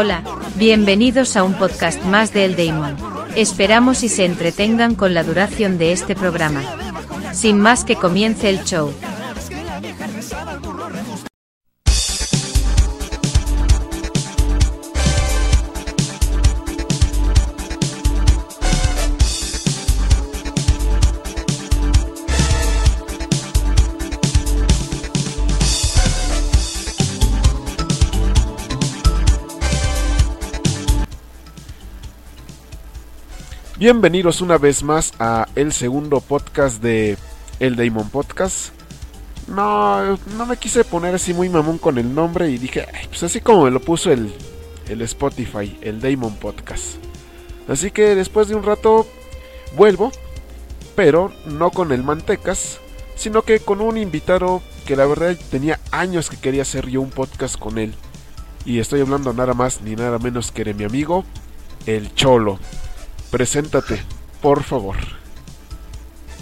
Hola, bienvenidos a un podcast más de El Damon. Esperamos y se entretengan con la duración de este programa. Sin más que comience el show. Bienvenidos una vez más a el segundo podcast de El Damon Podcast. No, no me quise poner así muy mamón con el nombre y dije, "Ay, pues así como me lo puso el, el Spotify, el Damon Podcast. Así que después de un rato vuelvo, pero no con el Mantecas, sino que con un invitado que la verdad tenía años que quería hacer yo un podcast con él. Y estoy hablando nada más ni nada menos que de mi amigo, el Cholo. Preséntate, por favor.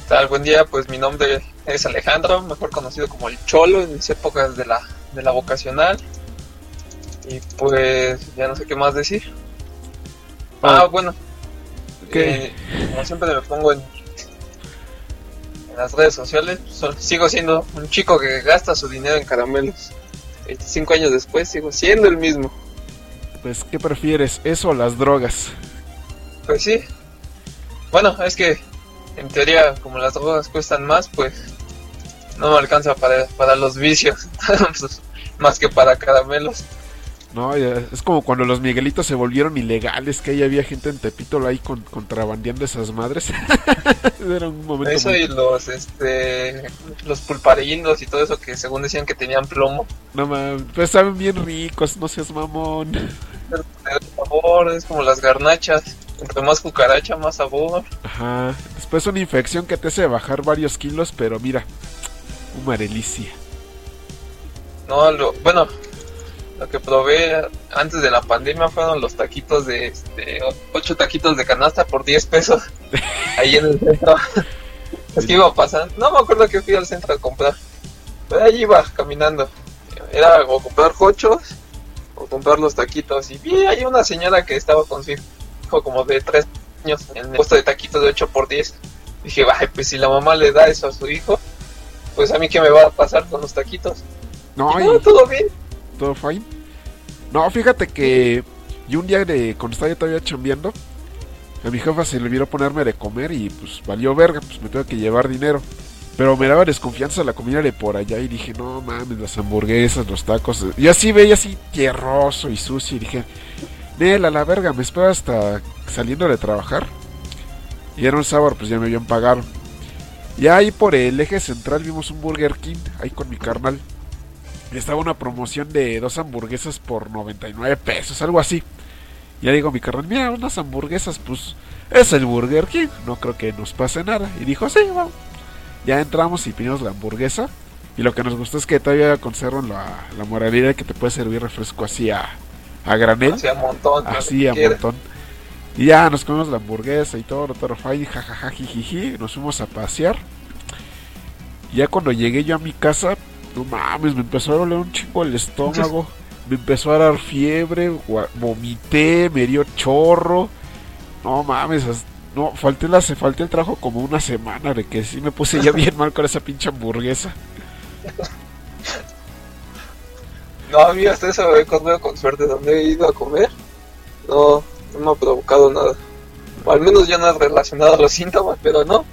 Tal, buen día, pues mi nombre es Alejandro, mejor conocido como el Cholo en mis épocas de la, de la vocacional. Y pues ya no sé qué más decir. Ah, Oh. bueno, eh, como siempre me pongo en, en las redes sociales, so- sigo siendo un chico que gasta su dinero en caramelos. 25 años después sigo siendo el mismo. Pues, ¿qué prefieres? ¿Eso o las drogas? Pues sí. Bueno, es que en teoría, como las drogas cuestan más, pues no me alcanza para, para los vicios, Pues, más que para caramelos. No, es como cuando los Miguelitos se volvieron ilegales, que ahí había gente en Tepito ahí con, contrabandeando esas madres. Era un momento Eso muy- y los, este, los pulparindos y todo eso que según decían que tenían plomo. No mames, pues saben bien ricos, no seas mamón. Sabor, es como las garnachas. Entre más cucaracha, más sabor. Ajá. Después una infección que te hace bajar varios kilos, pero mira, una delicia. No, lo, bueno, lo que probé antes de la pandemia fueron los taquitos de, este, 8 taquitos de canasta por 10 pesos. Ahí en el centro. es que iba pasando, no me acuerdo que fui al centro a comprar. Pero ahí iba caminando. Era o comprar cochos o comprar los taquitos. Y vi ahí una señora que estaba con su hijo como de 3 años en el puesto de taquitos de 8 por 10. Dije, ay, pues si la mamá le da eso a su hijo, pues a mí qué me va a pasar con los taquitos. No, Y no, todo bien. todo fine. No, fíjate que yo un día de cuando estaba yo todavía chambeando, a mi jefa se le olvidó ponerme de comer y pues valió verga, pues me tuve que llevar dinero. Pero me daba desconfianza la comida de por allá y dije, no mames, las hamburguesas, los tacos. Y así veía así tierroso y sucio y dije, Nel, a la verga, me espero hasta saliendo de trabajar. Y era un sábado, pues ya me habían pagado. Y ahí por el eje central vimos un Burger King, ahí con mi carnal. Estaba una promoción de dos hamburguesas por 99 pesos, algo así. Ya digo mi carnal, mira, unas hamburguesas, pues es el Burger King, no creo que nos pase nada. Y dijo, sí, vamos. Ya entramos y pedimos la hamburguesa. Y lo que nos gustó es que todavía conservan la, la moralidad que te puede servir refresco así a, a granel. Así a montón. Así a montón. Y ya nos comimos la hamburguesa y todo, todo fine, jajaja, jijiji, nos fuimos a pasear. Y ya cuando llegué yo a mi casa, no mames, me empezó a doler un chingo el estómago, me empezó a dar fiebre, vomité, me dio chorro. No mames, no, falté, la, falté el trabajo como una semana de que sí me puse ya bien mal con esa pinche hamburguesa. No, a mí hasta eso he comido con suerte. Donde he ido a comer, no, no me ha provocado nada. Al menos ya no es relacionado a los síntomas, pero no.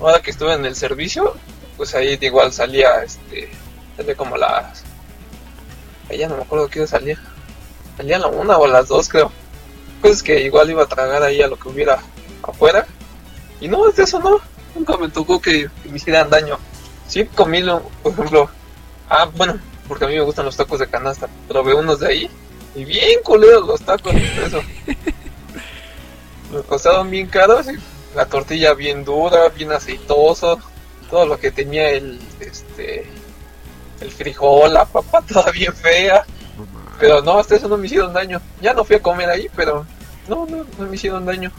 Ahora que estuve en el servicio, pues ahí igual salía, este, salía como a las... Ya no me acuerdo qué salía. Salía a la una o las dos, creo. Pues que igual iba a tragar ahí a lo que hubiera afuera. Y no, de eso no. Nunca me tocó que, que me hicieran daño. Sí comí, lo- por ejemplo... Ah, bueno, porque a mí me gustan los tacos de canasta. Probé unos de ahí y bien culeros los tacos. Eso. Me costaron bien caros y la tortilla bien dura, bien aceitoso. Todo lo que tenía el, este, el frijol, la papa toda bien fea. Pero no, hasta eso no me hicieron daño. Ya no fui a comer ahí, pero no, no, no me hicieron daño.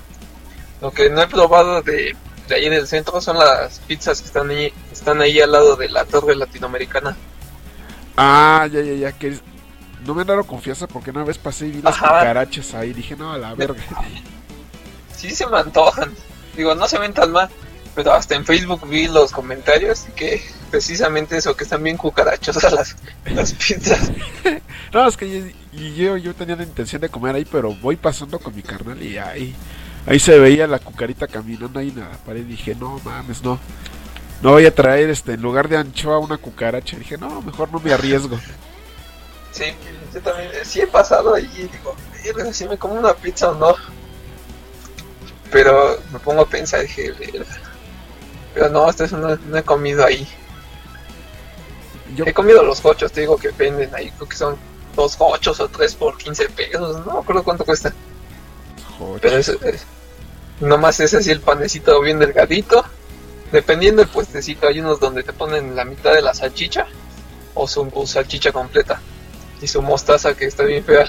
Lo que no he probado de, de ahí en el centro son las pizzas que están ahí, están ahí al lado de la torre latinoamericana. Ah, ya, ya, ya, que no me han dado confianza porque una vez pasé y vi las cucarachas ahí. Dije, no, a la verga. Sí se me antojan. Digo, no se ven tan mal. Pero hasta en Facebook vi los comentarios y que precisamente eso, que están bien cucarachosas las, las pizzas. No, es que yo, y yo, yo tenía la intención de comer ahí, pero voy pasando con mi carnal y ahí, ahí se veía la cucarita caminando ahí en la pared. Dije, no mames, no. No voy a traer este, en lugar de anchoa una cucaracha. Dije, no, mejor no me arriesgo. Sí, yo también, eh, sí he pasado ahí y digo, "Verga, si me como una pizza o no. Pero me pongo a pensar, dije, pero no, eso no, no he comido ahí. Yo, He comido los cochos, te digo que venden ahí, creo que son dos cochos o tres por 15 pesos, no me acuerdo cuánto cuesta. joder, Pero es, es- nomás es así el panecito bien delgadito. Dependiendo del puestecito, hay unos donde te ponen la mitad de la salchicha o su, salchicha completa. Y su mostaza que está bien fea.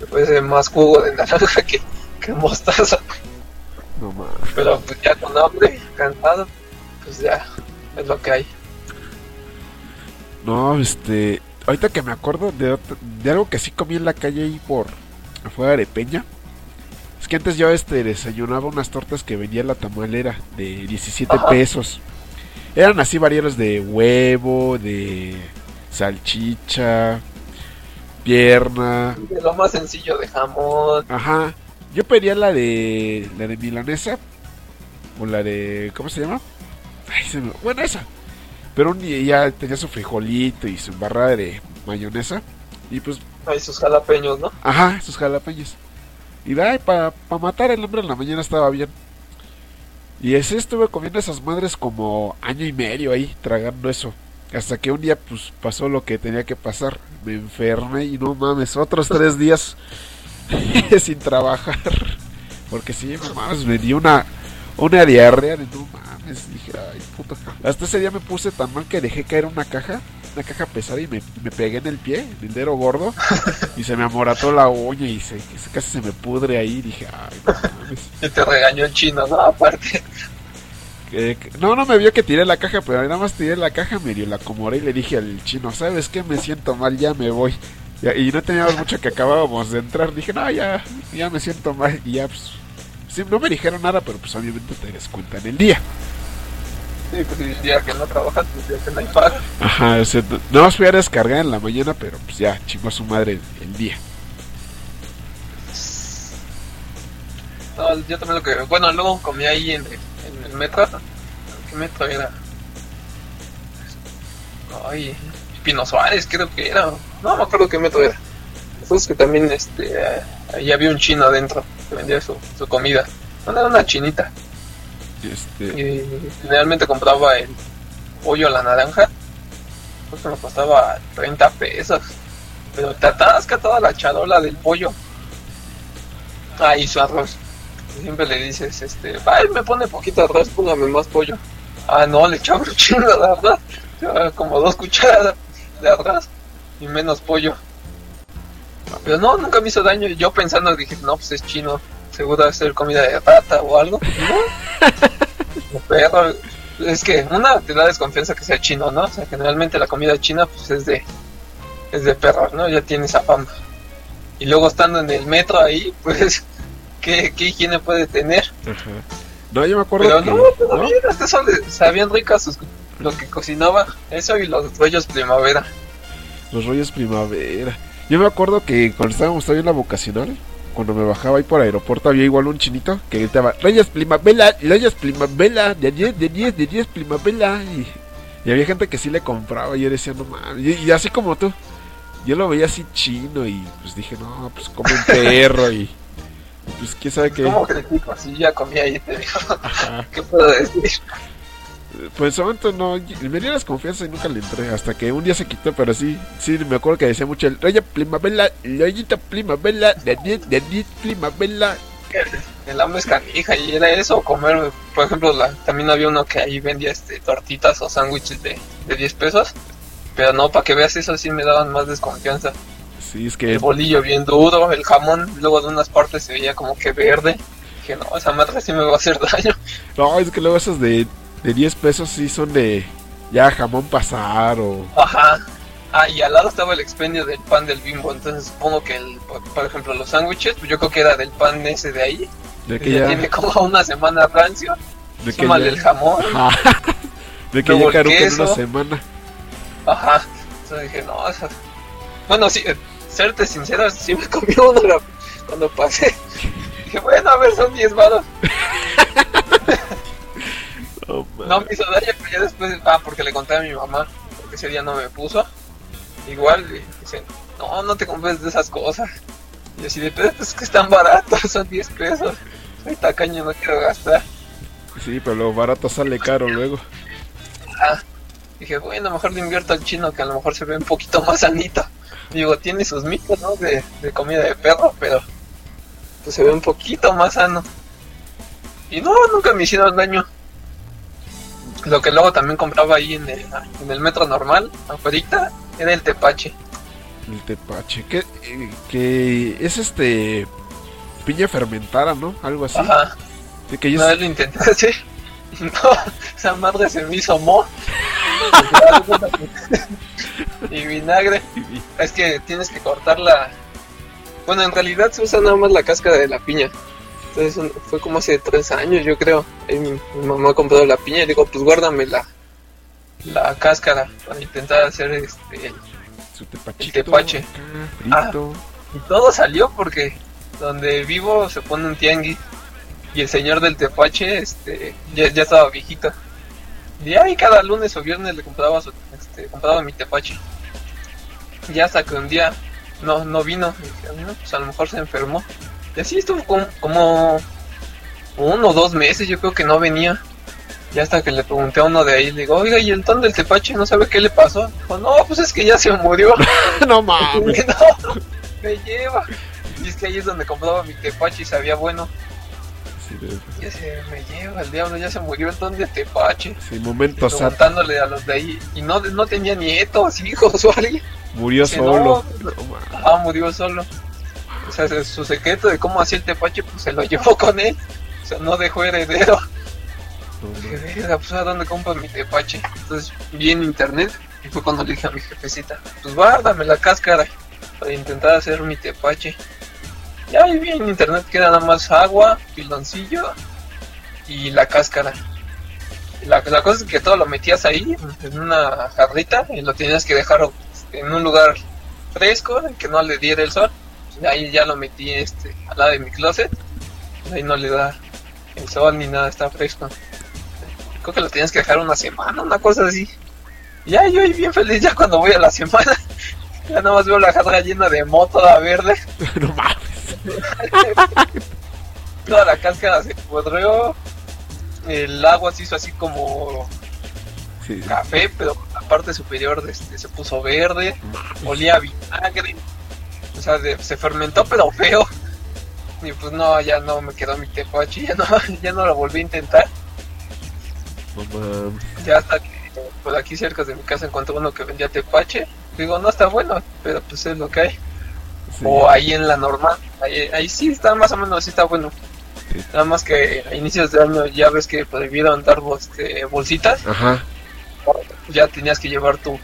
Me parece más jugo de naranja que, que mostaza. no mames. Pero pues ya con hambre, cansado, pues ya es lo que hay. No, este. Ahorita que me acuerdo de, de algo que sí comí en la calle ahí por. afuera de Peña. Es que antes yo este desayunaba unas tortas que vendía la tamalera de 17 Ajá. pesos. Eran así variados de huevo, de salchicha, pierna. De lo más sencillo de jamón. Ajá. Yo pedía la de la de milanesa o la de ¿cómo se llama? Ay, se me- bueno, esa. Pero un día ya tenía su frijolito y su barra de mayonesa y pues Hay sus jalapeños, ¿no? Ajá, sus jalapeños. Y para matar el hambre en la mañana estaba bien. Y ese estuve comiendo esas madres como año y medio ahí, tragando eso. Hasta que un día pues pasó lo que tenía que pasar. Me enfermé y no mames, otros tres días sin trabajar. Porque sí, no mames, me dio una, una diarrea de no mames. Dije, ay puta. Hasta ese día me puse tan mal que dejé caer una caja, una caja pesada y me, me pegué en el pie, en el dedo gordo. Y se me amorató la uña y se, casi se me pudre ahí. Dije, ay, no mames. Y te regañó el chino, ¿no? Aparte. No, no me vio que tiré la caja, pero nada más tiré la caja, medio la acomodé y le dije al chino, ¿sabes qué? Me siento mal, ya me voy. Ya- y no teníamos mucho que acabábamos de entrar. Dije, no, ya, ya me siento mal. Y ya, pues, sí, no me dijeron nada, pero pues obviamente te descuentan el día. Sí, pues el día que no trabajas, pues ya que no hay paga. Ajá, o sea, no, no más fui a descargar en la mañana, pero pues ya, chingó a su madre el, el día. No, yo también lo que. Bueno, luego comí ahí en, en el metro. ¿Qué metro era? Ay, Pino Suárez, creo que era. No me acuerdo qué metro era. Entonces que también este, ahí había un chino adentro que vendía su, su comida. Bueno, era una chinita. Este, Y generalmente compraba el pollo a la naranja. Pues me costaba 30 pesos. Pero te atasca toda la charola del pollo. Ah, y su arroz. Siempre le dices, este, ay, me pone poquito arroz, póngame más pollo. Ah, no, le echaba un chingo de arroz. Como dos cucharadas de arroz y menos pollo. Pero no, nunca me hizo daño. Yo pensando, dije, no, pues es chino. Seguro debe ser comida de rata o algo. No. Pero es que una te da desconfianza que sea chino, ¿no? O sea, generalmente la comida china pues es de es de perros, ¿no? Ya tiene esa fama. Y luego estando en el metro ahí, pues ¿qué, qué higiene puede tener? ajá. No, yo me acuerdo Pero que... no, pero ¿no? bien, hasta eso le sabían ricas sus- lo que cocinaba, eso y los rollos primavera. Los rollos primavera. Yo me acuerdo que cuando estábamos todavía en la vocacional, cuando me bajaba ahí por aeropuerto, había igual un chinito que gritaba, Reyes primavera, Reyes primavera, de 10, de 10, de 10 primavera. Y, y había gente que sí le compraba y yo decía, no mames. Y, y así como tú, yo lo veía así chino y pues dije, no, pues come un perro y pues quién sabe qué. ¿Cómo critico? Así ya comía ahí. ¿qué puedo decir? Pues momento no, me dio desconfianza y nunca le entré, hasta que un día se quitó, pero sí, sí, me acuerdo que decía mucho el Raya Primavera, Rayita Primavera, de 10, de 10 Primavera. El hambre es canija y era eso, comer, por ejemplo, la, también había uno que ahí vendía este tortitas o sándwiches de, de 10 pesos, pero no, para que veas eso sí me daban más desconfianza. Sí, es que El bolillo bien duro, el jamón, luego de unas partes se veía como que verde. Dije, no, esa madre sí me va a hacer daño. No, es que luego esos de, de 10 pesos sí son de ya jamón pasar o... Ajá. Ah, y al lado estaba el expendio del pan del bimbo. Entonces supongo que, el, por, por ejemplo, los sándwiches, pues yo creo que era del pan ese de ahí. De Que que ya tiene como una semana rancio. De que ya. el jamón. Ajá. De que ya caduca en una semana. Ajá. Entonces dije, no, esa... Bueno, sí, serte sincero, sí me comí uno la- cuando pasé. Dije, bueno, a ver, son 10 varos. Oh. No me hizo daño, pero ya después, ah, porque le conté a mi mamá, porque ese día no me puso. Igual, y dice, no, no te compres de esas cosas. Y yo así de, pero es que están baratos, son 10 pesos. Soy tacaño, no quiero gastar. Sí, pero lo barato sale caro luego. Ah, dije, bueno, mejor le invierto al chino, que a lo mejor se ve un poquito más sanito. Digo, tiene sus mitos, ¿no? De, de comida de perro, pero pues se ve un poquito más sano. Y no, nunca me hicieron daño. Lo que luego también compraba ahí en el, en el metro normal, afuera, era el tepache. El tepache. Que, que es este. Piña fermentada, ¿no? Algo así. Ajá, De que yo una vez lo intenté hacer. No, esa madre se me hizo mo. y vinagre. Es que tienes que cortarla. Bueno, en realidad se usa nada más la cáscara de la piña. Entonces fue como hace tres años, yo creo. Ahí mi, mi mamá compró la piña y digo, pues guárdame la, la cáscara para intentar hacer este. Su tepachito. tepache. frito. Y todo salió porque donde vivo se pone un tianguis y el señor del tepache este, ya, ya estaba viejito. Y ahí cada lunes o viernes le compraba, su, este, compraba mi tepache. Y hasta que un día no, no vino, y dije, "No, pues a lo mejor se enfermó. Y así estuvo como, como uno o dos meses, yo creo que no venía. Y hasta que le pregunté a uno de ahí, le digo, oiga, ¿y el ton del tepache no sabe qué le pasó? Dijo, no, pues es que ya se murió. no mames. no, me lleva. Y es que ahí es donde compraba mi tepache y sabía bueno. Sí, de- Y ese, me lleva el diablo, ya se murió el don de tepache. sí, momento sad. Preguntándole a los de ahí. Y no, no tenía nietos, hijos o alguien. Murió Dice, solo. no, No mames. Ah, murió solo. O sea, se- su secreto de cómo hacía el tepache, pues se lo llevó con él. O sea, no dejó heredero. Dije, pues a dónde compro mi tepache. Entonces vi en internet y fue cuando le dije a mi jefecita, pues guárdame la cáscara para intentar hacer mi tepache. Ya ahí vi en internet que era nada más agua, piloncillo y la cáscara. La, la cosa es que todo lo metías ahí en una jarrita y lo tenías que dejar en un lugar fresco, que no le diera el sol. Y ahí ya lo metí este, al lado de mi closet. Ahí no le da el sol ni nada, está fresco. Creo que lo tenías que dejar una semana, una cosa así. Ya yo ahí bien feliz ya cuando voy a la semana. Ya nada más veo la jarra llena de moho toda verde. No mames. Toda la cáscara se pudrió. El agua se hizo así como Sí. café, pero la parte superior este, se puso verde. Olía a vinagre. O sea, de- se fermentó pero feo. Y pues no, ya no me quedó mi tepache, ya no, ya no lo volví a intentar. Ya hasta que por aquí cerca de mi casa encontré uno que vendía tepache. Digo, no está bueno, pero pues es lo que hay. Sí. O ahí en la normal. Ahí, ahí sí está más o menos, sí está bueno. Sí. Nada más que a inicios de año ya ves que prohibieron dar este, bolsitas. Ajá. Ya tenías que llevar tu,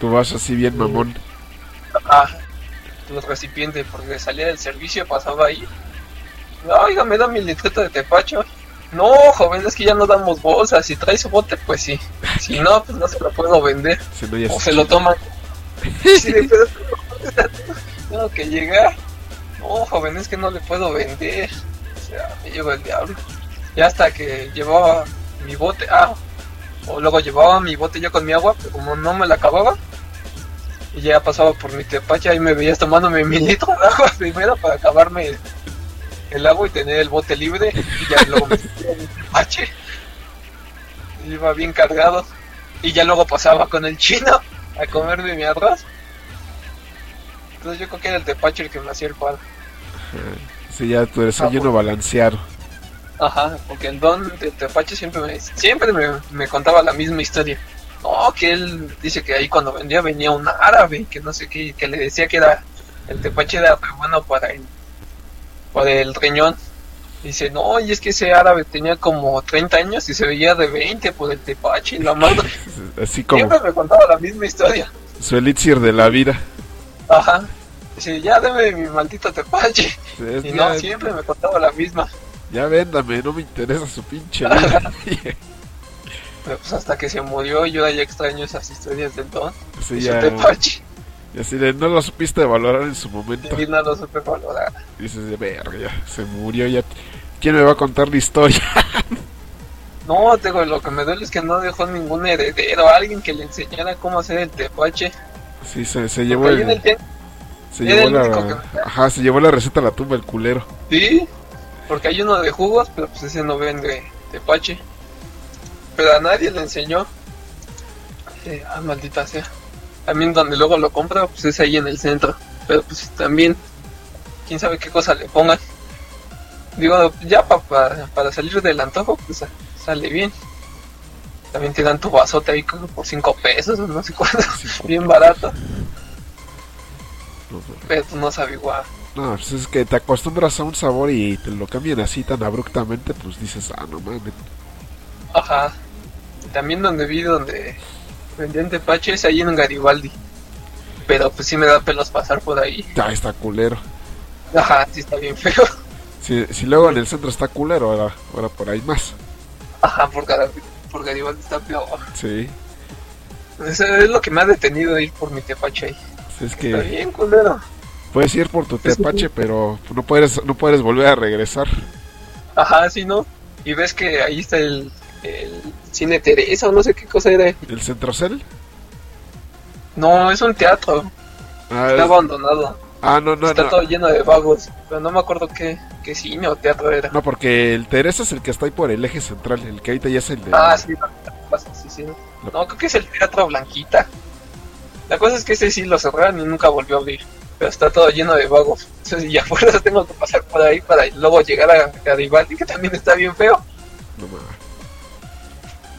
Tu vaso así bien mamón. ah, tu recipiente porque salía del servicio, pasaba ahí. Oiga, me da mi litreta de tepacho. No, joven, es que ya no damos bolsas. Si traes su bote, pues sí. Si no, pues no se lo puedo vender. O se- se lo toman. Sí, de, pero tengo que llegar. No, joven, es que no le puedo vender. O sea, me lleva el diablo. Ya hasta que llevaba mi bote. Ah, o luego llevaba mi bote ya con mi agua, pero como no me la acababa. Y ya pasaba por mi tepache y me veías tomándome mi litro de agua primero para acabarme el, el agua y tener el bote libre. Y ya luego me en mi tepache. Iba bien cargado. Y ya luego pasaba con el chino a comerme mi arroz. Entonces yo creo que era el tepache el que me hacía el cuadro. Sí, ya tu desayuno Ah, balanceado. Ajá, porque el don del tepache siempre me, siempre me, me contaba la misma historia. No, que él dice que ahí cuando vendía venía un árabe, que no sé qué, que le decía que era el tepache era re bueno para el, para el riñón. Dice, no, y es que ese árabe tenía como 30 años y se veía de 20 por el tepache y la madre. Así como. Siempre me contaba la misma historia. Su elixir de la vida. Ajá. Dice, ya deme mi maldito tepache. Es- Y no, siempre me contaba la misma. ya véndame, no me interesa su pinche vida. Pero pues hasta que se murió, yo ya extraño esas historias del don. Sí, y su ya, tepache. y así de, no lo supiste valorar en su momento. Y no lo supe valorar. Dices, de verga, ya se murió, ya. ¿Quién me va a contar la historia? No, tengo, lo que me duele es que no dejó ningún heredero, alguien que le enseñara cómo hacer el tepache. Sí, se, se llevó el, el se llevó el la, que- ajá, se llevó la receta a la tumba el culero. Sí, porque hay uno de jugos, pero pues ese no vende tepache. Pero a nadie le enseñó. Eh, ah, maldita sea. También donde luego lo compra, pues es ahí en el centro. Pero pues también, quién sabe qué cosa le pongan. Digo, ya pa- pa- para salir del antojo, pues sa- sale bien. También te dan tu vasote ahí como por 5 pesos, o no sé cuánto. Bien barato, No, pero pues no sabe igual. No, pues es que te acostumbras a un sabor y te lo cambian así tan abruptamente, pues dices, ah, no mames. Ajá. También donde vi donde vendían tepache es ahí en Garibaldi. Pero pues sí me da pelos pasar por ahí. Ya está culero. Ajá, sí está bien feo. Si, si luego en el centro está culero, ahora, ahora por ahí más. Ajá, por, Gar- por Garibaldi está peor. Sí, Eso es lo que me ha detenido de ir por mi tepache ahí. sí, es Está que bien, culero. puedes ir por tu tepache, sí. pero no puedes, no puedes volver a regresar. Ajá, sí, ¿no? Y ves que ahí está el, el cine Teresa o no sé qué cosa era. ¿El Centrocel? No, es un teatro. Ah, Está es- abandonado. ah, no, no, está no. todo lleno de vagos. Pero no me acuerdo qué, qué cine o teatro era. No, porque el Teresa es el que está ahí por el eje central, el que ahorita ya es el de... Ah, sí, no, sí, sí. No, creo que es el Teatro Blanquita. La cosa es que ese sí lo cerraron y nunca volvió a abrir. Pero está todo lleno de vagos. Entonces, ya fuerza tengo que pasar por ahí para luego llegar a Garibaldi, que también está bien feo. No, mames.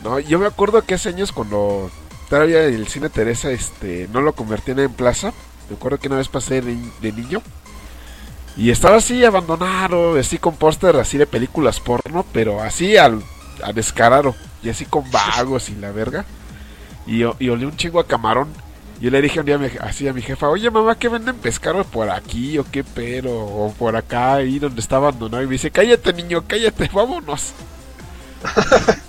No, yo me acuerdo que hace años cuando todavía el cine Teresa este no lo convertían en plaza. Me acuerdo que una vez pasé de, niño. Y estaba así abandonado, así con póster así de películas porno, pero así al, a descarado. Y así con vagos y la verga. Y, y olí un chingo a camarón. Yo le dije un día así a mi jefa, oye mamá, ¿qué venden pescado por aquí o qué pero? O por acá, ahí donde está abandonado. Y me dice, cállate niño, cállate, vámonos.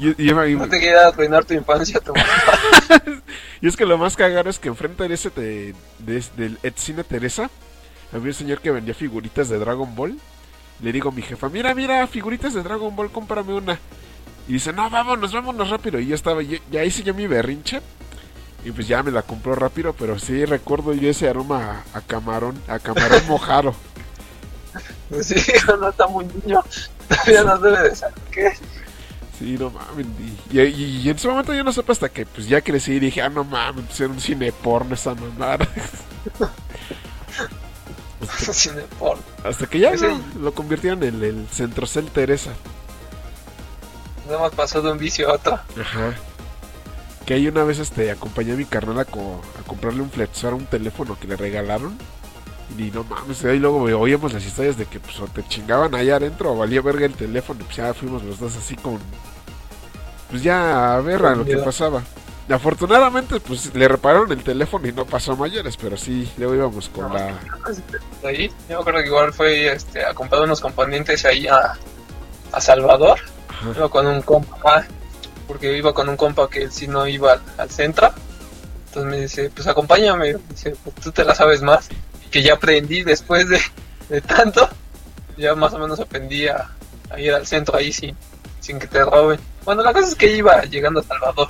y, y- y- No te quería arruinar tu infancia, tu y es que lo más cagado es que enfrente de ese de, de- del Ed Cine Teresa había un señor que vendía figuritas de Dragon Ball. Le digo a mi jefa, mira, mira, figuritas de Dragon Ball, cómprame una. Y dice, no, vámonos, vámonos rápido. Y yo estaba, yo- ya hice yo mi berrinche. Y pues ya me la compró rápido, pero sí recuerdo yo ese aroma a, a camarón, a camarón mojado. Sí, no está muy niño. Todavía no debe de saber qué. Sí, no mames. Y, y- y en ese momento yo no supe hasta que pues ya crecí y dije, ah, no mames, pues era un cine porno esa mamada. hasta, Cine porno. hasta que ya lo convirtieron en el Centrocel Teresa. Nos hemos pasado de un vicio a otro. Ajá. Que ahí una vez este acompañé a mi carnal a, co- a comprarle un flexor a un teléfono que le regalaron. Y no mames, ahí luego oíamos las historias de que pues o te chingaban allá adentro o valía verga el teléfono. y Pues ya fuimos los dos así con... Pues ya a ver a lo que pasaba. Y afortunadamente pues le repararon el teléfono y no pasó a mayores, pero sí, luego íbamos con la... Ahí, yo me acuerdo que igual fue este, a comprar unos componentes ahí a, a Salvador. Ajá. Iba con un compa, porque iba con un compa que él sí no iba al, al centro. Entonces me dice, pues acompáñame. Dice, pues tú te la sabes más. Que ya aprendí después de, de tanto. Ya más o menos aprendí a, a ir al centro ahí sin, sin que te roben. Bueno, la cosa es que iba llegando a Salvador.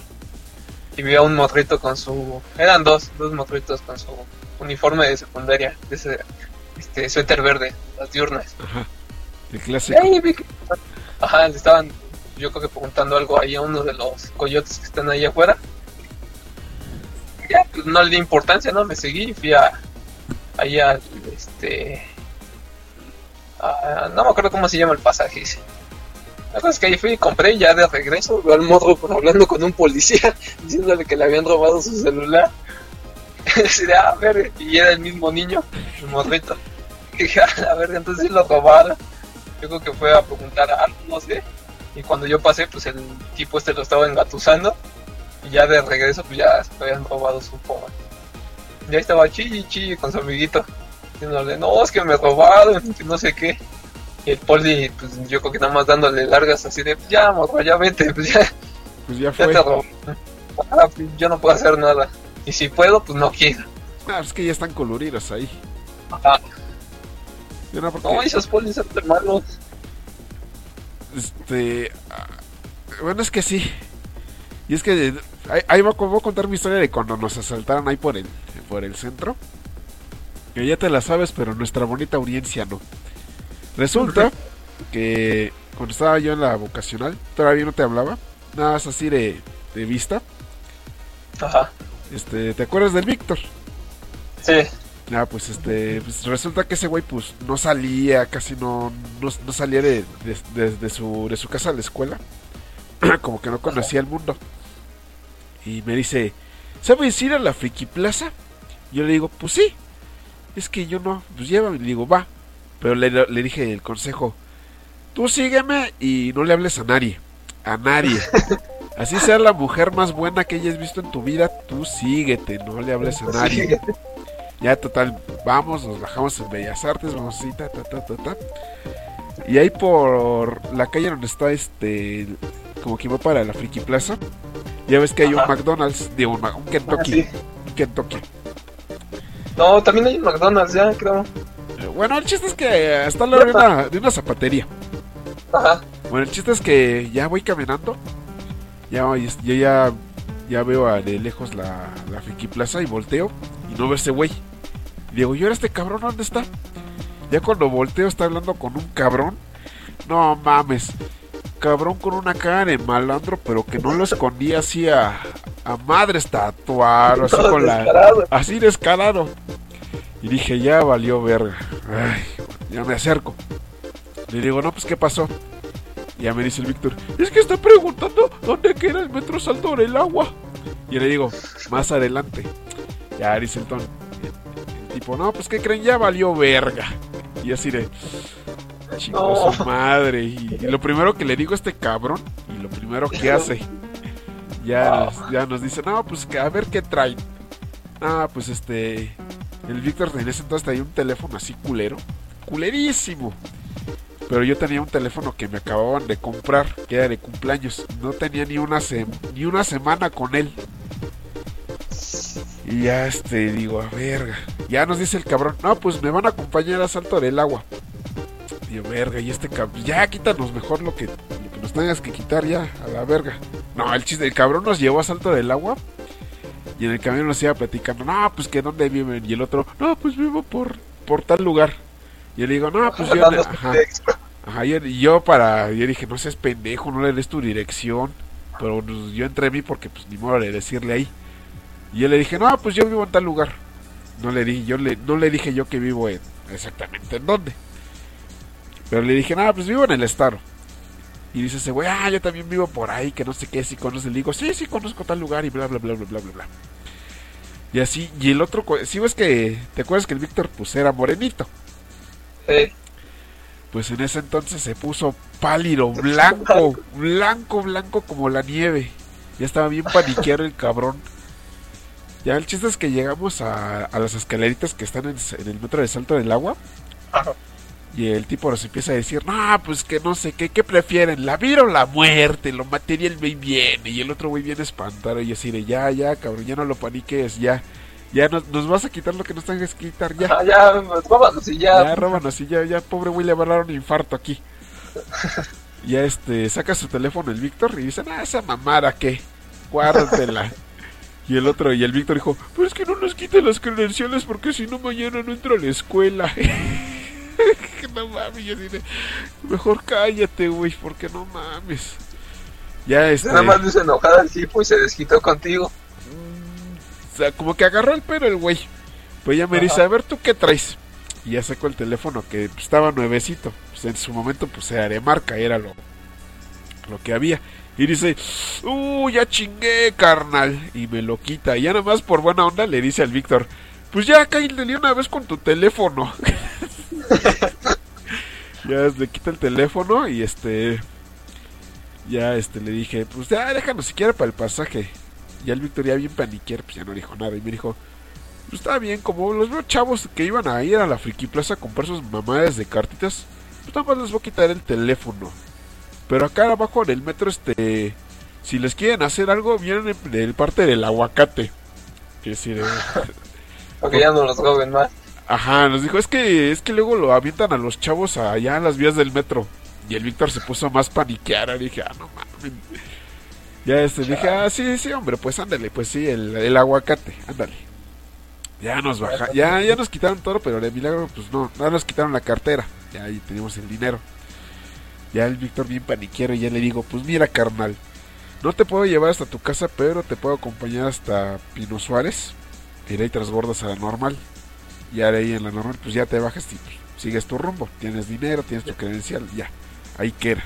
Y vi a un morrito con su... Eran dos, dos morritos con su uniforme de secundaria. De ese este, suéter verde, las diurnas. Ajá. El Y clásico. ahí vi que- Ajá, le estaban, yo creo que preguntando algo ahí a uno de los coyotes que están ahí afuera. Ya, pues no le di importancia, ¿no? Me seguí y fui a, ahí al, este... a- no me acuerdo cómo se llama el pasaje ese. La cosa es que ahí fui y compré ya de regreso veo al morro hablando con un policía, diciéndole que le habían robado su celular. Ah, y era el mismo niño, el morrito. Y dije, a ver, entonces sí lo robaron. Yo creo que fue a preguntar algo, no sé. Y cuando yo pasé, pues el tipo este lo estaba engatusando. Y ya de regreso, pues ya se habían robado su Puma. Ya estaba chilli chilli con su amiguito. Diciéndole, no, es que me robaron, no sé qué. Y el poli, pues yo creo que nada más dándole largas así de, ya, morro, ya vete, pues ya, Pues ya ya fue. te. Ah, pues, yo no puedo hacer nada. Y si puedo, pues no quiero. Ah, es que ya están coloridos ahí. Ajá. Yo no, porque, No, esos polis son de malos. este. ah, Bueno, es que sí. Y es que. Ahí, ahí voy, a- voy a contar mi historia de cuando nos asaltaron ahí por el, por el centro. Que ya te la sabes, pero nuestra bonita audiencia no. Resulta que cuando estaba yo en la vocacional, todavía no te hablaba. Nada más así de, de vista. Ajá. Este, ¿te acuerdas del Víctor? Sí. Ah, pues este, pues resulta que ese güey pues no salía, casi no, no, no salía de, de, su, de su casa a la escuela. Como que no conocía el mundo. Y me dice, ¿sabes ir a la Friki Plaza? Yo le digo, pues sí. Es que yo no, pues llévame. Le digo, va. Pero le, le dije el consejo, tú sígueme y no le hables a nadie. A nadie. Así sea la mujer más buena que hayas visto en tu vida, tú síguete, no le hables a nadie. Ya total, vamos, nos bajamos en Bellas Artes, vamos así, ta, ta, ta, ta, ta. Y ahí por la calle donde está este, como que va para la Friki Plaza, ya ves que hay un. McDonald's, digo, un, un Ah, Kentucky, sí. un Kentucky. No, también hay un McDonald's ya, creo. Bueno, el chiste es que está al lado de una, de una zapatería. Ajá. Bueno, el chiste es que ya voy caminando, ya, yo ya, ya veo a de lejos la, la Friki Plaza y volteo y no veo ese güey. Y digo, ¿y ahora este cabrón dónde está? Ya cuando volteo está hablando con un cabrón. No mames. Cabrón con una cara de malandro, pero que no lo escondía así a, a madres así con la... Así descarado. Y dije, ya valió verga. Ay, ya me acerco. Le digo, no, pues ¿qué pasó? Y ya me dice el Víctor, es que está preguntando dónde queda el metro salto del agua. Y le digo, más adelante. Ya dice el ton. El tipo, no, pues ¿qué creen? Ya valió verga. Y así de, chico No. su madre. Y, y lo primero que le digo a este cabrón, y lo primero que hace, ya, nos- ya nos dice, no, pues a ver qué traen. Ah, pues este. El Víctor en entonces tenía un teléfono así culero. Culerísimo. Pero yo tenía un teléfono que me acababan de comprar, que era de cumpleaños. No tenía ni una, ni una semana con él. Y ya este, digo, a verga. Ya nos dice el cabrón, no, pues me van a acompañar a Salto del Agua. Yo, verga, y este cabrón, ya quítanos mejor lo que, lo que nos tengas que quitar ya, a la verga. No, el chiste, el cabrón nos llevó a Salto del Agua. Y en el camino nos iba platicando, no, pues que dónde viven. Y el otro, no, pues vivo por, por tal lugar. Y yo le digo, no, pues yo. Ajá, ajá, y y yo para. Yo dije, no seas pendejo, no le des tu dirección. Pero pues, yo entré a mí porque, pues ni modo de decirle ahí. Y yo le dije, no, pues yo vivo en tal lugar. No le dije, yo le, no le dije yo que vivo en exactamente en dónde. Pero le dije, no, pues vivo en el estado. Y dice ese güey, ah, yo también vivo por ahí, que no sé qué, si conoces. Le digo, sí, sí, conozco tal lugar y bla, bla, bla, bla, bla, bla, bla. Y así, y el otro, co- sí ves que, ¿te acuerdas que el Víctor pues era morenito? Sí. Pues en ese entonces se puso pálido, blanco, blanco, blanco como la nieve. Ya estaba bien paniqueado el cabrón. Ya el chiste es que llegamos a, a las escaleritas que están en, en el metro de Salto del Agua. Y el tipo nos empieza a decir, no, pues que no sé qué, ¿qué prefieren? ¿La vida o la muerte? Lo material me viene. Y el otro güey viene espantado y así de, ya, ya, cabrón, ya no lo paniques, ya. Ya nos, nos vas a quitar lo que nos tengas que quitar, ya. Ah, ya, pues, vámonos y ya. Ya, róbanos y ya, ya, pobre güey, le va a dar un infarto aquí. ya, este, saca su teléfono el Víctor y dice, ah, esa mamada, ¿qué? Guárdatela. y el otro, y el Víctor dijo, pero es que no nos quiten las credenciales porque si no mañana no entro a la escuela. no mames, yo de, mejor cállate, güey, porque no mames. Ya, este... Nada más hizo enojada al tipo y se desquitó contigo. O sea, como que agarró el pelo el güey. Pues ya me Ajá. dice, a ver, ¿tú qué traes? Y ya sacó el teléfono que pues, estaba nuevecito. Pues en su momento, pues era de marca, era lo, lo que había. Y dice, uh, ya chingué, carnal. Y me lo quita. Y ya nada más por buena onda le dice al Víctor, pues ya cállate una vez con tu teléfono. ya le quita el teléfono y este... Ya este le dije, pues ya déjanos siquiera para el pasaje. Y el Víctor ya bien paniquero, pues ya no dijo nada. Y me dijo, pues está bien, como los veo chavos que iban a ir a la Friki Plaza a comprar sus mamadas de cartitas, pues nada más les voy a quitar el teléfono. Pero acá abajo en el metro, este, si les quieren hacer algo, vienen del parte del aguacate. Que decir, Porque ya no los roben más. Ajá, nos dijo, es que, es que luego lo avientan a los chavos allá en las vías del metro. Y el Víctor se puso más paniquear. Y dije, ah, no mames. Ya este, dije, ah, sí, sí, hombre, pues ándale, pues sí, el, el aguacate, ándale. Ya nos baja, ya, ya nos quitaron todo, pero de milagro, pues no, no nos quitaron la cartera. Ya ahí teníamos el dinero. Ya el Víctor bien paniquero y ya le digo, pues mira carnal, no te puedo llevar hasta tu casa, pero te puedo acompañar hasta Pino Suárez. Ir ahí transbordas a la normal. Y ahora ahí en la normal, pues ya te bajas y sigues tu rumbo. Tienes dinero, tienes tu credencial, ya. Ahí queda.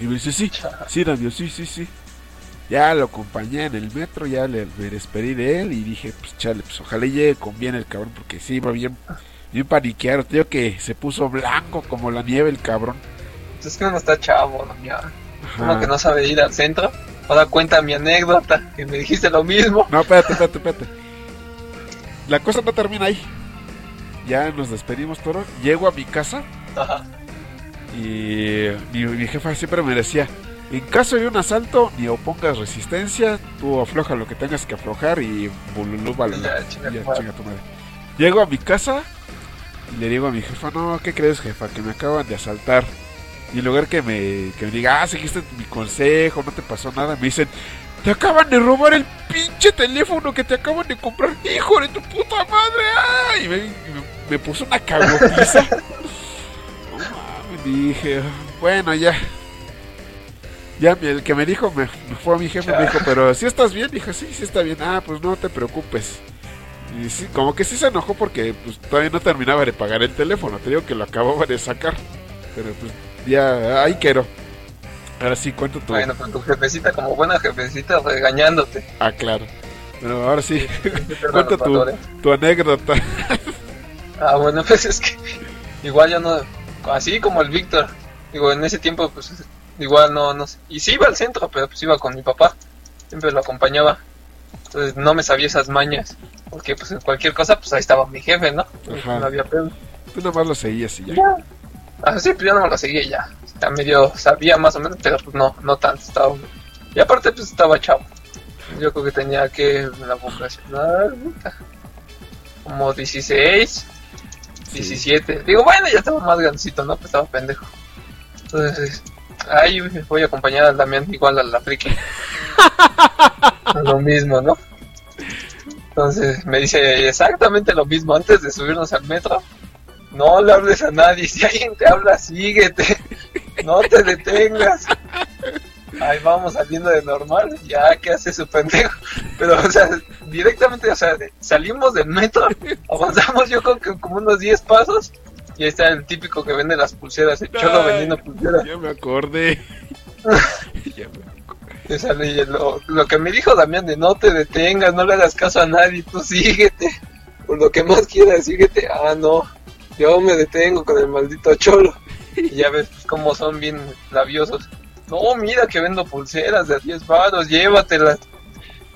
Y me dice, sí, sí, Daniel, sí, sí, sí. Ya lo acompañé en el metro, ya le, me despedí de él y dije, pues chale, pues ojalá llegue con bien el cabrón, porque sí, iba bien, bien paniqueado. Tío que se puso blanco como la nieve el cabrón. Pues es que uno está chavo, ¿no? Ya. Que no sabe ir al centro. Ahora cuenta mi anécdota, que me dijiste lo mismo. No, espérate, espérate, espérate. La cosa no termina ahí. Ya nos despedimos, Toro. Llego a mi casa. Ajá. Y mi, mi jefa siempre me decía, en caso de un asalto, ni opongas resistencia, tú afloja lo que tengas que aflojar y bululú, vale, Ya, chinga tu madre. Llego a mi casa y le digo a mi jefa, no, ¿qué crees jefa? Que me acaban de asaltar. Y en lugar que me, que me diga, ah, seguiste mi consejo, no te pasó nada, me dicen, te acaban de robar el pinche teléfono que te acaban de comprar, hijo de tu puta madre. ¡ah! Y me, y me- me puso una cagotiza. No mames, dije, bueno, ya. Ya el que me dijo, me, me fue a mi jefe, me dijo, pero si estás bien, dije, sí, sí está bien. Ah, pues no te preocupes. Y sí, como que sí se enojó porque pues todavía no terminaba de pagar el teléfono. Te digo que lo acababa de sacar. Pero pues ya, ahí quiero. Ahora sí, cuento tu... Bueno, con tu jefecita, como buena jefecita, regañándote. Ah, claro. Pero ahora sí, cuenta tu, valores. tu anécdota. Ah, bueno, pues es que igual yo no, así como el Víctor, digo, en ese tiempo pues igual no, no sé, y sí iba al centro, pero pues iba con mi papá, siempre lo acompañaba, entonces no me sabía esas mañas, porque pues en cualquier cosa pues ahí estaba mi jefe, ¿no? Ajá. No había pedo. Tú nomás lo seguías y ya. Ya. Ah, sí, pues yo no me lo seguía y ya, ya medio sabía más o menos, pero no, no tanto, estaba, y aparte pues estaba chavo, yo creo que tenía que la vocacional, puta, como 16, Sí. 17. Digo, bueno, ya estaba más grandecito, ¿no? Pues estaba pendejo. Entonces, ahí voy a acompañar al Damián igual a la friki. lo mismo, ¿no? Entonces me dice exactamente lo mismo antes de subirnos al metro. No le hables a nadie. Si alguien te habla, síguete. No te detengas. Ahí vamos saliendo de normal. Ya, ¿qué hace su pendejo? Pero, o sea, directamente, o sea, salimos del metro, avanzamos yo creo que como unos 10 pasos. Y ahí está el típico que vende las pulseras, el cholo vendiendo pulseras. Ya me acordé. ya me le- lo, lo que me dijo Damián de no te detengas, no le hagas caso a nadie, tú síguete. Por lo que más quieras, síguete. Ah, no. Yo me detengo con el maldito cholo. Y ya ves pues, cómo son bien labiosos. No, mira que vendo pulseras de a 10 varos, llévatelas.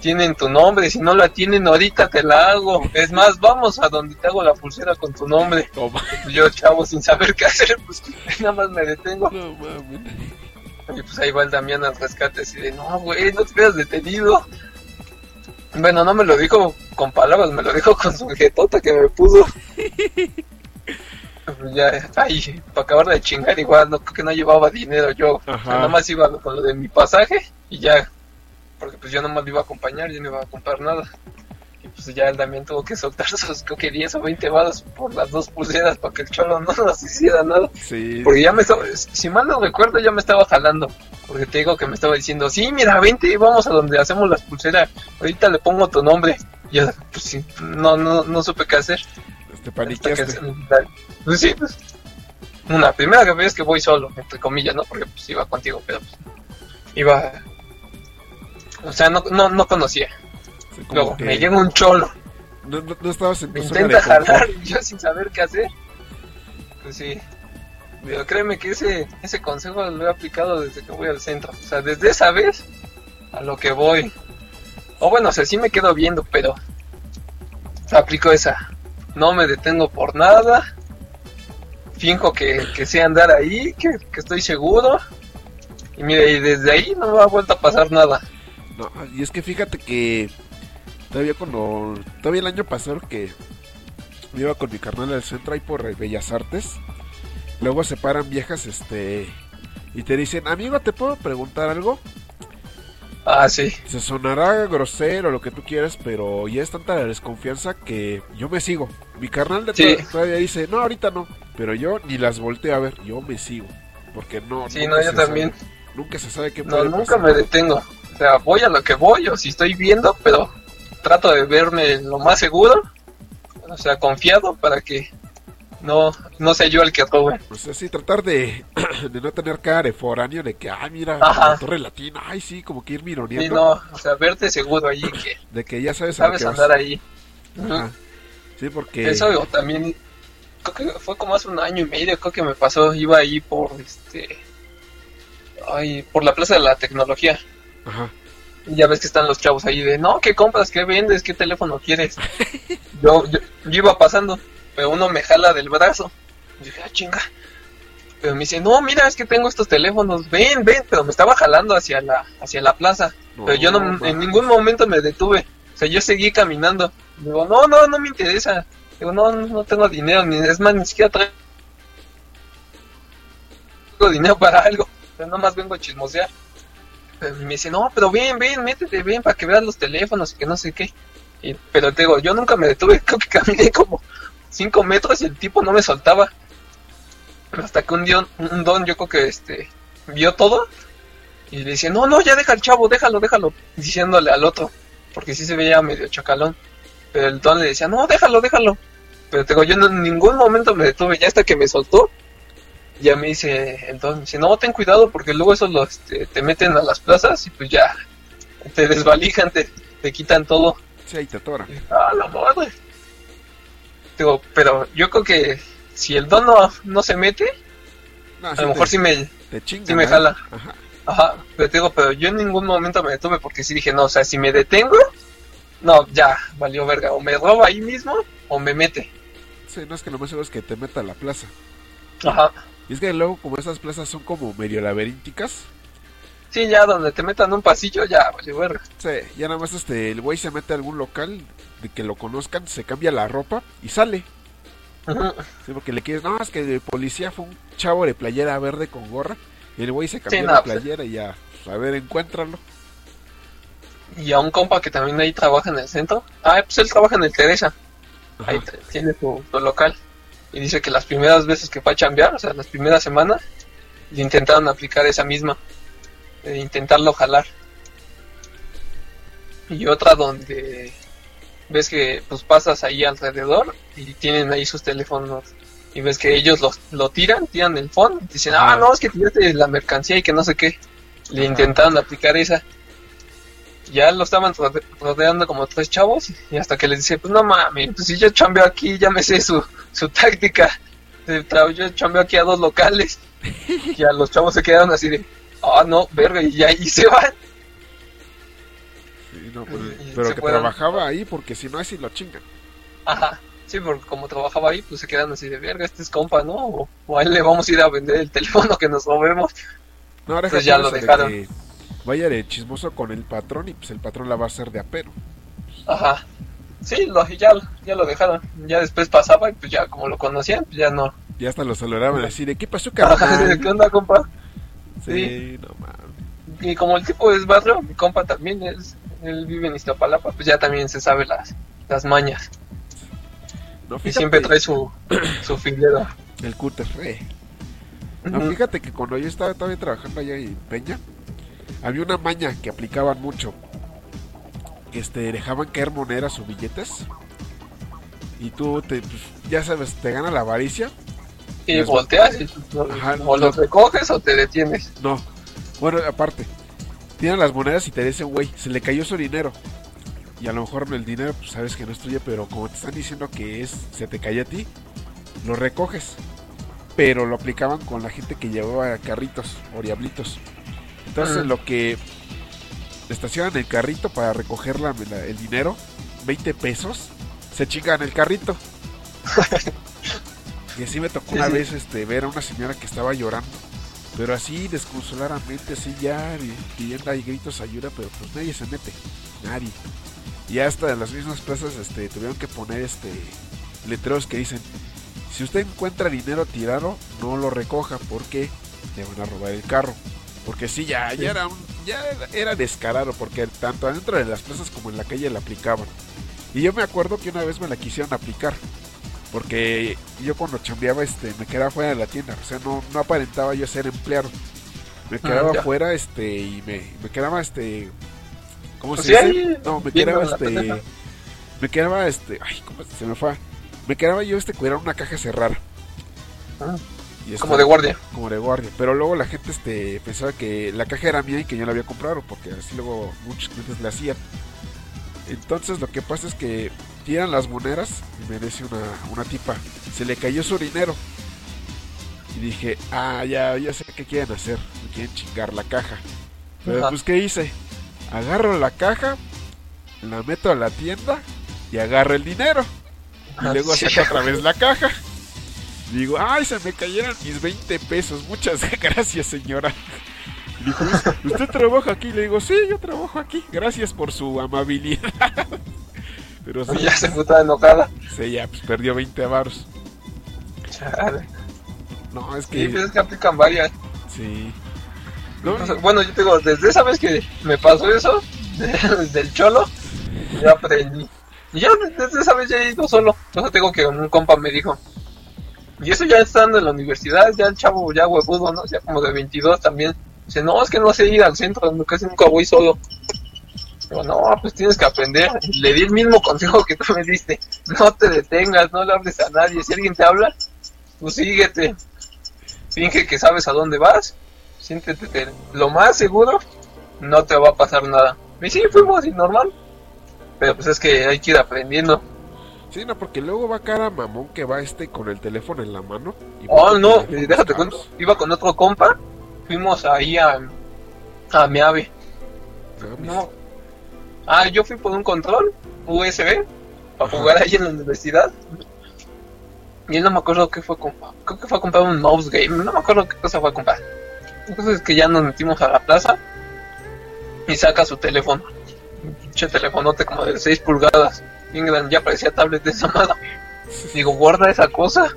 Tienen tu nombre, si no la tienen ahorita te la hago. Es más, vamos a donde te hago la pulsera con tu nombre. Toma. Yo, chavo, sin saber qué hacer, pues nada más me detengo. No. Y pues ahí va el Damián al rescate así de, no, güey, no te quedas detenido. Bueno, no me lo dijo con palabras, me lo dijo con su jetota que me puso. Pues ya, ahí, para acabar de chingar igual, no creo que no llevaba dinero yo. O sea, Ajá. nada más iba con lo de mi pasaje y ya. Porque pues yo nomás lo iba a acompañar, yo no iba a comprar nada. Y pues ya el Damián tuvo que soltar sus, creo que 10 o 20 balas por las dos pulseras para que el cholo no nos hiciera nada. Sí. Porque ya me estaba, si mal no recuerdo, ya me estaba jalando. Porque te digo que me estaba diciendo, sí, mira, vente, vamos a donde hacemos las pulseras. Ahorita le pongo tu nombre. Y yo, pues sí, no, no, no supe qué hacer. Te paniqueaste. pues sí, pues. Una primera vez que voy solo, entre comillas, ¿no? Porque pues iba contigo, pero pues. Iba. O sea, no, no, no conocía. Sí, Luego, que me llega un cholo. no, no, no estabas en Me tu zona intenta jalar yo sin saber qué hacer. Pues sí. Pero créeme que ese, ese consejo lo he aplicado desde que voy al centro. O sea, desde esa vez a lo que voy. O bueno, o sea, sí me quedo viendo, pero aplico esa. No me detengo por nada. Finjo que, que sé andar ahí, que, que estoy seguro. Y mire, y desde ahí no me ha vuelto a pasar nada. No, y es que fíjate que todavía cuando. Todavía el año pasado que me iba con mi carnal al centro ahí por Bellas Artes. Luego se paran viejas, este. Y te dicen, amigo, ¿te puedo preguntar algo? Ah, sí. Se sonará grosero lo que tú quieras, pero ya es tanta la desconfianza que yo me sigo. Mi carnal de Sí. todavía dice, no, ahorita no. Pero yo ni las volteo a ver, yo me sigo. Porque no. Sí, nunca no, yo también. sabe- nunca se sabe qué No, puede nunca pasar. me detengo. O sea, voy a lo que voy, o si estoy viendo, pero trato de verme lo más seguro. O sea, confiado para que no, no sea yo el que robe. O sea, sí, tratar de, de no tener cara de foráneo, de que, ay, mira, la torre latina, ay, sí, como que ir mironeando. Sí, no, o sea, verte seguro allí, que De que ya sabes a lo sabes que vas. andar ahí. Ajá. Sí, porque... Eso también, creo que fue como hace un año y medio, creo que me pasó, iba ahí por, este, ay, por la Plaza de la Tecnología. Ajá. Ya ves que están los chavos ahí de, no, ¿qué compras? ¿Qué vendes? ¿Qué teléfono quieres? yo, yo, yo iba pasando, pero uno me jala del brazo. Y dije, ah, chinga. Pero me dice, no, mira, es que tengo estos teléfonos, ven, ven, pero me estaba jalando hacia la, hacia la plaza. pero yo no, en ningún momento me detuve. O sea, yo seguí caminando. Digo, no, no, no me interesa. Digo, no, no tengo dinero, ni, es más, ni siquiera traigo dinero para algo. Pero nomás vengo a chismosear. Pero me dice, no, pero ven, ven, métete, ven para que veas los teléfonos y que no sé qué. Y- pero te digo, yo nunca me detuve, creo que caminé como 5 metros y el tipo no me soltaba. Hasta que un, dion- un don, yo creo que este, vio todo y le dice, no, no, ya deja al chavo, déjalo, déjalo, diciéndole al otro, porque sí se veía medio chacalón. Pero el don le decía, no, déjalo, déjalo. Pero te digo, yo no- en ningún momento me detuve, ya hasta que me soltó, ya me dice dice, no, ten cuidado porque luego eso lo, este, te meten a las plazas y pues ya te desvalijan, te, te quitan todo. Sí, ahí te atora. Y, Ah, la madre. Digo, pero yo creo que si el don no, no se mete, No, a lo mejor te, sí me, chingan, sí me ¿eh? jala. Ajá. Ajá, pero te digo, pero yo en ningún momento me detuve porque sí dije, no, o sea, si me detengo, no, ya, valió verga, o me roba ahí mismo o me mete. Sí, no es que lo más seguro es que te meta a la plaza. Ajá, Y es que luego, como esas plazas son como medio laberínticas, sí, ya donde te metan un pasillo, ya, verga. sí, ya nada más este, el güey se mete a algún local de que lo conozcan, se cambia la ropa y sale. Sí, porque le quieres, no, es que el policía fue un chavo de playera verde con gorra. Y el güey se cambió Sí, la no, pues- playera y ya, pues, a ver, encuéntralo. Y a un compa que también ahí trabaja en el centro, ah, pues él trabaja en el Teresa, Ajá. ahí tiene su, su local. Y dice que las primeras veces que fue a chambear, o sea, las primeras semanas, le intentaron aplicar esa misma, de intentarlo jalar. Y otra donde ves que pues pasas ahí alrededor y tienen ahí sus teléfonos y ves que ellos los, lo tiran, tiran el phone, y dicen, ah, no, es que tiraste la mercancía y que no sé qué. Le Ajá. intentaron aplicar esa. Ya lo estaban rode- rodeando como tres chavos y hasta que les dice, pues no mames, pues si yo chambeo aquí, ya me sé su, su táctica. Yo chambeo aquí a dos locales. Y a los chavos se quedaron así de, ah, no, verga, y ya y se van. Sí, no, pues, Y- pero que fueron. trabajaba ahí porque si no, así lo chingan. Ajá. Sí, porque como trabajaba ahí, pues se quedan así de, verga, este es compa, ¿no? O, o a él le vamos a ir a vender el teléfono que nos robemos. No, ahora Pues ya lo de dejaron. Vaya de chismoso con el patrón y pues el patrón la va a hacer de apero. Ajá. Sí, lo, ya, ya lo dejaron. Ya después pasaba y pues ya como lo conocían, pues ya no. Ya hasta lo saludaban así de ¿qué pasó, carnal? ¿Qué onda, compa? Sí, no mames. Y como el tipo es barrio, mi compa también es, él vive en Iztapalapa, pues ya también se sabe las, las mañas. No, Y siempre trae su, su filero. el cúter, eh. No, fíjate que cuando yo estaba todavía trabajando allá en Peña, había una maña que aplicaban mucho. Este, dejaban caer monedas o billetes. Y tú, te, pues, ya sabes, te gana la avaricia. Y Les- volteas y Ajá, o los recoges o te detienes. No, bueno, aparte, tienen las monedas y te dicen, güey, se le cayó su dinero. Y a lo mejor el dinero, pues sabes que no es tuyo, pero como te están diciendo que es, se te cayó a ti, lo recoges. Pero lo aplicaban con la gente que llevaba carritos o diablitos. Entonces Mm. lo que estacionan el carrito para recoger la- la- el dinero, 20 pesos, se chingan el carrito. y así me tocó Sí, una vez este, ver a una señora que estaba llorando. Pero así desconsoladamente, así ya pi- pidiendo ahí gritos ayuda, pero pues nadie se mete, nadie. Y hasta en las mismas plazas este, tuvieron que poner este letreros que dicen, si usted encuentra dinero tirado, no lo recoja porque le van a robar el carro. Porque sí, ya, ya, era, un- ya era descarado, porque tanto adentro de las plazas como en la calle la aplicaban. Y yo me acuerdo que una vez me la quisieron aplicar. Porque yo cuando chambeaba este, me quedaba fuera de la tienda. O sea, no, no aparentaba yo ser empleado. Me Ah, quedaba ya. fuera este, y me, me quedaba este... ¿Cómo se dice? No, me quedaba este... Me quedaba este... Ay, ¿cómo se me fue? Me quedaba yo este cuidar una caja cerrada. Ah, Y Como de guardia. como de guardia. Pero luego la gente este, pensaba que la caja era mía y que yo la había comprado, porque así luego muchos clientes la hacían. Entonces lo que pasa es que tiran las monedas y me dice una, una tipa, se le cayó su dinero. Y dije, ah, ya, ya sé qué quieren hacer, me quieren chingar la caja. Pero Ajá. pues, ¿qué hice? Agarro la caja, la meto a la tienda y agarro el dinero. Y Ah, luego sí. saco otra vez la caja. Digo, ay, se me cayeron mis 20 pesos. Muchas gracias, señora. Dijo, ¿usted trabaja aquí? Le digo, sí, yo trabajo aquí. Gracias por su amabilidad. Pero sí, Ya se puta enojada. sí, ya pues, perdió 20 varos. Chale. No, es Sí, que... pues es que aplican varias. Sí. No, O sea, bueno, yo te digo, desde esa vez que me pasó eso, del cholo, ya aprendí. Y ya desde esa vez ya he ido solo. Entonces tengo que un compa me dijo. Y eso ya estando en la universidad, ya el chavo ya huevudo, ¿no? Ya como de 22 también. Dice, no, es que no sé ir al centro, casi nunca voy solo. Digo, no, pues tienes que aprender. Le di el mismo consejo que tú me diste. No te detengas, no le hables a nadie. Si alguien te habla, pues síguete. Finge que sabes a dónde vas. Siéntete lo más seguro, no te va a pasar nada. Y sí, fuimos y normal. Pero pues es que hay que ir aprendiendo. sí, no, porque luego va cada mamón que va este con el teléfono en la mano. y Oh, no, déjate cuento. Iba con otro compa. Fuimos ahí a, a. No, mis- No. Ah, yo fui por un control USB para jugar ahí en la universidad. Y él no me acuerdo qué fue comprar. Creo que fue a comprar un mouse game. No me acuerdo qué cosa fue a comprar. Entonces es que ya nos metimos a la plaza y saca su teléfono. Un pinche telefonote como de 6 pulgadas. Bien grande, ya parecía tablet de esa madre. Digo, guarda esa cosa.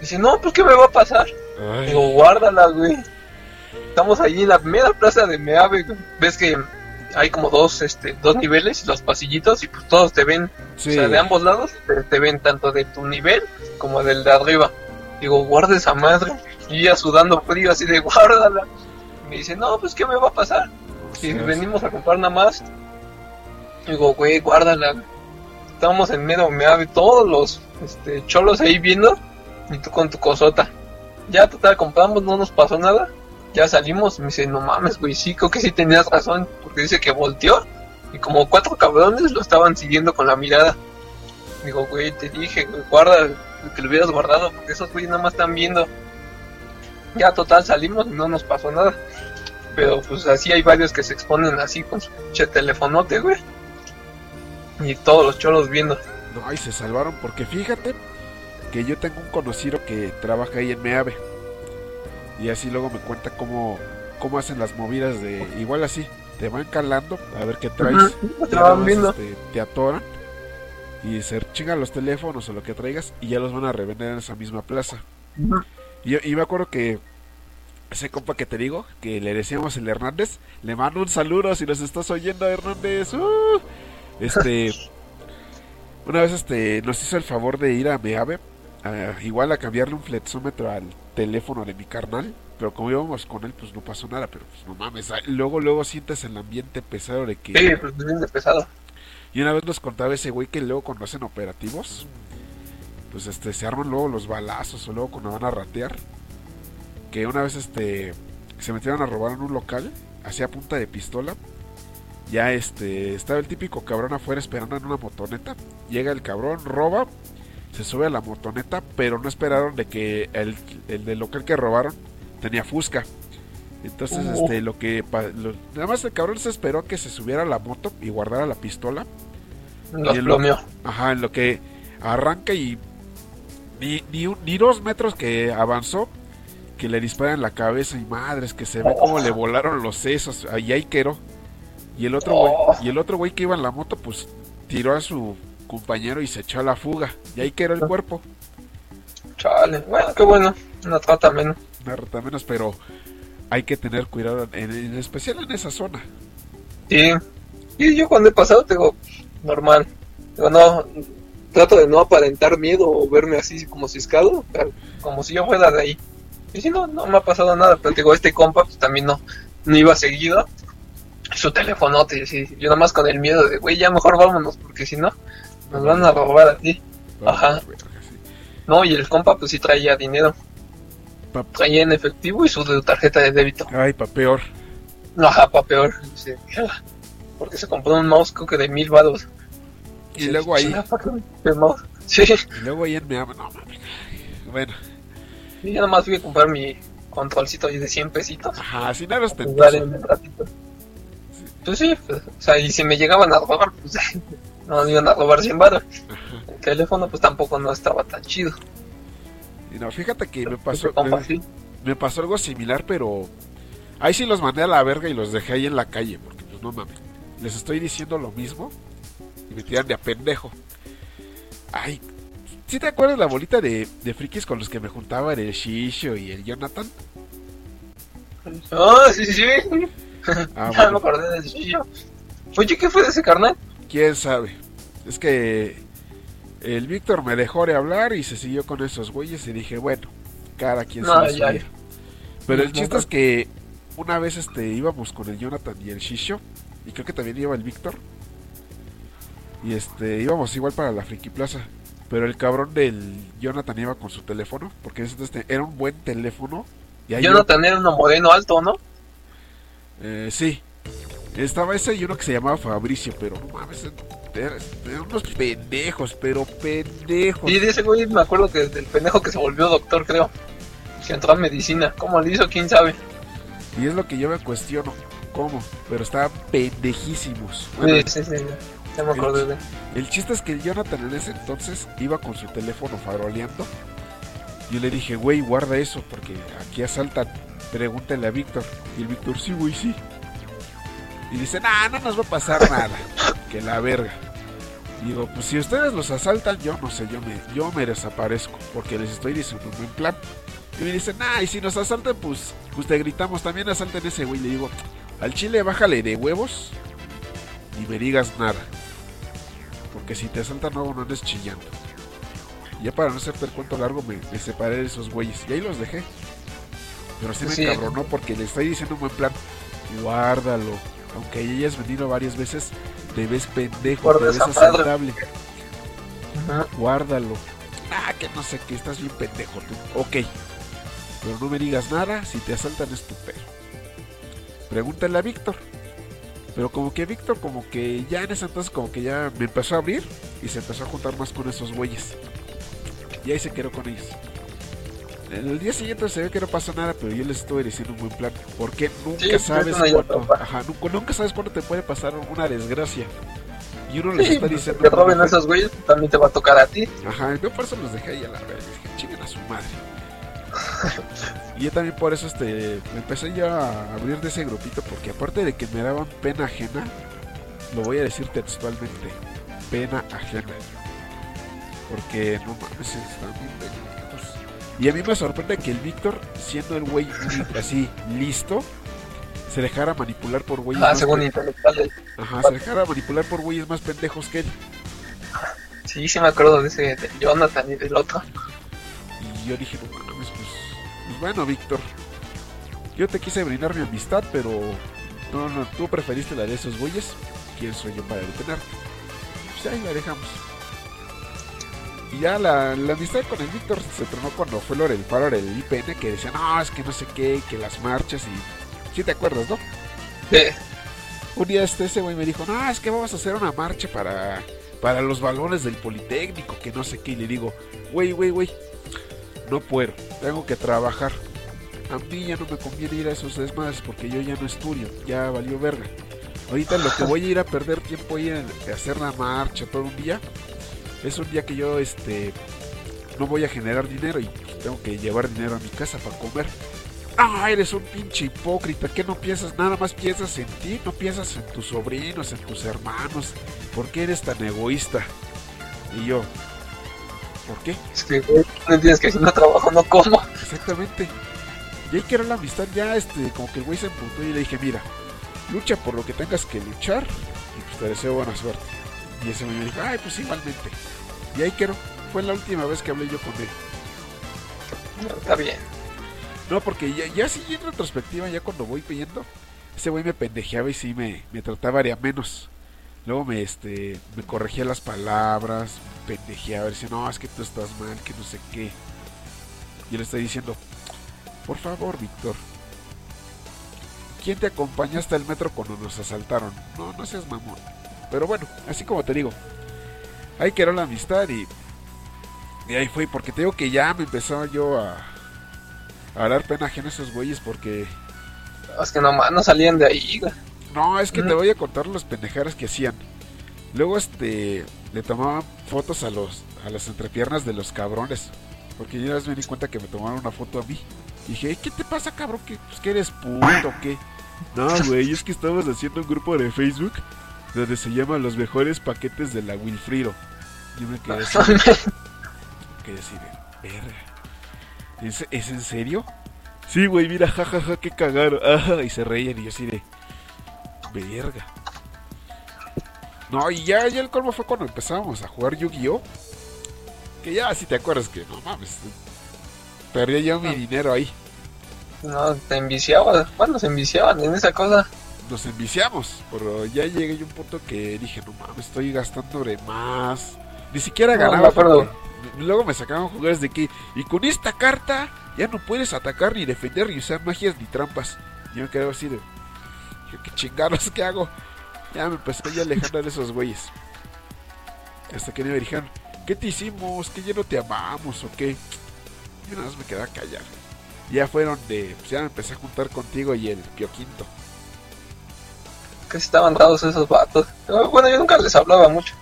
Dice, no, pues ¿qué me va a pasar? Ay, Digo, guárdala, güey. Estamos allí en la primera plaza de Meave. Ves que hay como dos, este, dos niveles, los pasillitos, y pues todos te ven. sí. O sea, de ambos lados te, te ven tanto de tu nivel como del de arriba. Digo, guarda esa madre. Y ya sudando frío, así de guárdala. Y me dice, no, pues ¿qué me va a pasar? Si Sí, venimos a comprar nada más. Digo, güey, guárdala. Estamos en medio Meave, todos los este, cholos ahí viendo. Y tú con tu cosota. Ya total compramos, no nos pasó nada. Ya salimos, me dice, no mames, güey, sí, creo que sí tenías razón, porque dice que volteó y como cuatro cabrones lo estaban siguiendo con la mirada. Digo, güey, te dije, güey, guarda, que lo hubieras guardado, porque esos güeyes nada más están viendo. Ya total salimos no nos pasó nada. Pero pues así hay varios que se exponen así con su pinche telefonote, güey. Y todos los cholos viendo. No, y se salvaron porque fíjate que yo tengo un conocido que trabaja ahí en Meave. Y así luego me cuenta cómo, cómo hacen las movidas de... Igual así, te van calando a ver qué traes. Ujú, Te van viendo. este, atoran y se chingan los teléfonos o lo que traigas y ya los van a revender en esa misma plaza. Y, yo- y me acuerdo que ese compa que te digo, que le decíamos el Hernández, le mando un saludo si nos estás oyendo, Hernández. ¡Uh! Este, una vez este nos hizo el favor de ir a Meave, a- igual a cambiarle un flexómetro al teléfono de mi carnal. Pero como íbamos con él, pues no pasó nada. Pero pues no mames, ah, luego, luego sientes el ambiente pesado de que. Sí, pues bien de pesado. Y una vez nos contaba ese güey que luego cuando hacen operativos, pues este se arman luego los balazos o luego cuando van a ratear. Que una vez este se metieron a robar en un local, hacía punta de pistola. Ya este estaba el típico cabrón afuera esperando en una motoneta. Llega el cabrón, roba, se sube a la motoneta, pero no esperaron de que el, el del local que robaron tenía fusca. Entonces, Uh. este, lo que... lo- nada más el cabrón se esperó a que se subiera a la moto y guardara la pistola. Los Y el- plomeó. Ajá, en lo que arranca y... Ni, ni, ni dos metros que avanzó, que le dispara en la cabeza y madres, que se ve como le volaron los sesos a Yaikero. Y el otro güey, Oh. y el otro güey que iba en la moto, pues tiró a su compañero y se echó a la fuga. Y ahí quedó el cuerpo. Chale. Bueno, qué bueno. Una trata menos. Menos, pero hay que tener cuidado, en, en especial en esa zona. Sí. Y yo cuando he pasado, te digo, normal. Digo, no, trato de no aparentar miedo o verme así como ciscado, pero como si yo fuera de ahí. Y si no, no me ha pasado nada, pero te digo, este compa pues también no, no iba seguido. Su teléfono, te sí, yo nada más con el miedo de, güey, ya mejor vámonos, porque si no, nos van a robar a ti. Ajá. No, y el compa pues sí traía dinero, traía en efectivo y su tarjeta de débito. Ay, pa' peor. No, ajá, pa' peor. "Mierda", porque se compró un mouse creo que de mil varos. Y luego ahí, El mouse. Sí, y luego ahí mi ama- no mames. Bueno, y yo nomás fui a comprar mi controlcito ahí de 100 pesitos. ajá, nada en el ratito. Pues sí, pues, o sea, y si me llegaban a robar, pues no me iban a robar 100 varos. El teléfono pues tampoco no estaba tan chido. Y no, fíjate que me pasó, me, pasó algo similar, pero ahí sí los mandé a la verga y los dejé ahí en la calle, porque pues no mames. Les estoy diciendo lo mismo y me tiran de a pendejo. Ay, ¿sí te acuerdas la bolita de, de frikis con los que me juntaba el Shisho y el Jonathan? Ah, sí, sí. Ah, ya me acordé de eso. Oye, ¿qué fue de ese carnal? quién sabe. Es que el Víctor me dejó de hablar y se siguió con esos güeyes y dije, bueno, cada quien No, se ya. Pero el chiste es que una vez este íbamos con el Jonathan y el Shisho y creo que también iba el Víctor. Y este íbamos igual para la Friki Plaza. Pero el cabrón del Jonathan iba con su teléfono, porque ese, este, era un buen teléfono. Y ahí Jonathan era uno moreno alto, ¿no? eh, sí. Estaba ese y uno que se llamaba Fabricio, pero no mames, unos pendejos, pero pendejos. Y de ese güey me acuerdo que del pendejo que se volvió doctor, creo. Que entró a medicina. ¿Cómo le hizo? ¿Quién sabe? Y es lo que yo me cuestiono. ¿Cómo? Pero estaban pendejísimos. Bueno, Sí, sí, sí. Ya me acordé de El chiste es que Jonathan en ese entonces iba con su teléfono faroleando. Yo le dije, güey, guarda eso porque aquí asaltan. Pregúntale a Víctor. Y el Víctor, sí, güey, sí. Y dice, nah, no nos va a pasar nada. Que la verga. Digo, pues si ustedes los asaltan, yo no sé, yo me, yo me desaparezco. Porque les estoy diciendo un buen plan. Y me dicen, nah, y si nos asaltan, pues, pues te gritamos, también asalten ese güey. Le digo, al chile bájale de huevos y me digas nada. Porque si te asaltan no, no andes chillando. Ya para no hacerte el cuento largo me, me separé de esos güeyes. Y ahí los dejé. Pero sí me encabronó porque le estoy diciendo un buen plan. Guárdalo. Aunque ya hayas venido varias veces, te ves pendejo, Por te ves. Ajá. Guárdalo. Ah, que no sé qué, estás bien pendejo tú. Ok. Pero no me digas nada, si te asaltan es tu pedo. Pregúntale a Víctor. Pero como que Víctor, como que ya en ese entonces, como que ya me empezó a abrir y se empezó a juntar más con esos güeyes. Y ahí se quedó con ellos. El día siguiente se ve que no pasó nada, pero yo les estuve diciendo un buen plan. Porque nunca Sí, sabes cuándo. Ajá, nunca, nunca sabes cuándo te puede pasar una desgracia. Y uno les está pues, diciendo. que roben a esos güeyes, también te va a tocar a ti. Ajá, yo por eso los dejé ahí a la verga. Dije, chinguen a su madre. y yo también por eso este, me empecé ya a abrir de ese grupito, porque aparte de que me daban pena ajena, lo voy a decir textualmente, pena ajena. Porque no mames, están bien. Y a mí me sorprende que el Víctor, siendo el güey así listo, se dejara manipular por güeyes Ah, más según intelectuales. Ajá, se dejara manipular por güeyes más pendejos que él. Sí, sí me acuerdo de ese de Jonathan y del otro. Y yo dije, no mames, pues, pues bueno, Víctor. Yo te quise brindar mi amistad, pero no, no, tú preferiste la de esos güeyes. ¿Quién soy yo para detenerte? Pues ahí la dejamos. Y ya la, la amistad con el Víctor se tronó cuando fue del paro del IPN, que decía, no, es que no sé qué, que las marchas y... Sí te acuerdas, ¿no? Sí. Un día este ese güey me dijo, no, es que vamos a hacer una marcha para, para los balones del Politécnico, que no sé qué. Y le digo, güey, güey, güey, no puedo, tengo que trabajar. a mí ya no me conviene ir a esos desmadres porque yo ya no estudio, ya valió verga. Ahorita lo que voy a ir a perder tiempo ahí en hacer la marcha todo un día, es un día que yo este no voy a generar dinero y tengo que llevar dinero a mi casa para comer. Ah, eres un pinche hipócrita, que no piensas, nada más piensas en ti, no piensas en tus sobrinos, en tus hermanos, ¿por qué eres tan egoísta? Y yo, ¿por qué? Es que no entiendes que si no trabajo no como. Exactamente. Y ahí que era la amistad, ya este, como que el güey se emputó y le dije, mira, lucha por lo que tengas que luchar y pues te deseo buena suerte. Y ese me dijo, ay, pues igualmente. Y ahí quedó. Fue la última vez que hablé yo con él. No, está bien. No, porque ya, ya sí en retrospectiva, ya cuando voy pidiendo, ese güey me pendejeaba y sí me, me trataba de a menos. Luego me, este, me corregía las palabras, me pendejeaba, decía, no, es que tú estás mal, que no sé qué. Y él está diciendo, por favor, Víctor, ¿quién te acompañó hasta el metro cuando nos asaltaron? No, no seas mamón. Pero bueno, así como te digo, ahí quedó la amistad y, y ahí fue, porque te digo que ya me empezaba yo a, a dar pena ajena a esos güeyes porque... Es que nomás no salían de ahí. No, es que te voy a contar las pendejadas que hacían. Luego este le tomaban fotos a los a las entrepiernas de los cabrones. Porque yo me di cuenta que me tomaron una foto a mí. Y dije, "Ey, ¿qué te pasa, cabrón? ¿Qué, pues, que eres puto o qué? No, güey, es que estamos haciendo un grupo de Facebook donde se llama Los mejores paquetes de la Wilfrido. Yo me quedé así, quedé así de, verga. ¿Es, ¿Es en serio? Sí, güey, mira, jajaja, qué cagaron. Ajá, y se reían y yo así de, verga. No, y ya, ya el colmo fue cuando empezábamos a jugar Yu-Gi-Oh! Que ya, si te acuerdas que, no mames, perdí yo mi dinero ahí. No, te enviciabas. Bueno, se enviciaban en esa cosa. Nos enviciamos, pero ya llegué a un punto que dije, no mames, estoy gastando de más. Ni siquiera No, ganaba. Luego me sacaban jugadores de que, y con esta carta ya no puedes atacar ni defender ni usar magias ni trampas. Y yo me quedé así de, ¿qué chingados que hago? Ya me empecé ya alejando de esos güeyes. Hasta que me dijeron, ¿qué te hicimos? ¿Que ya no te amamos o qué? Y nada más me quedé a callar. Ya fueron de, pues ya me empecé a juntar contigo y el Pio Quinto. Que estaban dados esos vatos. Bueno, yo nunca les hablaba mucho.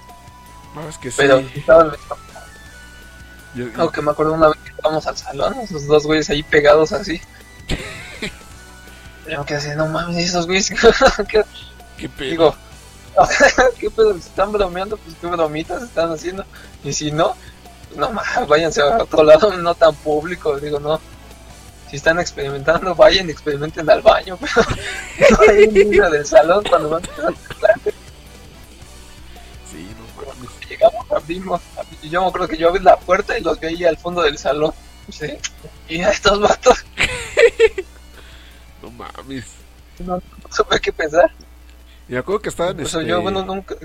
No, es que sí. Pero estaban. Yo- Aunque me acuerdo una vez que íbamos al salón, esos dos güeyes ahí pegados así. Yo quedé así, no mames, esos güeyes. ¿Qué, qué pedo. digo, ¿qué pedo? Si están bromeando, pues qué bromitas están haciendo. Y si no, pues no mames, váyanse a otro lado, no tan público. Digo, no. Si están experimentando, vayan y experimenten al baño. Pero no hay un niño del salón cuando van a clase. Sí, no mames. Llegamos, abrimos. Y yo acuerdo que yo abrí la puerta y los veía al fondo del salón. Sí. Y a estos vatos No mames. no, no supe qué pensar. Y me acuerdo que estaban. O sea, este, yo, bueno, nunca-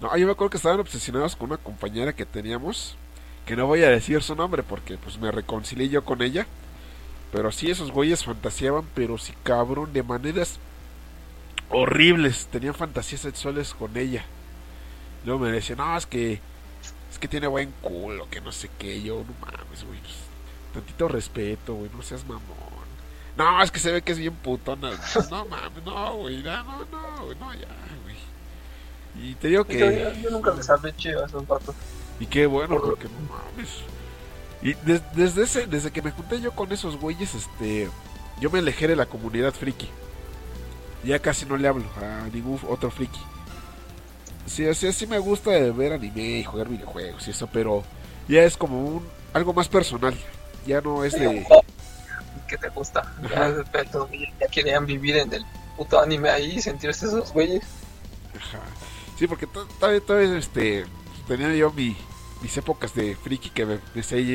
No, yo me acuerdo que estaban obsesionados con una compañera que teníamos. Que no voy a decir su nombre porque pues me reconcilié yo con ella. Pero sí, esos güeyes fantaseaban, pero sí cabrón, de maneras horribles. Tenían fantasías sexuales con ella. Luego me decían, no, es que. Es que tiene buen culo, que no sé qué. Yo, no mames, güey. pues, tantito respeto, güey, no seas mamón. No, es que se ve que es bien putona. No mames, no, güey, no, no, no, güey, no, ya, güey. Y te digo que. Yo, yo- nunca les chido a esos vatos. Y qué bueno, porque no mames. Y des- desde ese, desde que me junté yo con esos güeyes, este, yo me alejé de la comunidad friki. Ya casi no le hablo a ningún otro friki. Sí, o sea, sí me gusta ver anime y jugar videojuegos y eso, pero ya es como un algo más personal. Ya no es de ¿Qué te gusta? Ya, ya querían vivir en el puto anime ahí y sentirse esos güeyes. Ajá. Sí, porque to- todavía, todavía este, tenía yo mi, mis épocas de friki que me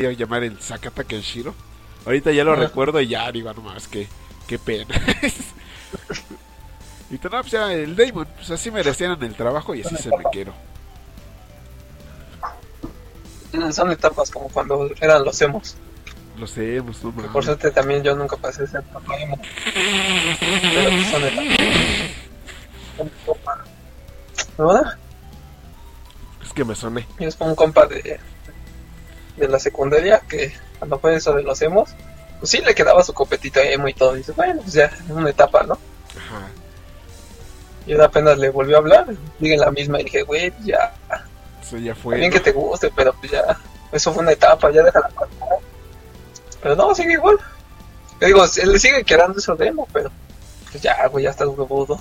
a llamar el Sakata Kenshiro. Ahorita ya lo Ajá. recuerdo y ya digo, no más, que qué pena. y no, pues ya el Damon, pues así me en el trabajo y así se me quiero. Son etapas como cuando eran los emos. Lo sabemos, no por suerte también yo nunca pasé esa etapa emo. Pero pues son etapas. ¿Verdad? Es que me soné. Y es como un compa de, de la secundaria que cuando fue eso de los emos, pues sí le quedaba su copetito emo y todo. Y dice, bueno, pues ya, es una etapa, ¿no? Ajá. Y él apenas le volvió a hablar, en la misma. Y dije, güey, pues ya, Eso ya fue. bien ¿no? que te guste, pero pues ya, eso fue una etapa, ya déjala. pasar. Pero no, sigue igual. Yo digo, él le sigue quedando eso de emo, pero pues ya, güey, ya estás huevudo.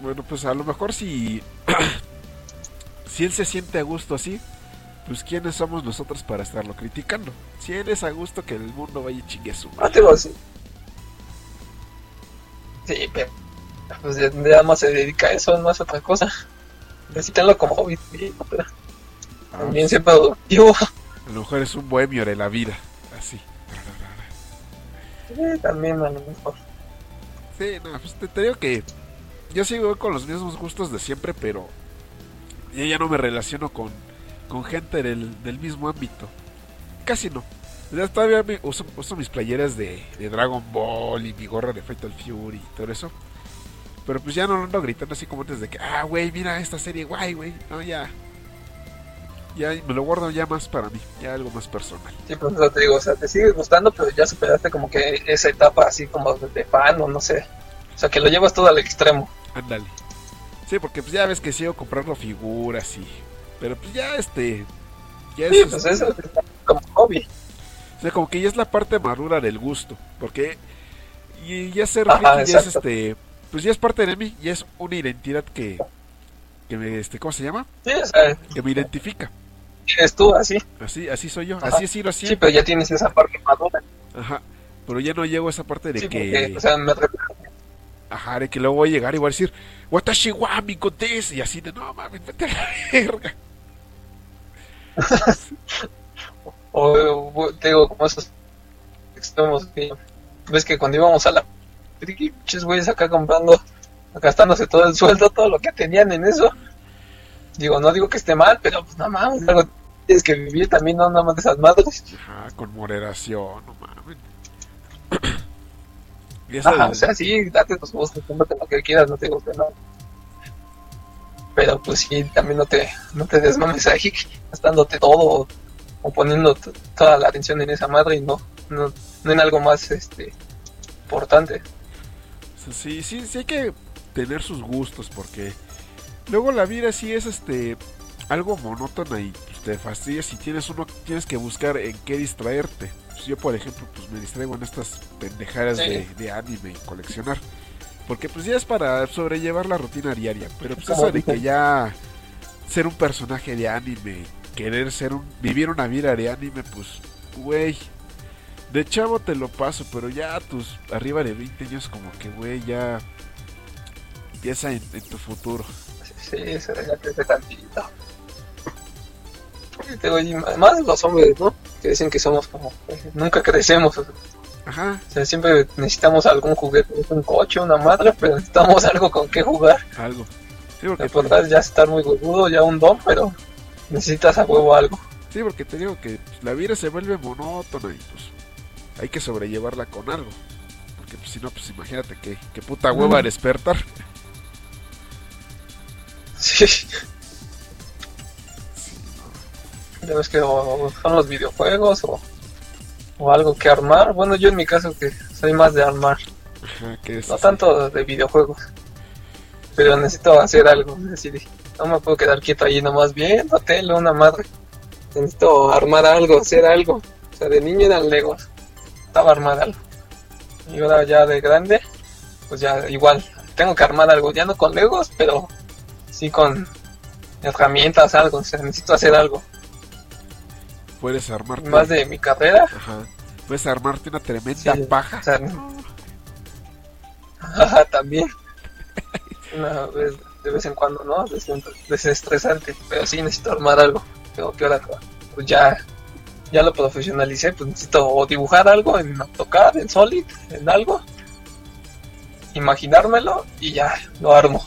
Bueno, pues a lo mejor si. si él se siente a gusto así, pues quiénes somos nosotros para estarlo criticando. Si él es a gusto, que el mundo vaya y chingue a su Ah, madre. te digo así. Sí, pero pues ya, más se dedica a eso, no es otra cosa. Necesitanlo como hobby, sí, pero Ah, también siempre productivo. a lo mejor es un bohemio de la vida. Así. Sí, también a lo mejor. Sí, no, pues te, te digo que yo sigo con los mismos gustos de siempre, pero yo ya no me relaciono con, con gente del, del mismo ámbito. Casi no. Ya todavía me uso, uso mis playeras de, de Dragon Ball y mi gorra de Fatal Fury y todo eso. Pero pues ya no ando gritando así como antes de que, ah, güey, mira esta serie, guay, güey. No, ya. Ya me lo guardo ya más para mí, ya algo más personal. Sí, pues eso te digo, o sea, te sigue gustando, pero ya superaste como que esa etapa así como de fan o no sé. O sea, que lo llevas todo al extremo. Ándale. Sí, porque pues ya ves que sigo comprando figuras y... Pero pues ya este... Ya Sí, es, pues eso es como hobby. o sea, como que ya es la parte madura del gusto. Porque... Y ya ser Ajá, friki ya es este... Pues ya es parte de mí, ya es una identidad que... Que me, este, ¿cómo se llama? Sí, o sea, Que me identifica. eres tú así. Así, así soy yo, Ajá. así he sido así. Sí, pero ya tienes esa parte madura. Ajá. Pero ya no llego a esa parte de Sí, que... porque, o sea, me Ajá, de que luego voy a llegar y voy a decir... Watashi wa mi kotes", Y así de, no mames, vete a la verga. O, o, te digo, como esos extremos. que- Ves que cuando íbamos a la. Pinches güeyes acá comprando, gastándose todo el sueldo, todo lo que tenían en eso. Digo, no digo que esté mal, pero pues no mames, algo tienes que vivir también, no nada más de esas madres. Ajá, con moderación, no mames. Ajá, o sea, sí, date tus gustos, cómprate lo que quieras, no te guste nada. Pero pues sí, también no te, no te desmames ahí, gastándote todo o poniendo toda la atención en esa madre y no, no, no en algo más este importante. sí, sí, sí hay que tener sus gustos porque luego la vida sí es este algo monótona y pues, te fastidias y tienes uno tienes que buscar en qué distraerte. Pues, yo por ejemplo pues me distraigo en estas pendejadas Sí. de, de anime y coleccionar. Porque pues ya es para sobrellevar la rutina diaria. Pero pues eso de que ya ser un personaje de anime, querer ser un, vivir una vida de anime, pues, güey, de chavo te lo paso, pero ya tus arriba de 20 años como que, güey, ya piensa en, en tu futuro. Sí, eso ya crece tantito. Y te digo, y más los hombres, ¿no? Que dicen que somos como, eh, nunca crecemos. O Ajá, sea, siempre necesitamos algún juguete, un coche, una madre, pero necesitamos algo con qué jugar. algo. Sí, porque, podrás ya estar muy huevudo, ya un don, pero necesitas a huevo algo. sí, porque te digo que la vida se vuelve monótona y pues hay que sobrellevarla con algo. Porque pues, si no, pues imagínate que, que puta hueva Mm. despertar. Sí. Ya ves que o- son los videojuegos o, o algo que armar. Bueno, yo en mi caso que soy más de armar, Ajá, que es no así. tanto de videojuegos. Pero necesito hacer algo, es decir, no me puedo quedar quieto ahí nomás viendo tele, una madre. Necesito armar algo, hacer algo. O sea, de niño eran legos. Estaba armar algo. Y ahora ya de grande, pues ya igual. Tengo que armar algo, ya no con legos, pero sí con herramientas, algo. O sea, necesito hacer algo. Puedes armarte. Más de mi carrera. Ajá. Puedes armarte una tremenda Sí, paja. O sea, Ajá, también. Una vez, de vez en cuando, ¿no? Des- Desestresante. Pero sí necesito armar algo. Tengo que ahora, pues ya, ya lo profesionalicé, pues necesito o dibujar algo en AutoCAD, en Solid, en algo. Imaginármelo y ya, lo armo.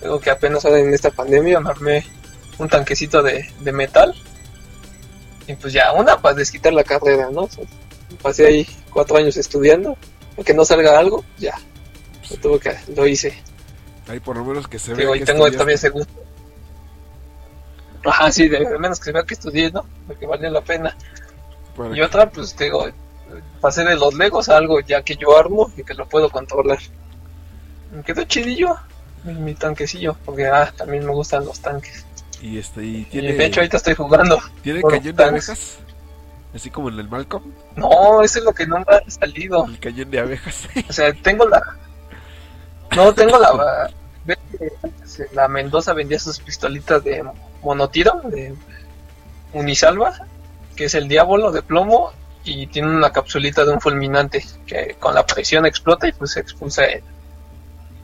Tengo que apenas ahora en esta pandemia me armé un tanquecito de, de metal. Y pues ya, una para desquitar la carrera, ¿no? O sea, pasé ahí cuatro años estudiando. Que no salga algo, ya. Lo, tuve que, lo hice. Ahí por lo menos que se vea Digo, y tengo estudiaste. ese gusto. Ajá, sí, de, de menos que se vea que estudié, ¿no? De que valió la pena. Y otra, pues digo, pasé de los legos a algo ya que yo armo y que lo puedo controlar. Me quedó chidillo mi, mi tanquecillo, porque ah, también me gustan los tanques. Y este, y tiene, de hecho ahorita estoy jugando. ¿tiene cañón de abejas. Así como en el Malcolm, No, eso es lo que no me ha salido. el cañón de abejas. O sea, tengo la... No, tengo la... La Mendoza vendía sus pistolitas de monotiro, de Unisalva, que es el diablo de plomo, y tiene una capsulita de un fulminante que con la presión explota y pues se expulsa el,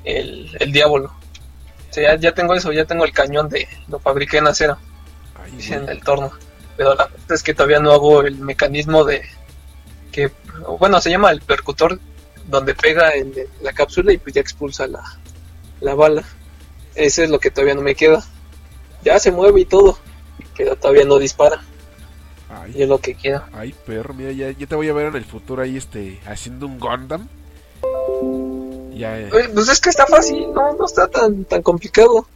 el, el diablo. O sea, ya, ya tengo eso, ya tengo el cañón de... Lo fabriqué en acero, Ay, hice en el torno. Pero la verdad es que todavía no hago el mecanismo de... que Bueno, se llama el percutor donde pega en la cápsula y pues ya expulsa la, la bala. Ese es lo que todavía no me queda. Ya se mueve y todo, pero todavía no dispara. Y Ay, es lo que queda. ay, perro, mira, ya, ya te voy a ver en el futuro ahí, este, haciendo un Gundam. Ya, eh, Pues es que está fácil, no, no está tan, tan complicado.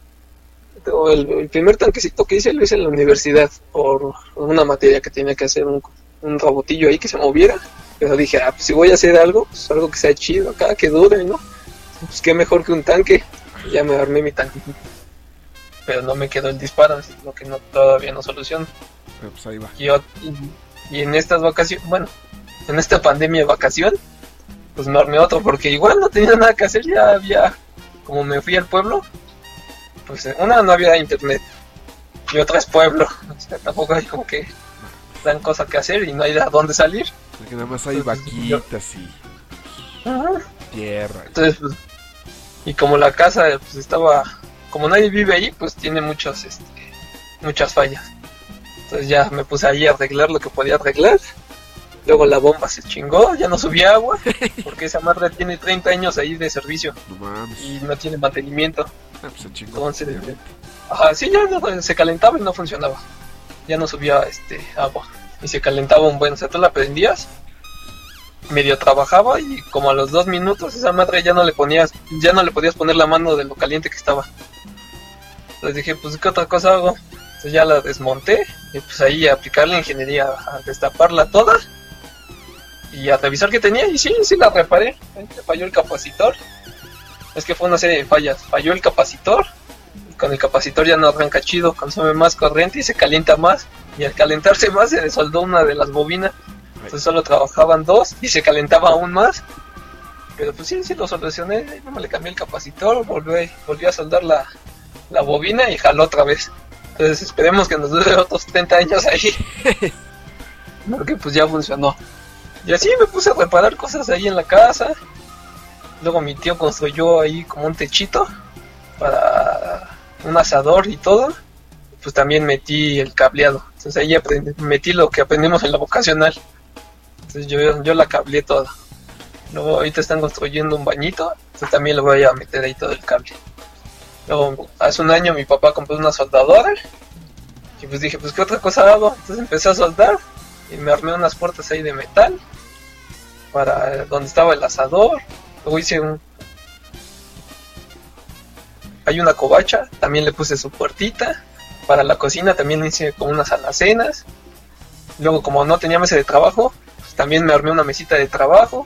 El, el primer tanquecito que hice lo hice en la universidad por una materia que tenía que hacer un, un robotillo ahí que se moviera. Pero dije, ah, pues si voy a hacer algo, pues algo que sea chido acá, que dure, ¿no? Pues qué mejor que un tanque. Y ya me armé mi tanque. Pero no me quedó el disparo, es lo que no, todavía no soluciono. pero pues ahí va. Y, y- y en estas vacaciones, bueno, en esta pandemia de vacación, pues me armé otro, porque igual no tenía nada que hacer, ya había, como me fui al pueblo, pues eh, una no había internet, y otra es pueblo, o sea, tampoco hay como que dan cosas que hacer y no hay a dónde salir. Porque nada más hay Entonces, yo- vaquitas y Ajá. tierra. Entonces, pues, y como la casa pues estaba, como nadie vive ahí, pues tiene muchos, este, muchas fallas. Entonces ya me puse ahí a arreglar lo que podía arreglar. Luego la bomba se chingó, ya no subía agua, porque esa madre tiene 30 años ahí de servicio No mames. y no tiene mantenimiento. Ah, pues se chingó. Entonces. Ajá, sí, ya no- se calentaba y no funcionaba. Ya no subía este agua. Y se calentaba un buen. O sea, tú la prendías, medio trabajaba y como a los dos minutos esa madre ya no le ponías, ya no le podías poner la mano de lo caliente que estaba. Entonces dije, pues qué otra cosa hago. Entonces ya la desmonté y pues ahí aplicar la ingeniería, a destaparla toda y a revisar qué tenía y sí, sí la reparé. Falló el capacitor. Es que fue una serie de fallas. Falló el capacitor con el capacitor ya no arranca chido, consume más corriente y se calienta más. Y al calentarse más se desoldó una de las bobinas. Entonces solo trabajaban dos y se calentaba aún más. Pero pues sí, sí lo solucioné. No me le cambié el capacitor, volví, volví a soldar la, la bobina y jaló otra vez. Entonces esperemos que nos dure otros 30 años ahí. Porque pues ya funcionó. Y así me puse a reparar cosas ahí en la casa. Luego mi tío construyó ahí como un techito para un asador y todo, pues también metí el cableado. Entonces ahí aprendí, metí lo que aprendimos en la vocacional. Entonces yo, yo la cableé toda. Luego ahorita están construyendo un bañito, entonces también le voy a meter ahí todo el cable. Luego hace un año mi papá compró una soldadora y pues dije, pues qué otra cosa hago. Entonces empecé a soldar y me armé unas puertas ahí de metal para donde estaba el asador. Luego hice un, hay una covacha, también le puse su puertita. Para la cocina también hice como unas alacenas. Luego, como no tenía mesa de trabajo, pues también me armé una mesita de trabajo.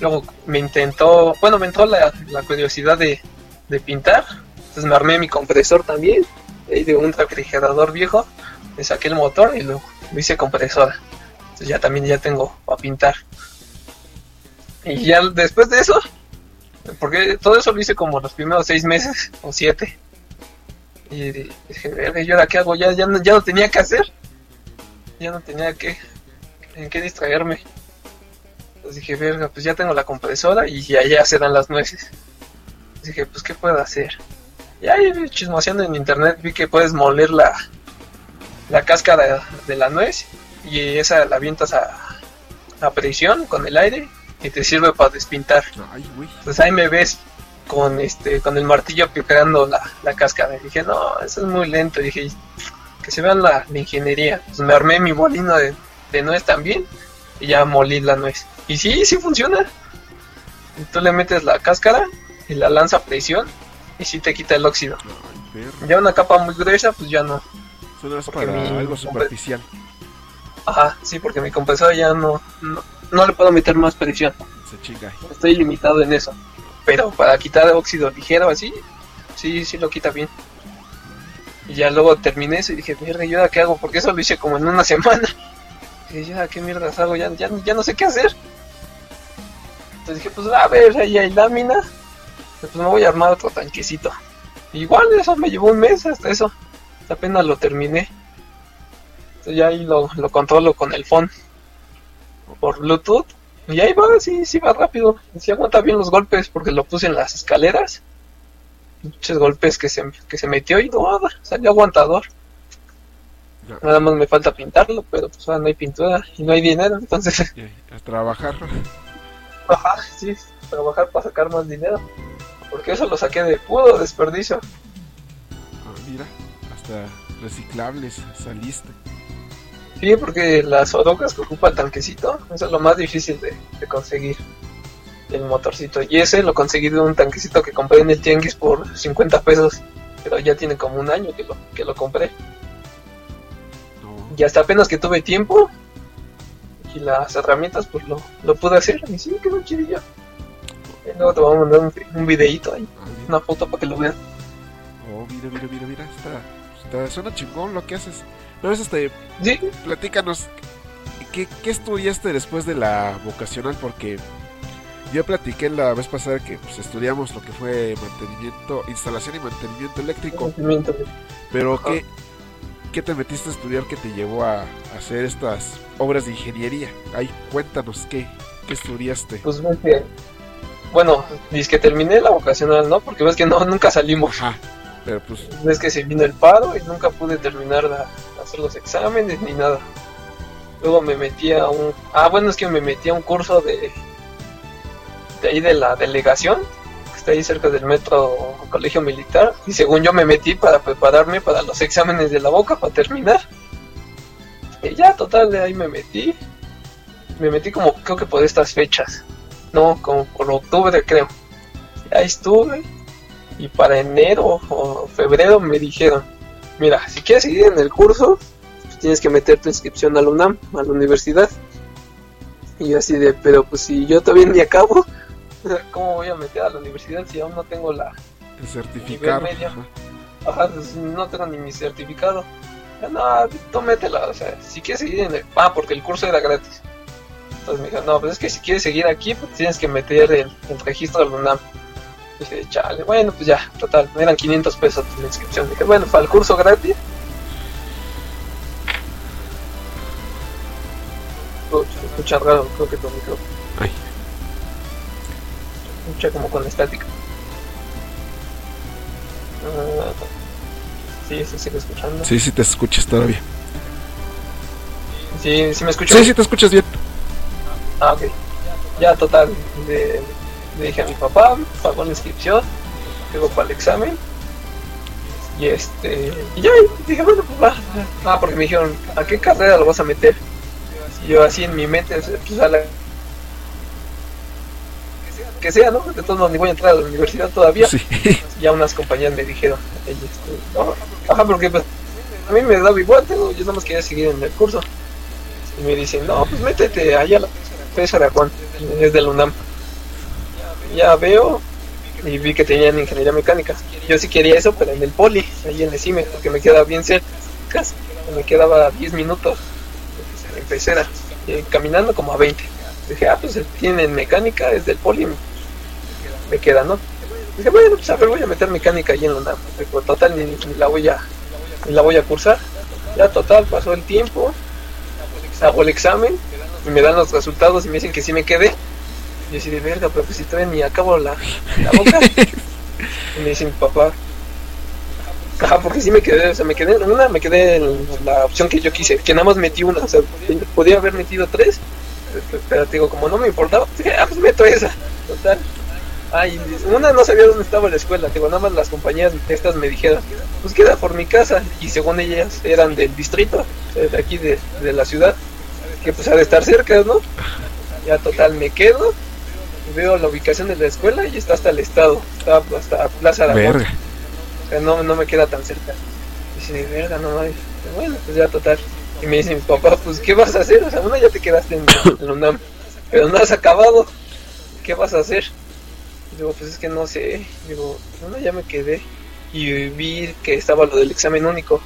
Luego me intentó, bueno, me entró la, la curiosidad de, de pintar. Entonces me armé mi compresor también, de un refrigerador viejo. Le saqué el motor y lo, lo hice compresora. Entonces ya también ya tengo para pintar. Y ya después de eso, porque todo eso lo hice como los primeros seis meses o siete. Y dije, verga, ¿y ahora qué hago? Ya, ya, no, ya no tenía que hacer. Ya no tenía que, en qué distraerme. Entonces dije, verga, pues ya tengo la compresora y ya, ya se dan las nueces. Entonces dije, pues ¿qué puedo hacer? Y ahí chismoseando en internet vi que puedes moler la, la cáscara de la nuez y esa la avientas a, a presión con el aire y te sirve para despintar. Ay. Pues ahí me ves con este con el martillo picando la, la cáscara. Y dije, no, eso es muy lento. dije, que se vean la, la ingeniería. Pues me armé mi molino de, de nuez también y ya molí la nuez. Y sí, sí funciona. Y tú le metes la cáscara y la lanza a presión y sí te quita el óxido. Ay. Ya una capa muy gruesa, pues ya no. Eso no es Porque para mi- algo superficial. Ajá, sí, porque mi compresor ya no, no, no le puedo meter más presión. Se chinga. Estoy limitado en eso. Pero para quitar óxido ligero así, sí, sí lo quita bien. Y ya luego terminé eso y dije, mierda, ¿y ahora qué hago? Porque eso lo hice como en una semana. Y dije, ya, ¿qué mierdas hago? Ya, ya, ya no sé qué hacer. Entonces dije, pues a ver, ahí hay láminas. Pues me voy a armar otro tanquecito. Igual eso me llevó un mes hasta eso. Apenas lo terminé. Entonces ya ahí lo, lo controlo con el phone. Por Bluetooth. Y ahí va, sí, sí va rápido. Sí aguanta bien los golpes porque lo puse en las escaleras. Muchos golpes que se, que se metió y no, salió aguantador. Ya. Nada más me falta pintarlo, pero pues ahora no hay pintura y no hay dinero, entonces a trabajar. Ajá, sí, trabajar para sacar más dinero. Porque eso lo saqué de puro desperdicio. Hasta reciclables saliste. Sí, porque las orocas que ocupa el tanquecito, eso es lo más difícil de, de conseguir. El motorcito. Y ese lo conseguí de un tanquecito que compré en el Tianguis por 50 pesos. Pero ya tiene como un año que lo, que lo compré. No. Y hasta apenas que tuve tiempo y las herramientas, pues lo, lo pude hacer. Y sí, quedó chidillo. Y luego te voy a mandar un, un videíto ahí, Ah, una foto para que lo vean. Oh, mira, mira, mira, mira. Está, está- suena chingón lo que haces. Pero es este, Sí, platícanos, ¿qué, ¿qué estudiaste después de la vocacional? Porque yo platiqué la vez pasada que pues, estudiamos lo que fue mantenimiento, instalación y mantenimiento eléctrico. conocimiento. Pero Ajá. ¿qué, ¿qué te metiste a estudiar que te llevó a, a hacer estas obras de ingeniería? Ahí, cuéntanos, ¿qué, qué estudiaste? Pues ves que, bueno, dices que terminé la vocacional, ¿no? Porque ves que no, nunca salimos. Ajá, pero pues, Ves que se vino el paro y nunca pude terminar de hacer los exámenes ni nada. Luego me metí a un... Ah, bueno, es que me metí a un curso de... De ahí de la delegación, que está ahí cerca del metro Colegio Militar. Y según yo me metí para prepararme para los exámenes de la boca, para terminar. Y ya, total, de ahí me metí. Me metí como, creo que por estas fechas. No, como por octubre, creo. Y ahí estuve. Y para enero o febrero me dijeron, mira, si quieres seguir en el curso, pues tienes que meter tu inscripción a la UNAM, a la universidad. Y yo así de, pero pues si yo todavía ni acabo, ¿cómo voy a meter a la universidad si aún no tengo la... el certificado. medio. ajá. Pues no tengo ni mi certificado. No, tú métela, o sea, si quieres seguir en el... Ah, porque el curso era gratis. Entonces me dijo, no, pues es que si quieres seguir aquí, pues tienes que meter el, el registro al UNAM. Y dije, chale, bueno, pues ya, total, eran 500 pesos la inscripción. Dije, bueno, para el curso gratis. Se escucha raro, creo que tu micrófono. Ay. Se escucha como con estática. Ah, sí, se sigue escuchando. Sí, sí te escuchas todavía. Sí, sí me escuchas. Sí, sí te escuchas bien. Ah, ok. Ya, total. Le, le dije a mi papá, pagó la inscripción, llegó para el examen. Y este. Y ya, y dije, bueno, pues va. Ah, porque me dijeron, ¿a qué carrera lo vas a meter? Y yo así en mi mente, pues a la. Que sea, ¿no? De todos modos, ni voy a entrar a la universidad todavía. Sí. Ya unas compañías me dijeron, "Ey, este, no, ajá, porque pues a mí me daba igual, yo nada más quería seguir en el curso. Y me dicen, no, pues métete allá a la César Aragón, es del UNAM. Ya veo y vi que tenían ingeniería mecánica. Yo sí quería eso, pero en el poli, ahí en el CIME, porque me quedaba bien cerca, me quedaba 10 minutos en pecera, eh, caminando como a 20. Dije, ah, pues tienen mecánica, es del poli, me queda, ¿no? Dije, bueno, pues a ver, voy a meter mecánica ahí en la total, ni, ni la voy a ni la voy a cursar. Ya total, pasó el tiempo, hago el examen y me dan los resultados y me dicen que sí me quedé. Y yo así de verga, pero pues si todavía ni acabo la, la boca. y me dice mi papá, ajá, porque sí me quedé, o sea, me quedé en una, me quedé en la opción que yo quise, que nada más metí una, o sea, podía haber metido tres, pero te digo, como no me importaba, dije, ah, pues meto esa, total. Ay, una no sabía dónde estaba la escuela, digo, nada más las compañías estas me dijeron, pues queda por mi casa, y según ellas eran del distrito, eh, de aquí de, de la ciudad, que pues ha de estar cerca, ¿no? Ya total me quedo, veo la ubicación de la escuela y está hasta el estado, está hasta Plaza Aragón, Verga. o sea, no, no me queda tan cerca. Y dice, de verga, no mames. Bueno, pues ya total. Y me dice mi papá, pues ¿qué vas a hacer? O sea, una ya te quedaste en, en UNAM. pero no has acabado, ¿qué vas a hacer? Digo, pues es que no sé, digo, no, ya me quedé y vi que estaba lo del examen único.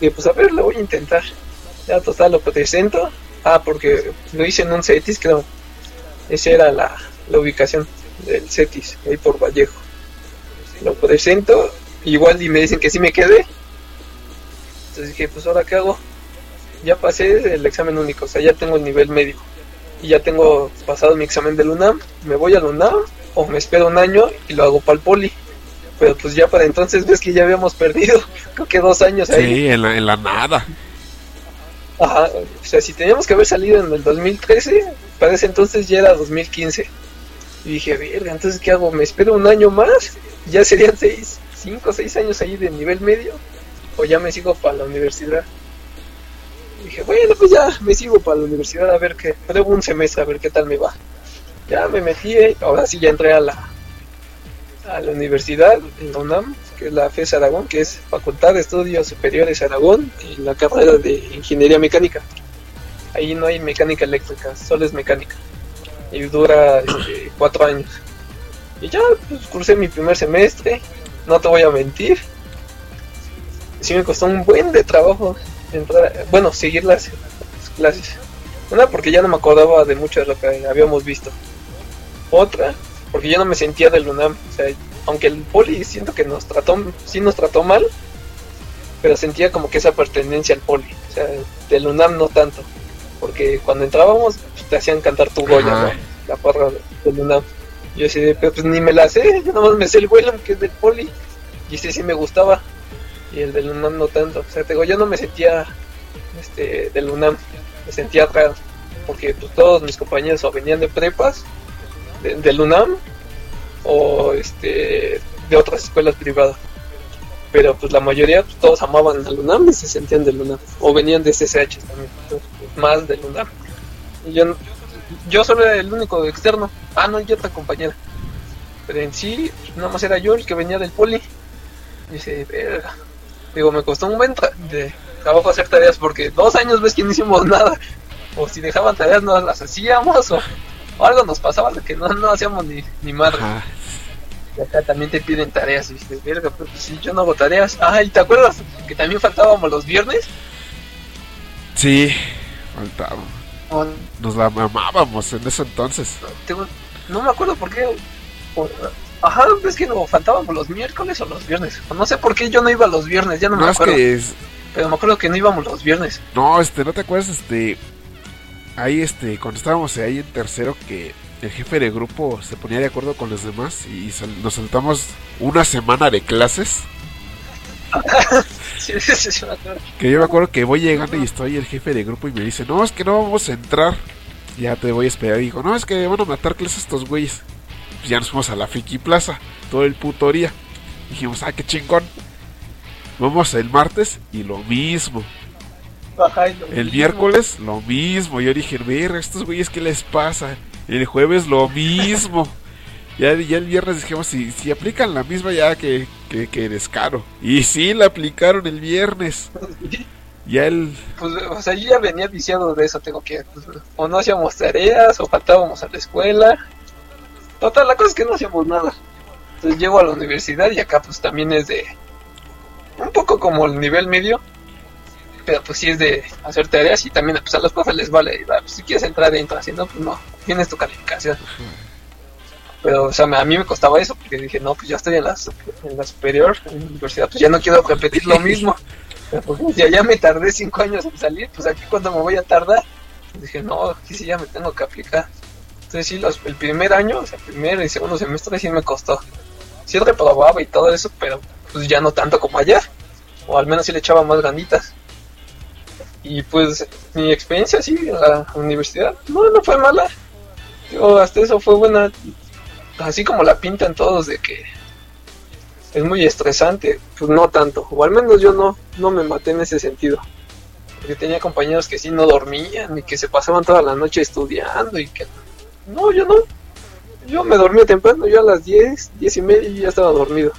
Digo, pues a ver, lo voy a intentar. Ya total, lo presento. Ah, porque lo hice en un CETIS, creo. Esa era la, la ubicación del CETIS, ahí por Vallejo. Lo presento, igual y me dicen que sí me quedé. Entonces dije, pues ahora qué hago. Ya pasé el examen único, o sea, ya tengo el nivel medio. Y ya tengo pasado mi examen del UNAM. Me voy al UNAM o me espero un año y lo hago para el poli. Pero pues ya para entonces ves que ya habíamos perdido, creo que dos años ahí. Sí, en la, en la nada. Ajá, o sea, si teníamos que haber salido en el 2013, para ese entonces ya era 2015. Y dije, verga, entonces ¿qué hago? ¿Me espero un año más? Ya serían seis, cinco, seis años ahí de nivel medio. O ya me sigo para la universidad. Y dije, bueno, pues ya me sigo para la universidad a ver qué, pruebo un semestre a ver qué tal me va. Ya me metí, ahora sí ya entré a la, a la universidad, en la UNAM, que es la FES Aragón, que es Facultad de Estudios Superiores Aragón, en la carrera de Ingeniería Mecánica. Ahí no hay mecánica eléctrica, solo es mecánica. Y dura este, cuatro años. Y ya, pues cursé mi primer semestre, no te voy a mentir. Sí me costó un buen de trabajo entrar, bueno, seguir las, las clases. Una, porque ya no me acordaba de mucho de lo que habíamos visto. Otra, porque yo no me sentía del UNAM. O sea, aunque el poli siento que nos trató, sí nos trató mal, pero sentía como que esa pertenencia al poli. O sea, del UNAM no tanto. Porque cuando entrábamos pues, te hacían cantar tu Goya. ¿no? la porra del UNAM. Yo decía, pero pues ni me la sé, yo nomás me sé el vuelo que es del poli. Y ese sí me gustaba. Y el del UNAM no tanto. O sea, te digo, yo no me sentía este, del UNAM. Me sentía raro. Porque pues, todos mis compañeros o venían de prepas, de- del UNAM, o este de otras escuelas privadas. Pero pues la mayoría, pues, todos amaban al UNAM y se sentían del UNAM. O venían de CCH también, entonces, más del UNAM. Y yo, yo solo era el único externo. Ah, no, y otra compañera. Pero en sí, pues, nada más era yo el que venía del poli. Y dice, verga. Digo, me costó un buen tra- de trabajo hacer tareas porque dos años ves que no hicimos nada. O si dejaban tareas no las hacíamos o, o algo nos pasaba de que no, no hacíamos ni, ni madre. Ajá. Y acá también te piden tareas y dices, verga, pero pues, si yo no hago tareas. Ah, ¿y te acuerdas que también faltábamos los viernes? Sí, faltaba. Nos la mamábamos en ese entonces. tengo- no me acuerdo por qué. ajá, es que no, faltábamos los miércoles o los viernes. No sé por qué yo no iba los viernes, ya no, No, me acuerdo. que es, Pero me acuerdo que no íbamos los viernes. No, este, ¿no te acuerdas? Este, ahí, este, cuando estábamos ahí en tercero, que el jefe de grupo se ponía de acuerdo con los demás y sal- nos saltamos una semana de clases. Sí, sí, sí, me acuerdo. Que yo me acuerdo que voy llegando y estoy el jefe de grupo y me dice, no, es que no vamos a entrar. Ya te voy a esperar. Y dijo, no, es que van a matar clases estos güeyes. Pues ya nos fuimos a la Friki Plaza, todo el puto día. Dijimos, ah, qué chingón. Vamos el martes y lo mismo. Ajá, y lo El mismo. miércoles lo mismo. Yo dije, ver, estos güeyes, ¿qué les pasa? El jueves lo mismo. Ya, ya el viernes dijimos, si, si aplican la misma, ya que, que, que descaro. Y sí, la aplicaron el viernes. Ya el... Pues, o sea, yo ya venía viciado de eso, tengo que, pues, o no hacíamos tareas, o faltábamos a la escuela. Total, la cosa es que no hacíamos nada. Entonces llego a la universidad y acá pues también es de, un poco como el nivel medio, pero pues sí es de hacer tareas y también pues a los profes les vale, pues, si quieres entrar dentro, si no, pues no, tienes tu calificación. Pero, o sea, a mí me costaba eso porque dije, no, pues ya estoy en la, en la superior, en la universidad, pues ya no quiero repetir lo mismo. Pues, ya, ya me tardé cinco años en salir, pues aquí cuando me voy a tardar. Dije, no, aquí sí ya me tengo que aplicar. Entonces sí, los, el primer año, o sea, primer y segundo semestre sí me costó. Sí reprobaba y todo eso, pero pues ya no tanto como allá. O al menos sí le echaba más ganitas. Y pues mi experiencia así en la universidad, no, no fue mala. Digo, hasta eso fue buena. Así como la pintan todos de que es muy estresante, pues no tanto. O al menos yo no, no me maté en ese sentido. Porque tenía compañeros que sí no dormían y que se pasaban toda la noche estudiando y que... No, yo no. Yo me dormía temprano, yo a las 10, 10 y media ya estaba dormido.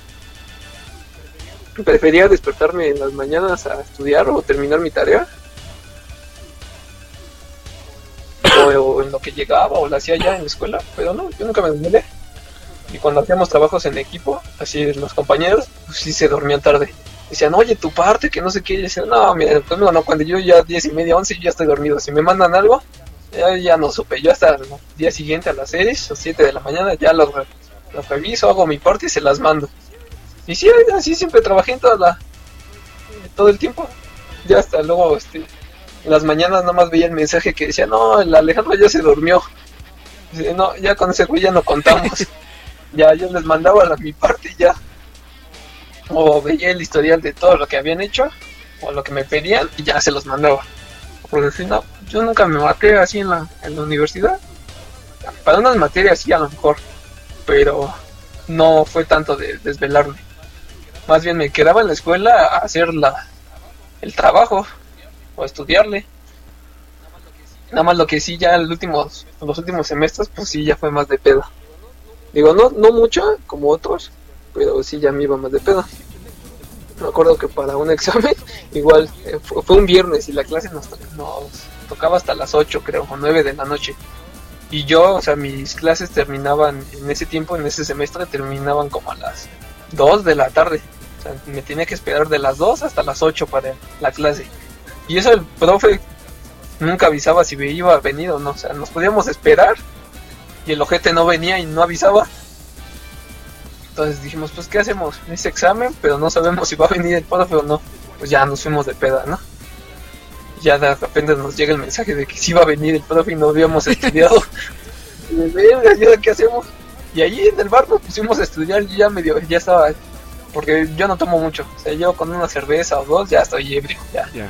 Prefería despertarme en las mañanas a estudiar o terminar mi tarea. O, en lo que llegaba o lo hacía ya en la escuela, pero no, yo nunca me desvelé. Y cuando hacíamos trabajos en equipo, así los compañeros, pues sí se dormían tarde. Decían, oye, tu parte, que no sé qué. Y decían, no, mira, pues no, cuando yo ya 10 y media, 11, yo ya estoy dormido. Si me mandan algo, ya, ya no supe. Yo hasta el día siguiente a las 6 o 7 de la mañana ya los, los reviso, hago mi parte y se las mando. Y sí, así siempre trabajé en toda la, todo el tiempo. Ya hasta luego, este, en las mañanas nada más veía el mensaje que decía, no, el Alejandro ya se durmió. Dice, no, ya con ese güey ya no contamos. ya yo les mandaba la, mi parte ya. O veía el historial de todo lo que habían hecho, o lo que me pedían, y ya se los mandaba. Porque si no, yo nunca me maté así en la, en la universidad. Para unas materias sí a lo mejor, pero no fue tanto de desvelarme. Más bien me quedaba en la escuela a hacer la, el trabajo o estudiarle. Nada más lo que sí ya en los últimos, los últimos semestres, pues sí ya fue más de pedo. Digo, no, no mucho como otros, pero sí ya me iba más de pedo. Me acuerdo que para un examen, igual, eh, fue, fue, un viernes y la clase nos, nos tocaba hasta las 8, creo, o 9 de la noche. Y yo, o sea, mis clases terminaban en ese tiempo, en ese semestre, terminaban como a las 2 de la tarde. O sea, me tenía que esperar de las 2 hasta las 8 para la clase. Y eso el profe nunca avisaba si me iba a venir o no. O sea, nos podíamos esperar y el ojete no venía y no avisaba. Entonces dijimos, pues, ¿qué hacemos? Ese examen, pero no sabemos si va a venir el profe o no. Pues ya nos fuimos de peda, ¿no? Ya de repente nos llega el mensaje de que sí va a venir el profe y no habíamos estudiado. y de ¿qué hacemos? Y allí en el bar nos pusimos a estudiar y ya medio, ya estaba, porque yo no tomo mucho, o sea, yo con una cerveza o dos ya estoy ebrio, ya. Yeah.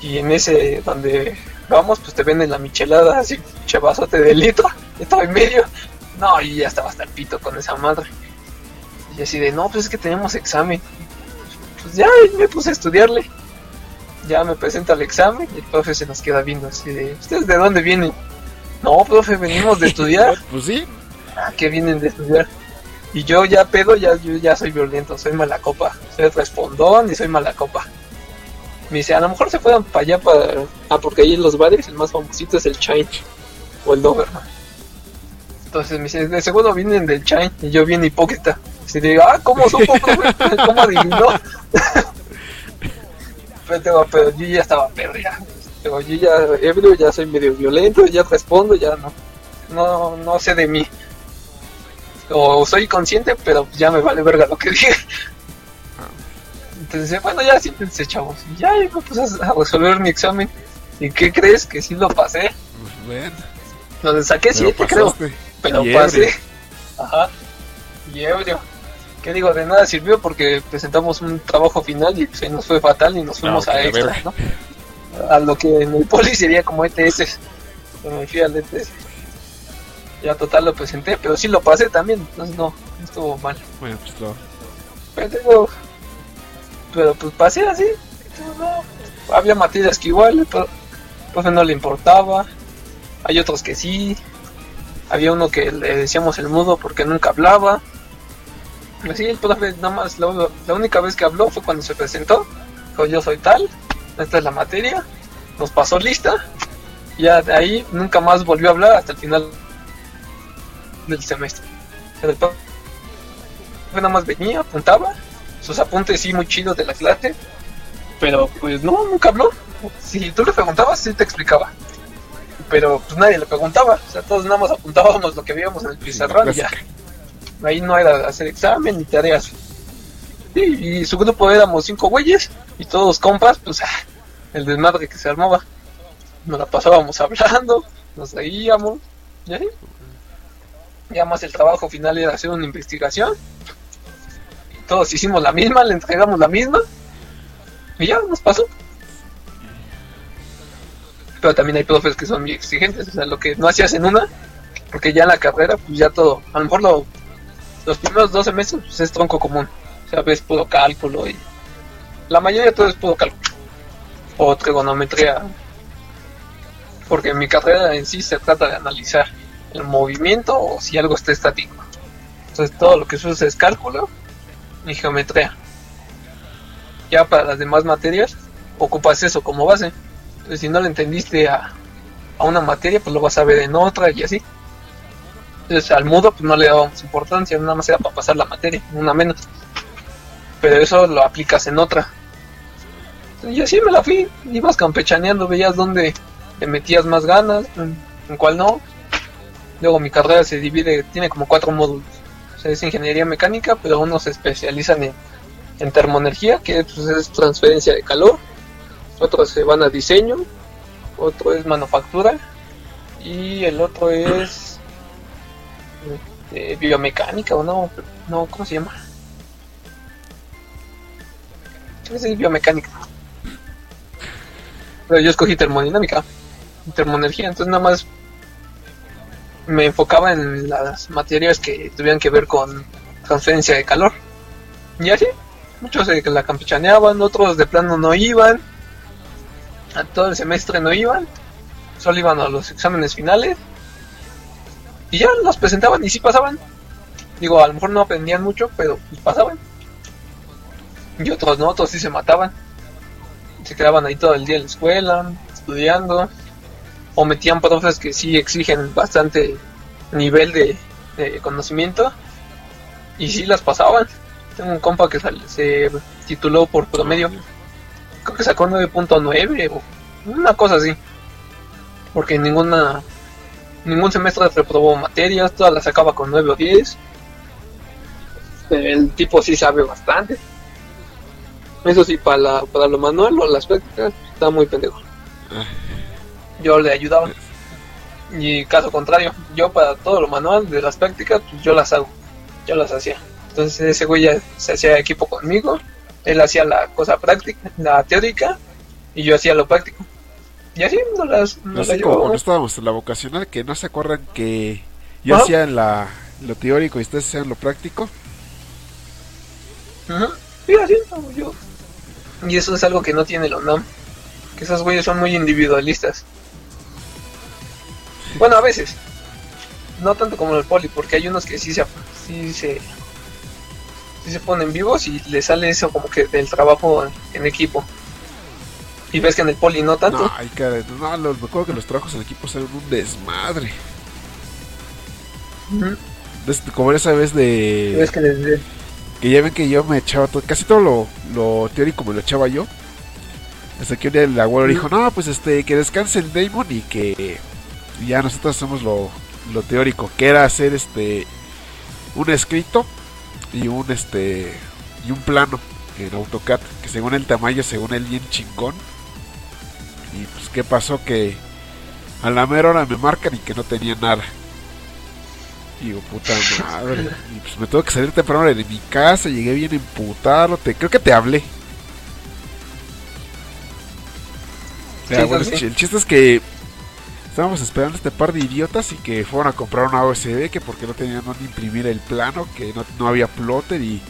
Y en ese donde vamos, pues te venden la michelada así, chavazote de litro, estaba en medio, no, y ya estaba hasta el pito con esa madre. Y así de, no, pues es que tenemos examen. Pues ya me puse a estudiarle. Ya me presenta el examen y el profe se nos queda viendo así de, ¿ustedes de dónde vienen? No, profe, venimos de estudiar. pues sí. Ah, que vienen de estudiar. Y yo ya pedo, ya, yo ya soy violento, soy mala copa. Soy respondón y soy mala copa. Me dice, a lo mejor se fueron para allá para... Ah, porque ahí en los bares el más famosito es el Chain o el Doberman. Entonces me dice, de seguro vienen del Chain y yo bien hipócrita. Y digo, ah, ¿cómo supo, ¿Cómo adivinó? pero, pero yo ya estaba pedo ya. Pero yo ya ebrio, ya soy medio violento, ya respondo, ya no. No, no sé de mí. O soy consciente, pero ya me vale verga lo que dije. Entonces, bueno, ya siéntense, chavos. Y ya me puse a resolver mi examen. ¿Y qué crees? Que sí lo pasé. Pues Lo saqué 7, creo. Pero pasé. Ajá. Y ebrio. ¿Qué digo? De nada sirvió porque presentamos un trabajo final y se nos fue fatal y nos fuimos a extra. ¿no? A lo que en el poli sería como ETS. Pero me fui al ETS. Ya total lo presenté, pero sí lo pasé también. Entonces no, estuvo mal. Bueno, pues lo... Pero tengo- Pero pues pasé así. no, había materias que igual, el profe no le importaba. Hay otros que sí. Había uno que le decíamos el mudo porque nunca hablaba. Así el profe nada más, la, única vez que habló fue cuando se presentó. Dijo yo soy tal, esta es la materia. Nos pasó lista. Ya de ahí nunca más volvió a hablar hasta el final del semestre. Pero el profe nada más venía, apuntaba, sus apuntes sí muy chidos de la clase, pero pues no, nunca habló. Si tú le preguntabas, sí te explicaba. Pero pues nadie le preguntaba, o sea, todos nada más apuntábamos lo que veíamos en el pizarrón y ya. Ahí no era hacer examen ni tareas. Sí, y su grupo éramos cinco güeyes y todos compas, pues ah, el desmadre que se armaba. Nos la pasábamos hablando, nos reíamos, y ahí. Ya más el trabajo final era hacer una investigación todos hicimos la misma, le entregamos la misma y ya nos pasó. Pero también hay profes que son muy exigentes, o sea, lo que no hacías en una, porque ya en la carrera, pues ya todo, a lo mejor lo- los primeros dos semestres pues es tronco común, o sea, ves puro cálculo y la mayoría de todo es puro cálculo o trigonometría, porque mi carrera en sí se trata de analizar el movimiento o si algo está estático. Entonces todo lo que se usa es cálculo y geometría. Ya para las demás materias ocupas eso como base. Entonces si no le entendiste a, a una materia, pues lo vas a ver en otra y así. Entonces al mudo pues no le dábamos importancia, nada más era para pasar la materia, una menos. Pero eso lo aplicas en otra. Y así me la fui, ibas campechaneando, veías dónde te metías más ganas, en, en cuál no. Luego mi carrera se divide, tiene como cuatro módulos. O sea, es ingeniería mecánica, pero unos se especializan en, en termoenergía, que pues, es transferencia de calor. Otros se van a diseño, otro es manufactura y el otro es eh, biomecánica o no, no, ¿cómo se llama? Es biomecánica. Pero yo escogí termodinámica, termoenergía, entonces nada más me enfocaba en las materias que tuvieran que ver con transferencia de calor. Y así, muchos se la campechaneaban, otros de plano no iban, a todo el semestre no iban, solo iban a los exámenes finales y ya los presentaban y sí pasaban. Digo, a lo mejor no aprendían mucho, pero pues pasaban. Y otros no, otros sí se mataban. Se quedaban ahí todo el día en la escuela, estudiando. O metían profes que sí exigen bastante nivel de, de conocimiento. Y sí las pasaban. Tengo un compa que sal- se tituló por promedio. Creo que sacó 9.9 o una cosa así. Porque ninguna ningún semestre reprobó materias, todas las sacaba con 9 o 10. El tipo sí sabe bastante. Eso sí, para, la, para lo manual o las prácticas, está muy pendejo. Yo le ayudaba. Y caso contrario, yo para todo lo manual de las prácticas, pues yo las hago. Yo las hacía. Entonces ese güey ya se hacía equipo conmigo. Él hacía la cosa práctica, la teórica, y yo hacía lo práctico. Y así nos las, nos Así la como cuando estábamos en la vocacional, que no se acuerdan que yo Ajá. hacía la, lo teórico y ustedes hacían lo práctico. Ujú. Sí, así estamos yo. Y eso es algo que no tiene la UNAM. Que esos güeyes son muy individualistas. Bueno, a veces. No tanto como en el poli, porque hay unos que sí se, sí se, sí se ponen vivos y les sale eso como que del trabajo en, equipo. Y ves que en el poli no tanto. No, ay, cara, no, los- me acuerdo que los trabajos en equipo eran un desmadre. Ujú. Des- como esa vez de ves que les, que ya ven que yo me echaba todo, casi todo lo, lo teórico me lo echaba yo. Hasta que un día el abuelo dijo, no, pues este, que descanse el Damon y que ya nosotros hacemos lo, lo teórico, que era hacer este un escrito y un este y un plano en AutoCAD, que según el tamaño, según él bien chingón. Y pues qué pasó que a la mera hora me marcan y que no tenía nada. Digo, puta madre. Y pues me tuve que salir temprano de mi casa, llegué bien emputado. Te, creo que te hablé. Sí, el sí. el chiste es que estábamos esperando este par de idiotas y que fueron a comprar una USB que porque no tenían dónde imprimir el plano, que no, no había plotter y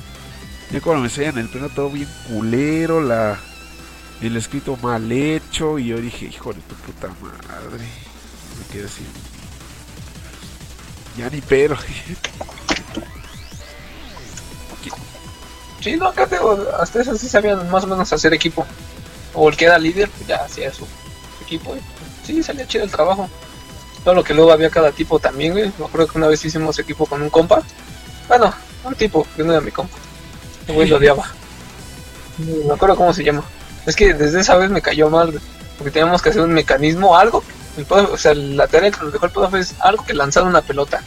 ya cuando me enseñan el plano todo bien culero, la el escrito mal hecho y yo dije, hijo de tu puta madre. Me quedé así. Ya ni pero. Sí, no, acá tengo, hasta eso sí sabían más o menos hacer equipo. O el que era líder, pues ya hacía su equipo. y, pues, Sí, salía chido el trabajo. Todo lo que luego había cada tipo también, güey. Me acuerdo que una vez hicimos equipo con un compa. Bueno, un tipo, que no era mi compa. El güey lo odiaba. No me acuerdo cómo se llama. Es que desde esa vez me cayó mal, Porque teníamos que hacer un mecanismo, algo. El profe- o sea, la tarea que nos dejó el profe es algo que lanzar una pelota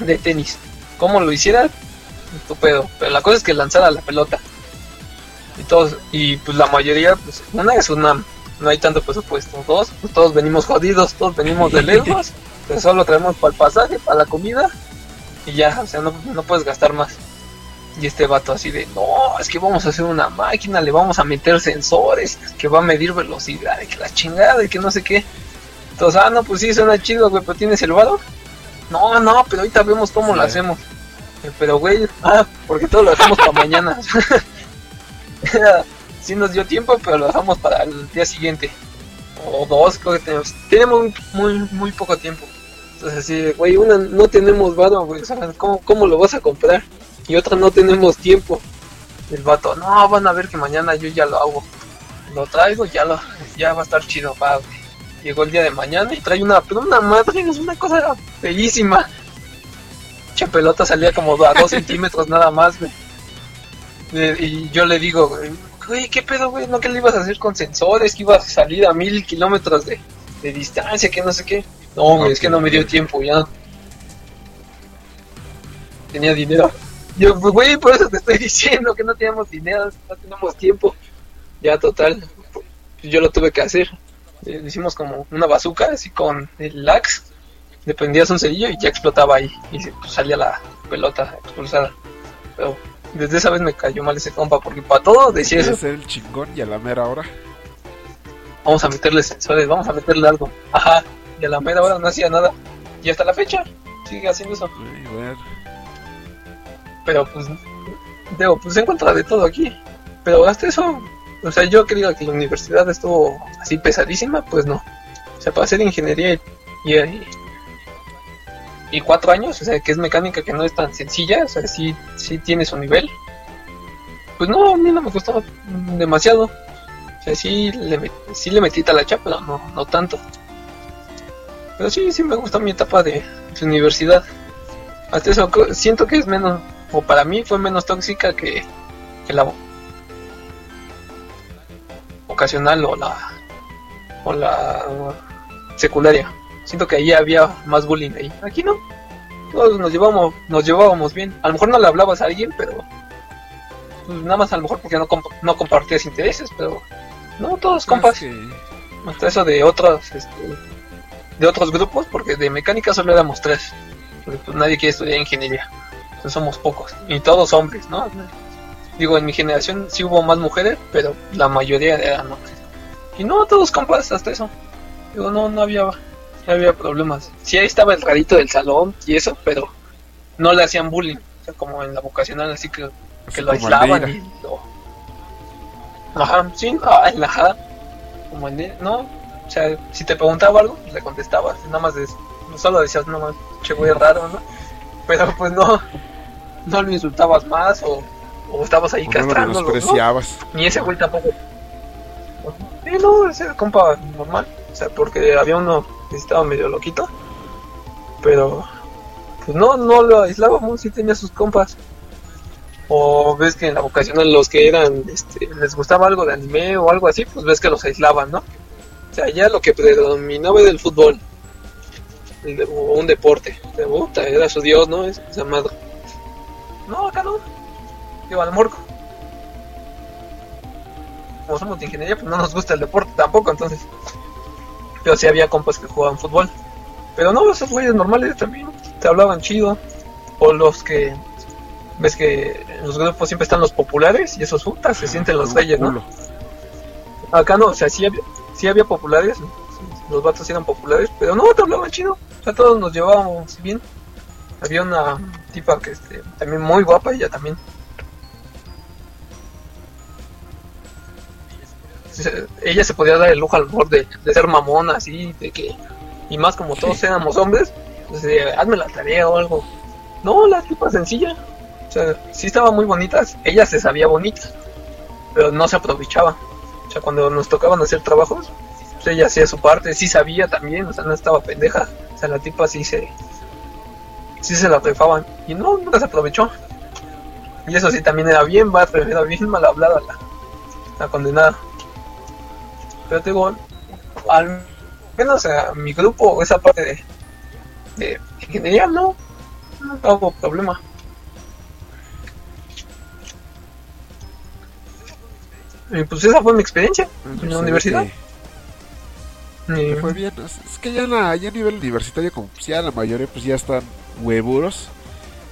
de tenis. ¿Cómo lo hiciera? tu pedo. Pero la cosa es que lanzara la pelota. Y todos, y pues la mayoría, pues una es una, no hay tanto presupuesto. Dos, pues todos venimos jodidos, todos venimos de lejos. pues solo traemos para el pasaje, para la comida. Y ya, o sea, no, no puedes gastar más. Y este vato así de, no, es que vamos a hacer una máquina, le vamos a meter sensores, que va a medir velocidad, y que la chingada, y que no sé qué. Entonces, ah, no, pues sí, suena chido, güey, pero ¿tienes el varo? No, no, pero ahorita vemos cómo lo hacemos. Eh, Pero, güey, ah, porque todo lo dejamos para mañana. sí nos dio tiempo, pero lo dejamos para el día siguiente. O dos, creo que tenemos. Tenemos muy, muy, poco tiempo. Entonces, así, güey, una, no tenemos varo, güey, o sea, ¿cómo, ¿cómo lo vas a comprar? Y otra, no tenemos tiempo. El vato, no, van a ver que mañana yo ya lo hago. Lo traigo, ya lo, ya va a estar chido, va, güey. llegó el día de mañana y trae una, pero una madre, es una cosa bellísima. Che pelota salía como a dos centímetros nada más, güey. Eh, Y yo le digo, güey, güey, ¿qué pedo, güey? ¿No que le ibas a hacer con sensores? Que ibas a salir a mil kilómetros de, de distancia, que no sé qué. No, güey, es que no me dio tiempo, ya. Tenía dinero. Yo, güey, por eso te estoy diciendo que no teníamos dinero, no teníamos tiempo. Ya, total. Yo lo tuve que hacer. Eh, Hicimos como una bazooka, así con el lax. Le prendías un cerillo y ya explotaba ahí. Y pues, salía la pelota expulsada. Pero desde esa vez me cayó mal ese compa, porque para todo decía eso. ser el chingón y a la mera hora. Vamos a meterle sensores, vamos a meterle algo. Ajá. Y a la mera hora no hacía nada. Y hasta la fecha sigue haciendo eso. Pero pues, digo, pues se encuentra de todo aquí. Pero hasta eso, o sea, yo creía que la universidad estuvo así pesadísima, pues no. O sea, para hacer ingeniería y, y, y cuatro años, o sea, que es mecánica que no es tan sencilla, o sea, sí, sí tiene su nivel. Pues no, a mí no me costaba demasiado. O sea, sí le, sí le metí a la pero no, no tanto. Pero sí, sí me gustó mi etapa de, de universidad. Hasta eso siento que es menos, o para mí fue menos tóxica que, que la vocacional o la o la secundaria. Siento que ahí había más bullying ahí. Aquí no. Todos nos llevábamos, nos llevábamos bien. A lo mejor no le hablabas a alguien, pero pues, nada más a lo mejor porque no, comp- no compartías intereses, pero no todos compas. Hasta eso de otros este, de otros grupos, porque de mecánica solo éramos tres. Porque pues nadie quiere estudiar ingeniería. Entonces somos pocos. Y todos hombres, ¿no? Digo, en mi generación sí hubo más mujeres, pero la mayoría eran hombres. Y no, todos compas, hasta eso. Digo, no, no había, no había problemas. Sí, ahí estaba el rarito del salón y eso, pero no le hacían bullying. O sea, como en la vocacional, así que, que lo aislaban y lo... Ajá, sí, ah, en la. Como en el- no, o sea, si te preguntaba algo, le contestabas. Nada más de, no solo decías, no más, che, güey, raro, ¿no? Pero pues no, no lo insultabas más o, o estabas ahí no castrándolo, ¿no? Ni ese güey tampoco. Sí, no, ese compa normal. O sea, porque había uno que estaba medio loquito. Pero, pues no, no lo aislábamos, sí tenía sus compas. O ves que en la vocacional los que eran, este, les gustaba algo de anime o algo así, pues ves que los aislaban, ¿no? O sea, ya lo que predominaba era el fútbol. El o un deporte. De puta, era su dios, ¿no? Es, esa madre. No, acá no. Digo, al morco como somos de ingeniería, pues no nos gusta el deporte tampoco, entonces. Pero sí había compas que jugaban fútbol. Pero no, esos güeyes normales también te hablaban chido. O los que. Ves que en los grupos siempre están los populares y esos putas se sienten los reyes, ¿no? Acá no, o sea, sí había, sí había populares, los vatos eran populares, pero no, te hablaban chido. O sea, todos nos llevábamos bien. Había una tipa que este, también muy guapa, ella también. Se- ella se podía dar el lujo al mejor de, de ser mamona, así, de que. Y más como todos éramos hombres, pues de, hazme la tarea o algo. No, la tipa sencilla. O sea, sí estaba muy bonitas. Ella se sabía bonita, pero no se aprovechaba. O sea, cuando nos tocaban hacer trabajos, pues ella hacía su parte, sí sabía también, o sea, no estaba pendeja. O sea, la tipa sí se. Sí se la rifaban. Y no, nunca se aprovechó. Y eso sí también era bien bad, era bien mal hablada la, la condenada. Pero te digo, al menos a mi grupo, esa parte de, de ingeniería, no, no hubo problema. Y pues esa fue mi experiencia en Pues, la ve universidad. que Y- te fue bien. Es, que ya, la, ya a nivel universitario, como pues ya la mayoría pues ya están huevuros.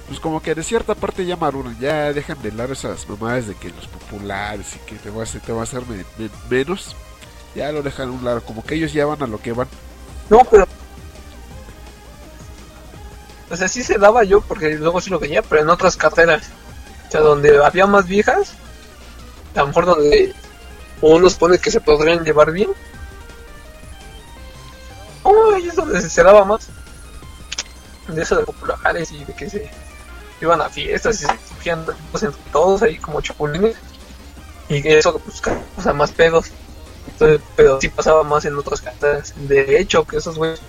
Pues como que de cierta parte ya maduran, ya dejan de lado esas mamadas de que los populares y que te va a hacer, te va a hacer me- me- menos. Ya lo dejan a un lado, como que ellos ya van a lo que van. No, pero. O sea, sí se daba yo, porque luego sí lo veía, pero en otras carreras. O sea, donde había más viejas, a lo mejor donde uno supone que se podrían llevar bien. Oh, ahí es donde se daba más. De eso de populares y de que se iban a fiestas y se entre todos ahí como chapulines. Y eso, pues, causa más pedos. Entonces, pero sí pasaba más en otras carreras. De hecho, que esos güeyes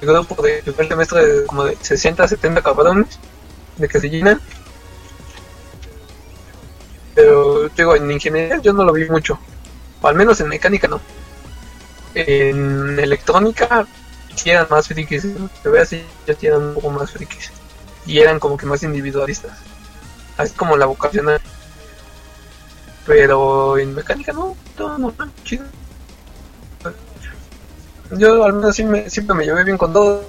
llegaron por el primer semestre de como de 60, 70 cabrones de que se. Pero digo, en ingeniería yo no lo vi mucho. Al menos en mecánica no. En electrónica sí eran más frikis. Se ve así, ya eran un poco más frikis. Y eran como que más individualistas. Así como la vocacional. Pero en mecánica no, todo normal, chido. Yo al menos sí me, siempre me llevé bien con todo.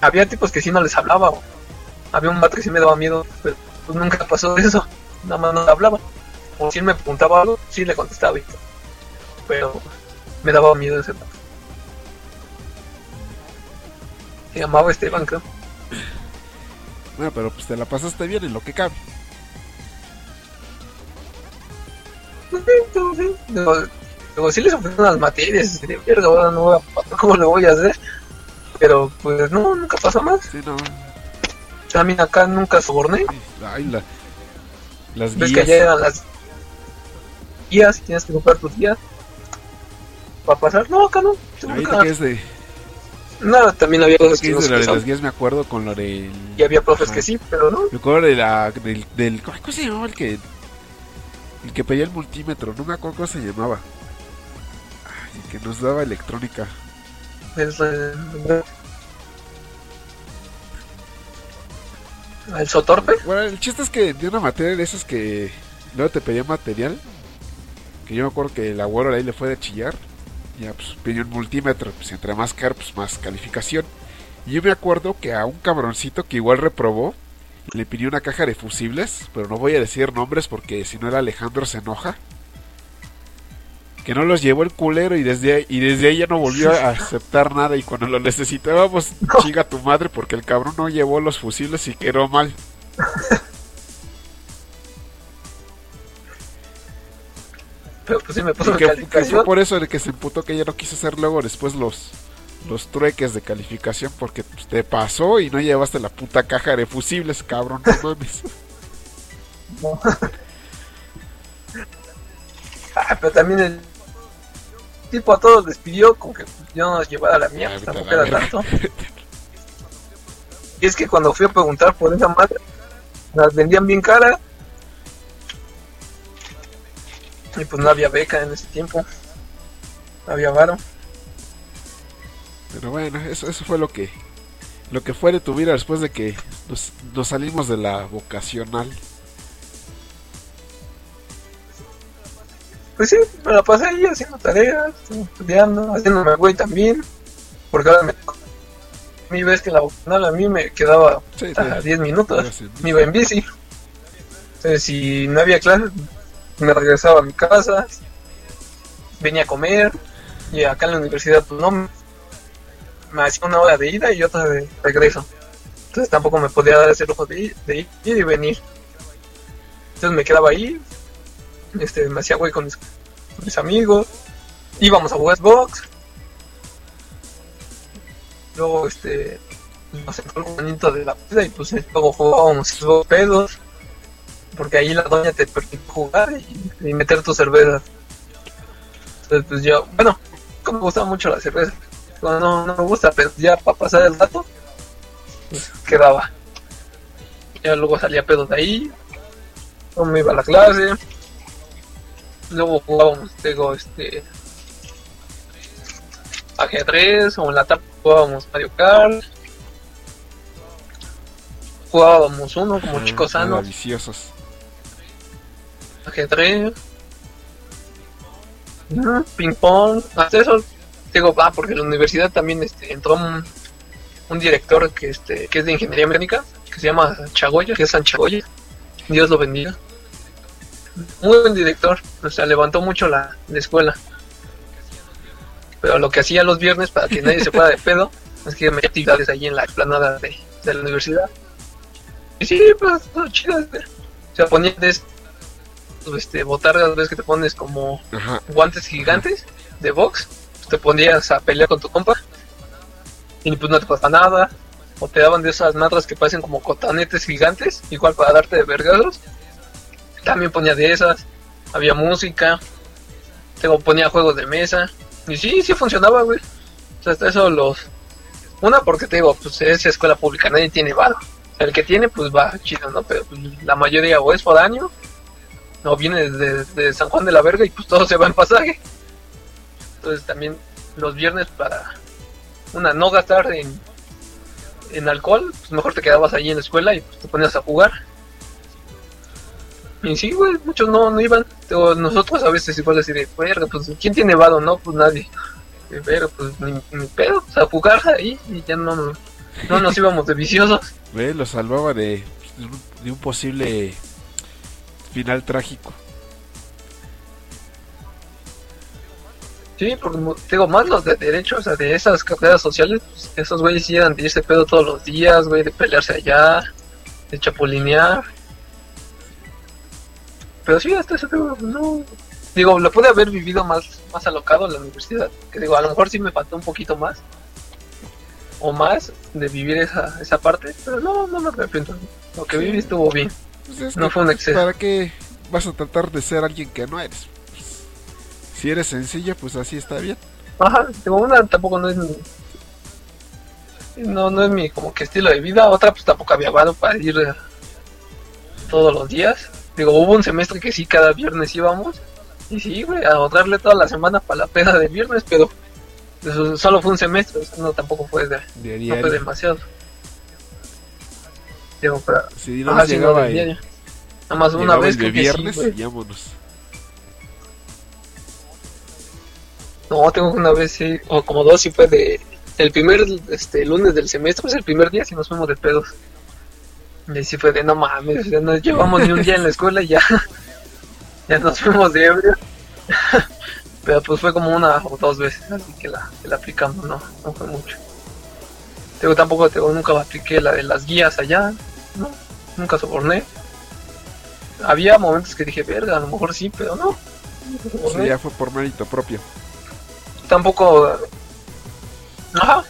Había tipos que sí no les hablaba. había un vato que sí me daba miedo, pero pues nunca pasó eso. Nada más no hablaba. O si él me preguntaba algo, sí le contestaba. y. Pero me daba miedo ese vato. Se llamaba Esteban, creo. Bueno, pero pues te la pasaste bien en lo que cabe. Luego, luego sí les ofrecen unas materias, de mierda, ahora no voy a- ¿cómo lo voy a hacer? Pero pues no, nunca pasó más. Sí, no. También acá nunca soborné. Ay, la, las Ves que allá eran las guías, tienes que comprar tus guías para pasar. No, acá no. Nunca. quedas de. No, también había cosas ¿Qué que no es de la de las guías? Me acuerdo con lo del. Y había profes Ajá. que sí, pero no. Me acuerdo de la, del, del. ¿Cómo se llamaba el que. El que pedía el multímetro? No me acuerdo cómo se llamaba. Ay, el que nos daba electrónica. Es, eh, ¿El sotorpe? Bueno, el chiste es que de una materia de esas que luego te pedía material. Que yo me acuerdo que el abuelo ahí le fue de chillar. Ya pues pidió un multímetro. Pues entre más caro, pues más calificación. Y yo me acuerdo que a un cabroncito que igual reprobó. Le pidió una caja de fusibles. Pero no voy a decir nombres porque si no el Alejandro se enoja. Que no los llevó el culero y desde ahí, y desde ahí ya no volvió a aceptar nada. Y cuando lo necesitábamos, chinga tu madre porque el cabrón no llevó los fusibles y quedó mal. Pero pues sí me Y puso que, que fue por eso de que se emputó que ya no quiso hacer luego después los los trueques de calificación porque pues, te pasó y no llevaste la puta caja de fusibles, cabrón, no mames. No. ah, pero también el tipo a todos les pidió como que yo no los llevara a la mía, Ah, tampoco la era tanto. Y es que cuando fui a preguntar por esa madre, las vendían bien cara. Y pues no había beca en ese tiempo. No había varo. Pero bueno, eso, eso fue lo que lo que fue de tu vida después de que nos, nos salimos de la vocacional. Pues sí, me la pasé ahí haciendo tareas, estudiando, haciéndome güey también. Porque ahora me mí ves que la vocacional a mí me quedaba Sí, a 10 minutos. en bici. me iba en bici. Entonces, si no había clases, me regresaba a mi casa, venía a comer, y acá en la universidad, pues no, me- hacía una hora de ida y otra de regreso. Entonces tampoco me podía dar ese lujo de ir, de ir y venir. Entonces me quedaba ahí, este, me hacía güey con mis, con mis amigos, íbamos a jugar Xbox. Luego, este, nos entró el bonito de la peda y pues luego jugábamos Xbox pedos. Porque ahí la doña te permite jugar y, y meter tu cerveza. Entonces, pues yo, bueno, como me gustaba mucho la cerveza. No, no, no me gusta, pero ya para pasar el rato, pues quedaba. Ya luego salía pedo de ahí. Luego me iba a la clase. Luego jugábamos, digo, este. Ajedrez, o en la tarde jugábamos Mario Kart. Jugábamos uno como Ah, chicos sanos Deliciosos. ajedrez, ping pong, hasta eso digo, ah, porque en la universidad también este, entró un, un director que este que es de ingeniería mecánica, que se llama Chagoya, que es San Chagoya, Dios lo bendiga. Muy buen director, o sea, levantó mucho la, la escuela. Pero lo que hacía los viernes para que nadie se fuera de pedo es que metía actividades ahí en la explanada de, de la universidad. Y sí, pues, chido. este. O sea, ponía de es- este, botargas, ves que te pones como Ajá. guantes gigantes de box, te ponías a pelear con tu compa y pues no te pasa nada. O te daban de esas madras que parecen como cotonetes gigantes, igual para darte de vergazos. También ponía de esas. Había música. tengo, ponía juegos de mesa. Y sí, sí funcionaba, güey. O sea, hasta eso los... Una, porque te digo, pues es escuela pública, nadie tiene varo. El que tiene, pues va chido, ¿no? Pero pues, la mayoría o es por año, o viene desde, San Juan de la Verga y pues todo se va en pasaje. Entonces también los viernes para, una, no gastar en, en alcohol, pues mejor te quedabas ahí en la escuela y pues, te ponías a jugar. Y sí, güey, muchos no, no iban. nosotros a veces igual así de, verga, pues ¿quién tiene vado? No, pues nadie. Pero pues ni, ni pedo, pues a jugar ahí y ya no, no nos íbamos de viciosos. Ve, lo salvaba de, de un posible final trágico. Sí, porque digo, más los de derechos, o sea, de esas carreras sociales, pues, esos güeyes sí eran de irse pedo todos los días, güey, de pelearse allá, de chapulinear. Pero sí, hasta ese pedo, no. Digo, lo pude haber vivido más, más alocado en la universidad. Que digo, a lo mejor sí me faltó un poquito más. O más de vivir esa, esa parte. Pero no, no me arrepiento. Lo que viví estuvo bien. Pues no fue un exceso. ¿Para qué vas a tratar de ser alguien que no eres? Pues, si eres sencilla, pues así está bien. Ajá, digo, una tampoco no es mi, no, no es mi como que estilo de vida. Otra pues tampoco había vado para ir eh, todos los días. Digo, hubo un semestre que sí, cada viernes íbamos. Y sí, güey, a ahorrarle toda la semana para la peda de viernes, pero eso solo fue un semestre, no tampoco fue, de, no fue demasiado. Digo, para... Si no llegaba Nada más una vez de viernes y No, tengo una vez, sí, o como dos, sí fue de. El primer este, lunes del semestre, pues el primer día, sí nos fuimos de pedos. Y sí fue de no mames, ya no llevamos ni un día en la escuela y ya, ya nos fuimos de ebrio. Pero pues fue como una o dos veces, así que la, que la aplicamos, no, no fue mucho. Tengo tampoco, tengo, nunca apliqué la de las guías allá, no, nunca soborné. Había momentos que dije, verga, a lo mejor sí, pero no. Sí, ya fue por mérito propio. Tampoco. Ajá.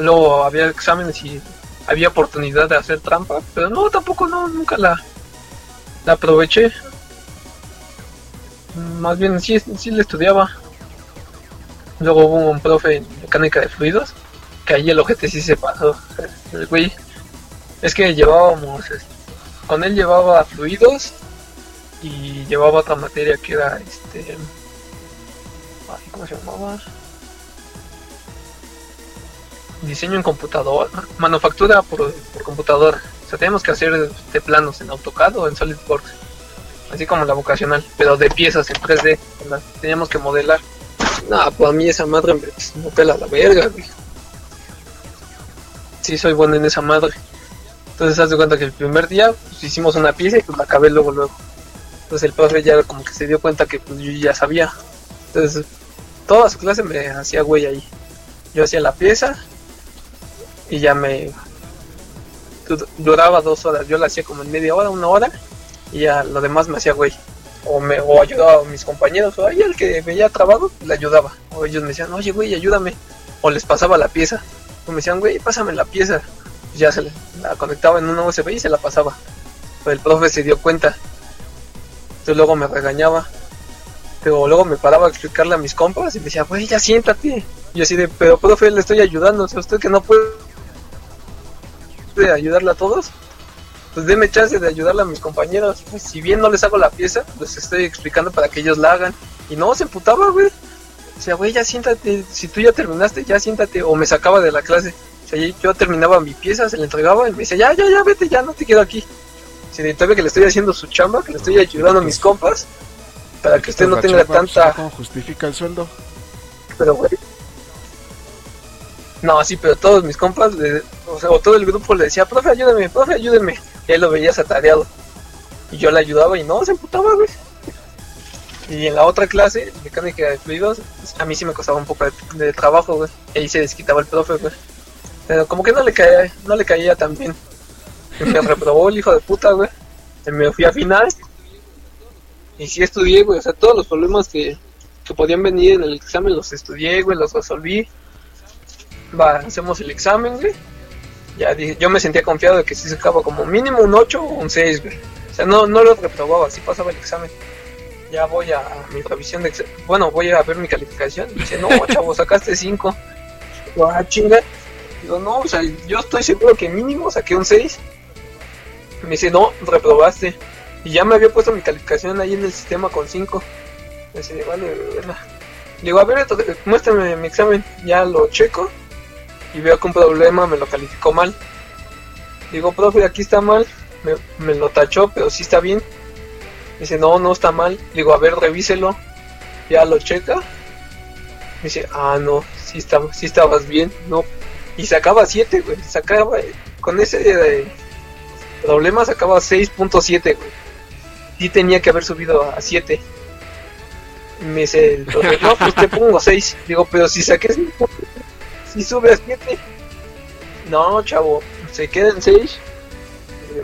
Luego había exámenes y había oportunidad de hacer trampa, pero no, tampoco no, nunca la, la aproveché. Más bien sí, sí le estudiaba. Luego hubo un profe en mecánica de fluidos, que ahí el ojete sí se pasó. El güey, es que llevábamos, con él llevaba fluidos y llevaba otra materia que era este, ¿cómo se llamaba? diseño en computador, manufactura por, por computadora. O sea, tenemos que hacer de planos en AutoCAD o en SolidWorks, así como la vocacional, pero de piezas en 3D. Teníamos que modelar. No, pues a mí esa madre me pela la verga, güey. Sí, soy bueno en esa madre. Entonces, haz de cuenta que el primer día pues, hicimos una pieza y pues la acabé luego, luego. Entonces, el profe ya como que se dio cuenta que pues, yo ya sabía. Entonces, toda su clase me hacía güey ahí. Yo hacía la pieza, y ya me duraba dos horas. Yo la hacía como en media hora, una hora y ya lo demás me hacía güey. O, me, o ayudaba a mis compañeros, o ahí el que veía trabajo, le ayudaba. O ellos me decían, oye güey, ayúdame. O les pasaba la pieza. O me decían, güey, pásame la pieza. ya se la conectaba en una USB y se la pasaba. Pero el profe se dio cuenta. Entonces luego me regañaba. Pero luego me paraba a explicarle a mis compas y me decía, güey, ya siéntate. Y así de, pero profe, le estoy ayudando. O sea, usted que no puede de ayudarle a todos, pues deme chance de ayudarle a mis compañeros. Si bien no les hago la pieza, pues estoy explicando para que ellos la hagan. Y no, se emputaba, güey. O sea, güey, ya siéntate. Si tú ya terminaste, ya siéntate. O me sacaba de la clase. O sea, yo terminaba mi pieza, se la entregaba y me decía, ya, ya, ya, vete, ya, no te quedo aquí. Si de todavía que le estoy haciendo su chamba, que le estoy ayudando a mis compas, para que usted no tenga tanta... ¿Cómo justifica el sueldo? Pero, güey, no, sí, pero todos mis compas, o sea, o todo el grupo le decía, profe, ayúdame, profe, ayúdeme. Y él lo veía atareado. Y yo le ayudaba y no, se emputaba, güey. Y en la otra clase, mecánica de fluidos, a mí sí me costaba un poco de, trabajo, güey. Y ahí se desquitaba el profe, güey. Pero como que no le caía, no le caía tan bien. Me reprobó el hijo de puta, güey. Me fui a final. Y sí estudié, güey. O sea, todos los problemas que, que podían venir en el examen los estudié, güey, los resolví va, hacemos el examen, güey. Ya dije, yo me sentía confiado de que si sacaba como mínimo un 8 o un 6, güey. O sea, no, no lo reprobaba, así pasaba el examen. ya voy a mi revisión de Excel. Bueno, voy a ver mi calificación. Y dice, no, chavo, sacaste 5. Digo, ah, chinga. Digo, no, o sea, yo estoy seguro que mínimo saqué un 6. Me dice, no, reprobaste. Y ya me había puesto mi calificación ahí en el sistema con 5. Me dice, vale, verla. Digo, a ver, muéstrame mi examen. Ya lo checo. Y veo que un problema me lo calificó mal. Digo, profe, aquí está mal. Me, lo tachó, pero sí está bien. Dice, no, no está mal. Digo, a ver, revíselo. Ya lo checa. Dice, ah, no, sí, estaba, sí estabas bien. No. Y sacaba 7, güey. Sacaba, con ese eh, problema sacaba 6.7, güey. Sí tenía que haber subido a 7. Me dice, el profe, no, pues te pongo 6. Digo, pero si saqué 5, si sube a 7. No, chavo, se queda en 6.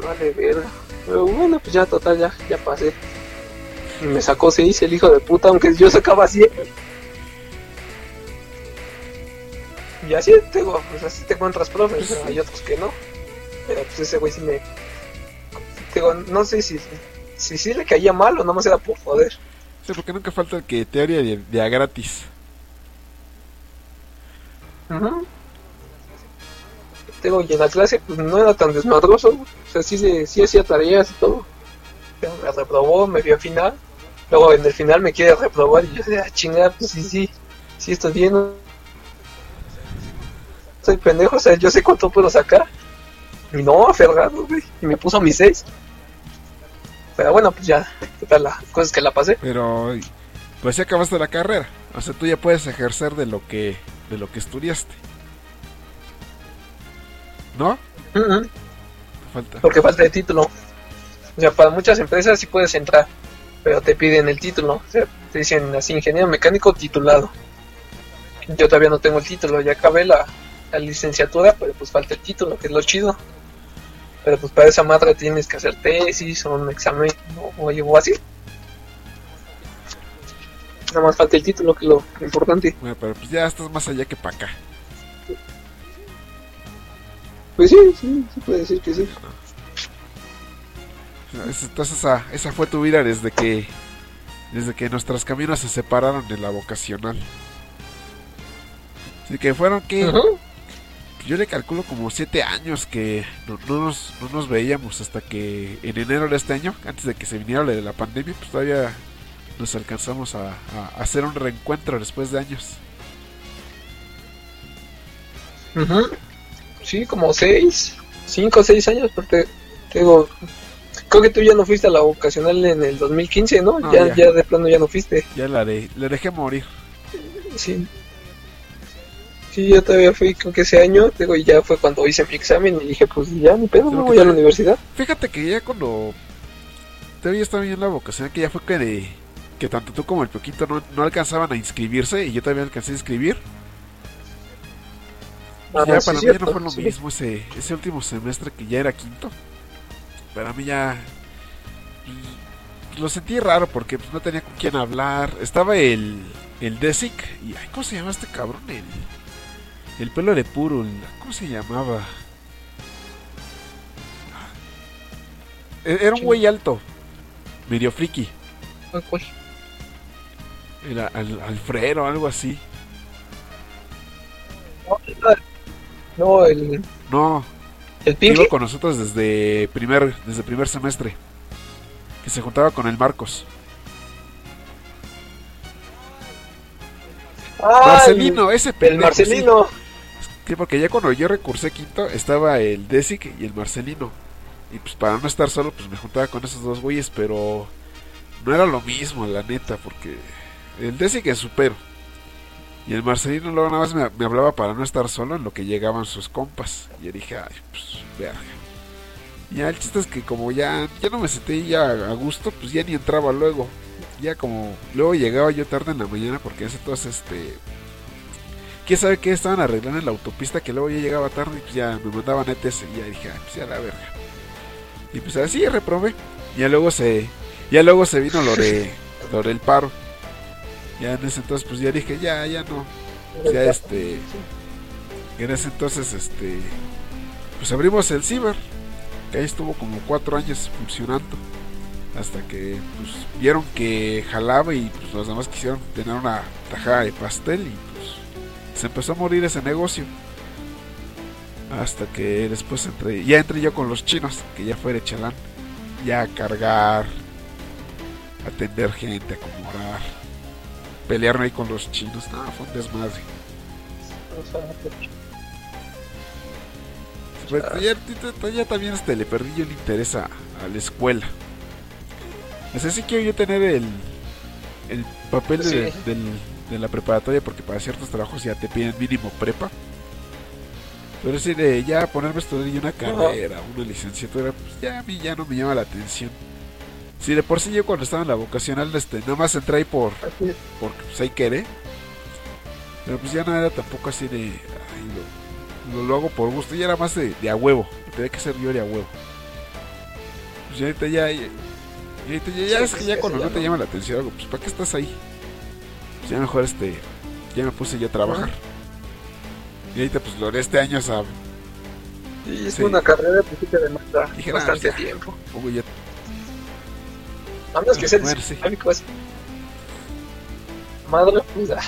Vale, verga. Pero bueno, pues ya total, ya, ya pasé. Y me sacó 6 el hijo de puta, aunque yo sacaba 7. Y así tengo, pues así te encuentras profes, hay otros que no. Pero pues ese güey sí me... Digo, no sé si, si sí le caía mal o nomás era por joder. Sí, porque nunca falta el que te haría de, de a gratis. Ajá. Digo, y en la clase pues no era tan desmadroso, o sea, sí, se- sí hacía tareas y todo. Pero me reprobó, me vio al final. Luego en el final me quiere reprobar y yo de ah, chingada, pues sí, sí, sí estoy bien. Soy pendejo, o sea, yo sé cuánto puedo sacar. Y no, aferrado, güey. Y me puso mi 6. Pero bueno, pues ya, total, la cosa es que la pasé. Pero pues ya acabaste la carrera. O sea, tú ya puedes ejercer de lo que de lo que estudiaste. ¿No? Te falta. porque falta de título. O sea, para muchas empresas sí puedes entrar, pero te piden el título. O sea, te dicen así, ingeniero mecánico titulado. Yo todavía no tengo el título, ya acabé la, la licenciatura, pero pues falta el título, que es lo chido. Pero pues para esa madre tienes que hacer tesis o un examen o, o algo así. Nada más falta el título, que es lo importante. Bueno, pero pues ya estás más allá que para acá. Pues sí, sí, se puede decir que sí. Entonces esa, esa fue tu vida desde que desde que nuestros caminos se separaron de la vocacional. Así que fueron que. Yo le calculo como siete años que no, no nos, no nos veíamos hasta que en enero de este año, antes de que se viniera de la pandemia, pues todavía nos alcanzamos a, a hacer un reencuentro después de años. Ujú. Sí, como seis, cinco o seis años, porque te digo, creo que tú ya no fuiste a la vocacional en el 2015, ¿no? No, ya, ya. ya de plano ya no fuiste. Ya la de, le dejé morir. Sí. Sí, yo todavía fui, creo que ese año, digo, y ya fue cuando hice mi examen y dije, pues ya, ni pedo, no voy a la universidad. Fíjate que ya cuando todavía estaba bien la vocación, que ya fue que, de- que tanto tú como el Poquito no, no alcanzaban a inscribirse y yo también alcancé a inscribir. Ah, ya para mí ya no fue lo sí. mismo ese, ese último semestre que ya era quinto. Para mí ya lo sentí raro porque pues, no tenía con quién hablar. Estaba el, el Desic y ay, ¿cómo se llama este cabrón? El, el pelo de puro, el- ¿cómo se llamaba? E- Era un güey alto, medio friki. ¿Cuál? Era Al- Alfredo, algo así. No, el, No, el. Iba con nosotros desde primer, desde primer semestre. Que se juntaba con el Marcos. Marcelino, ese El, el pendejo, Marcelino. Sí. Sí, porque ya cuando yo recursé quinto estaba el Desic y el Marcelino. Y pues para no estar solo, pues me juntaba con esos dos güeyes, pero no era lo mismo, la neta, porque el Desic es supero. Y el Marcelino luego nada más me, hablaba para no estar solo en lo que llegaban sus compas. Y yo dije, ay, pues, verga. Y ya el chiste es que como ya, ya no me senté ya a gusto, pues ya ni entraba luego. Ya como, luego llegaba yo tarde en la mañana porque hace entonces este... ¿Quién sabe qué estaban arreglando en la autopista que luego ya llegaba tarde y pues ya me mandaban ETS y ya dije, ay, pues ya la verga. Y pues así reprobé. Ya luego se, ya luego se vino lo de, lo del paro. Ya en ese entonces pues ya dije, ya, ya no. Ya este, en ese entonces este, pues abrimos el ciber. Ahí estuvo como cuatro años funcionando. Hasta que pues, vieron que jalaba y pues, los demás quisieron tener una tajada de pastel y pues se empezó a morir ese negocio. Hasta que después entré, ya entré yo con los chinos, que ya fue de chalán. Ya a cargar, atender gente, acomodar, pelearme ahí con los chinos. No, fue un desmadre. Pues, ya, ya, también este, le perdí yo el interés a, la escuela. Ese sí quiero yo tener el, el papel de, de, la preparatoria porque para ciertos trabajos ya te piden mínimo prepa. Pero si de ya ponerme a estudiar una carrera, una licenciatura, pues ya a mí ya no me llama la atención. Si de por sí yo cuando estaba en la vocacional, este, nada más entré ahí por, porque pues ahí quedé. Pero pues ya no era tampoco así de, lo, hago por gusto. Y era más de, a huevo. Tenía que ser yo de a huevo. Pues ya ahorita ya. Ya, ya, es que ya cuando no te llama la atención algo, pues ¿para qué estás ahí? Ya mejor este. Ya me puse ya a trabajar. Y ahorita pues lo de este año, ¿sabes? Y es una carrera que te demanda Dije, bastante tiempo. ya... A menos que sea sí. Madre. Ah.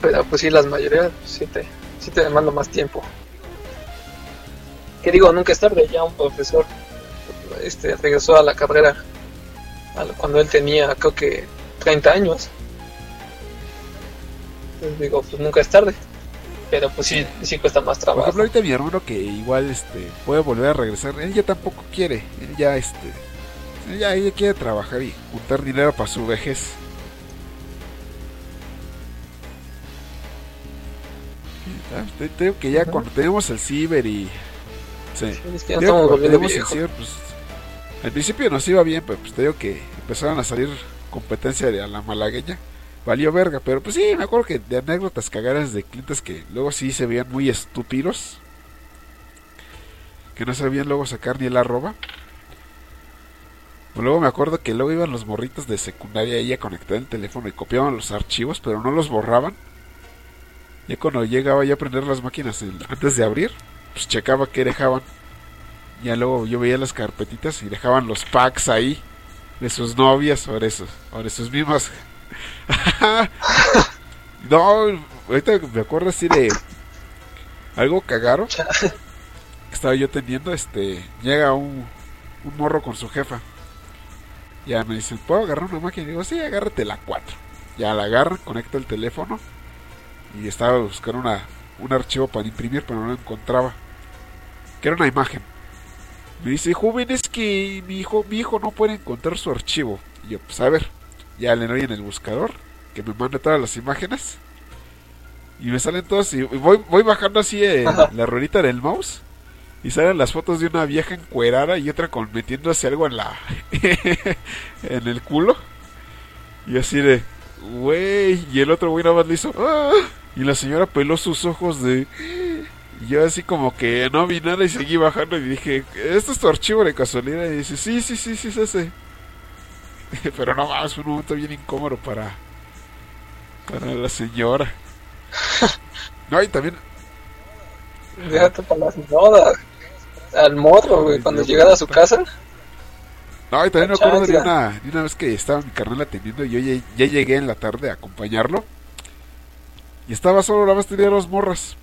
pero pues sí, las mayorías sí te, sí te demanda más tiempo. Que digo, nunca es tarde, ya un profesor este, regresó a la carrera cuando él tenía creo que 30 años. Entonces digo, pues nunca es tarde. Pero pues sí, sí cuesta más trabajo. Por ejemplo, ahorita mi hermano que igual este puede volver a regresar, él ya tampoco quiere, él ya este ya ella quiere trabajar y juntar dinero para su vejez. Te, que ya cuando tenemos el ciber y. Sí, es que ya estamos tenemos el ciber, pues. Al principio nos iba bien, pero pues te digo que empezaron a salir competencia de a la malagueña. Valió verga, pero pues sí, me acuerdo que de anécdotas cagadas de clientes que luego sí se veían muy estúpidos. Que no sabían luego sacar ni el arroba. Luego me acuerdo que luego iban los morritos de secundaria ahí a conectar el teléfono y copiaban los archivos, pero no los borraban. Ya cuando llegaba ya a prender las máquinas antes de abrir, pues checaba que dejaban. Ya luego yo veía las carpetitas y dejaban los packs ahí de sus novias sobre esos, sobre sus mismas. no, ahorita me acuerdo así de algo cagaron. estaba yo teniendo, este, llega un, un morro con su jefa. Ya me dicen, ¿puedo agarrar una máquina? Y digo, sí, agárrate la 4. Ya la agarra, conecta el teléfono y estaba buscando una, un archivo para imprimir, pero no lo encontraba. Que era una imagen. Me dice, joven, es que mi hijo, mi hijo no puede encontrar su archivo. Y yo, pues a ver, ya le doy en el buscador, que me mande todas las imágenes. Y me salen todas, y voy, voy bajando así en la ruedita del mouse. Y salen las fotos de una vieja encuerada y otra con metiéndose algo en la. en el culo. Y así de. Güey. Y el otro güey nada más le hizo. ¡Ah! Y la señora peló sus ojos de... Y yo así como que no vi nada y seguí bajando y dije, ¿esto es tu archivo de casualidad? Y dice, sí, sí, sí, sí, es ese. Pero no más, fue un momento bien incómodo para, para la señora. No, y también... Déjate para la señora. Al morro, güey, cuando llegara a su casa. No, y también me acuerdo de una, de una vez que estaba mi carnal atendiendo y yo ya, ya llegué en la tarde a acompañarlo. Y estaba solo, la más tenía dos morras.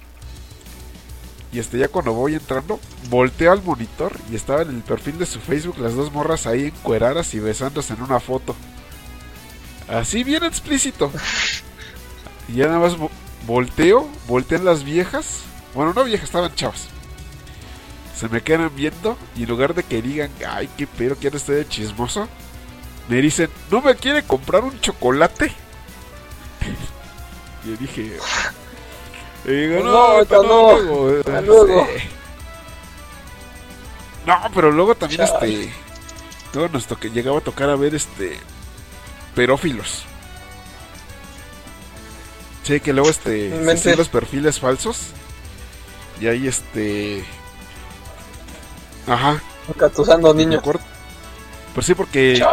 Y este ya cuando voy entrando, volteo al monitor y estaba en el perfil de su Facebook las dos morras ahí encueradas y besándose en una foto. Así bien explícito. Y ya nada más volteo, voltean las viejas. Bueno, no viejas, estaban chavas. Se me quedan viendo y en lugar de que digan, ay, qué pero, quiero estar de chismoso, me dicen, ¿no me quiere comprar un chocolate? Y dije. Y digo, no, no, no, no, pero luego también este. Luego nos que llegaba a tocar a ver este. Perófilos. Sí, que luego este. Se los perfiles falsos. Y ahí este. Ajá. Encatusando niños. Pues sí, porque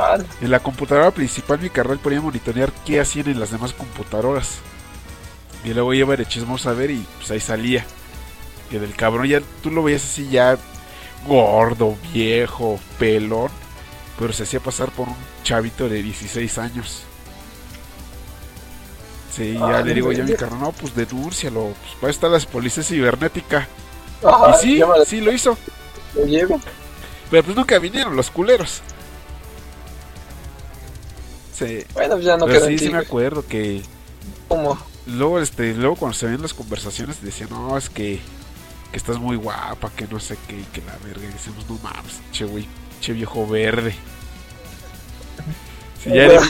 en la computadora principal mi carnal podía monitorear qué hacían en las demás computadoras. Y luego iba de chismoso a ver y pues ahí salía. Que del cabrón ya tú lo veías así ya gordo, viejo, pelón, pero se hacía pasar por un chavito de 16 años. Sí, ya Ah, le digo ya a mi carnal, no, pues denúncialo, pues para estar la policía cibernética. Ajá, y sí, llámale, sí lo hizo, lo llevo. pero pues nunca vinieron los culeros. Sí, Bueno, pues ya no pero sí, me acuerdo que Como, luego, este, luego cuando se ven las conversaciones decían, no, es que, que estás muy guapa, que no sé qué, y que la verga, y decimos, no mames, che güey, che viejo verde. Sí, ya era,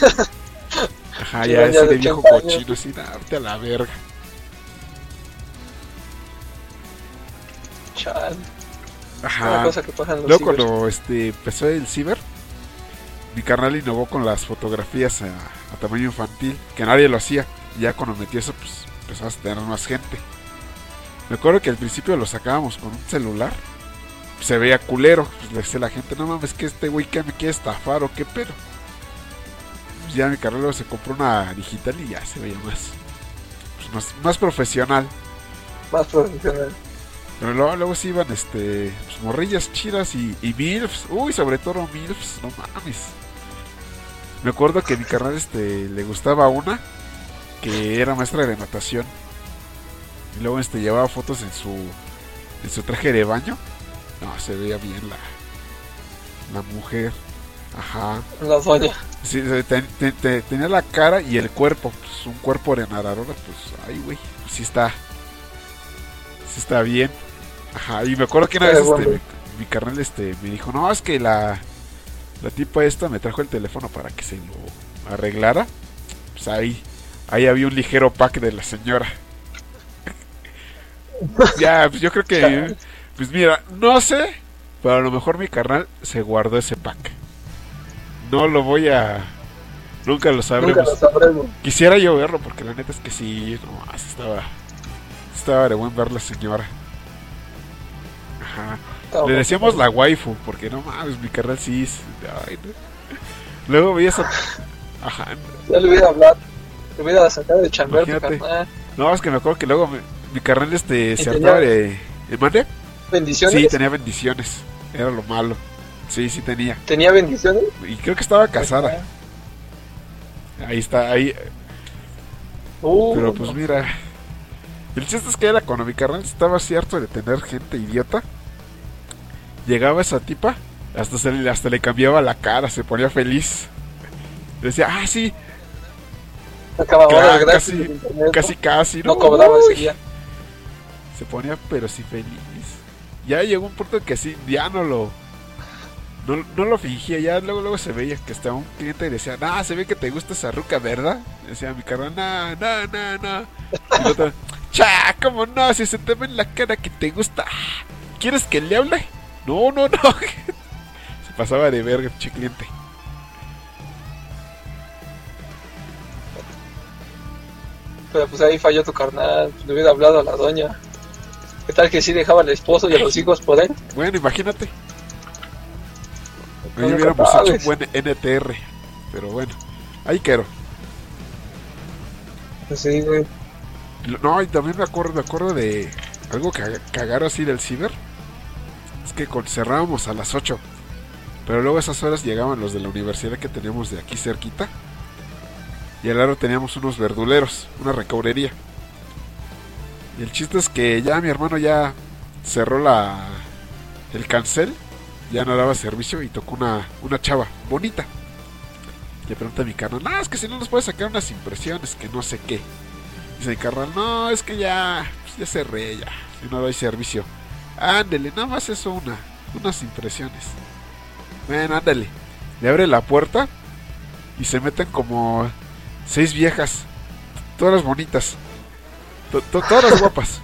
ajá, ya ese de viejo 80 años. cochino, así, darte a la verga. chal, Ajá. cosa que pasa en los Luego cuando este, empezó el ciber, mi carnal innovó con las fotografías a, a tamaño infantil, que nadie lo hacía. Ya cuando metió eso, pues empezamos a tener más gente. Me acuerdo que al principio lo sacábamos con un celular. Se veía culero. Pues le decía a la gente, no mames, que este güey que me quiere estafar o qué pedo. Pues ya mi luego se compró una digital y ya se veía más, pues, más, más profesional. Más profesional. Pero luego, luego sí iban este, pues, morrillas chidas y, y MILFs. Uy, sobre todo MILFs, no mames. Me acuerdo que mi carnal este, le gustaba una que era maestra de natación. Y luego este, llevaba fotos en su, en su traje de baño. No, se veía bien la, la mujer. Ajá. La doña. Sí, se- te- te- te- tenía la cara y el cuerpo. Pues un cuerpo de nadadora, pues, ay, güey. Pues sí está. Sí está bien. Ajá, y me acuerdo que una vez este, mi, mi carnal este, me dijo: No, es que la, la tipa esta me trajo el teléfono para que se lo arreglara. Pues ahí, ahí había un ligero pack de la señora. ya, pues yo creo que. Pues mira, no sé, pero a lo mejor mi carnal se guardó ese pack. No lo voy a. Nunca lo Nunca sabremos. lo sabremos. Quisiera yo verlo, porque la neta es que sí, no, estaba. Estaba de buen ver la señora. Ajá. Le decíamos la waifu, porque no mames, mi carnal sí ay, no. Luego veías a. Ajá. Ya le hubiera hablado. Le hubiera sacado de chambear tu Imagínate. carnal. No, es que me acuerdo que luego me- mi carnal este ¿Y se hartaba de. ¿de mande? ¿Bendiciones? Sí, tenía bendiciones. Era lo malo. Sí, sí tenía. ¿Tenía bendiciones? Y creo que estaba casada. Ahí está, ahí. Uh, Pero pues mira. El chiste es que era cuando mi carnal estaba cierto de tener gente idiota. Llegaba esa tipa, hasta, se le, hasta le cambiaba la cara, se ponía feliz. Decía, ah, sí, acababa Ca- de gratis casi- internet, casi, casi. No cobraba ese día. Se ponía, pero sí feliz. Ya llegó un punto que sí, ya no lo. No, no lo fingía, ya luego luego se veía que estaba un cliente y decía, ah, se ve que te gusta esa ruca, ¿verdad? Decía mi carnal, no, no, no, no. Y otro, cha, ¿cómo no? Si se te ve en la cara que te gusta. ¿Quieres que le hable? No, no, no. se pasaba de verga, pinche cliente. Pero pues ahí falló tu carnal. Le hubiera hablado a la doña. ¿Qué tal que sí dejaba al esposo y a los hijos por él? Bueno, imagínate. Ahí hubiéramos hecho un buen NTR. Pero bueno, ahí quiero. Pues sí, güey. No, y también me acuerdo, me acuerdo de algo que cagaron así del ciber. Es que cerrábamos a las 8. Pero luego a esas horas llegaban los de la universidad que teníamos de aquí cerquita. Y al lado teníamos unos verduleros, una recaurería. Y el chiste es que ya mi hermano ya cerró la el cancel, ya no daba servicio y tocó una, una chava bonita. Le pregunta a mi carnal, no, es que si no nos puede sacar unas impresiones, que no sé qué. Dice mi carnal, no, es que ya, pues ya cerré, ya, si no doy servicio. Ándele, nada más eso, una, unas impresiones. Bueno, ándale. Le abre la puerta y se meten como seis viejas, todas bonitas, to- to- todas guapas.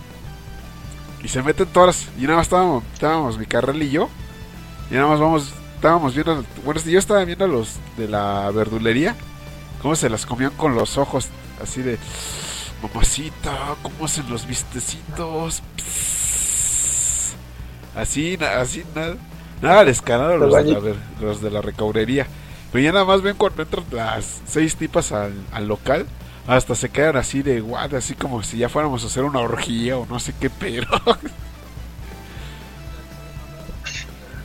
Y se meten todas, y nada más estábamos, estábamos mi carnal y yo, y nada más vamos, estábamos viendo, bueno, yo estaba viendo a los de la verdulería, cómo se las comían con los ojos, así de, mamacita, cómo hacen los vistecitos, Psss. así, así, nada, nada descarado los de, la, los de la recaurería. Pero ya nada más ven cuando entran las seis tipas al, al local, hasta se quedan así de guad, así como si ya fuéramos a hacer una orgía o no sé qué, pero.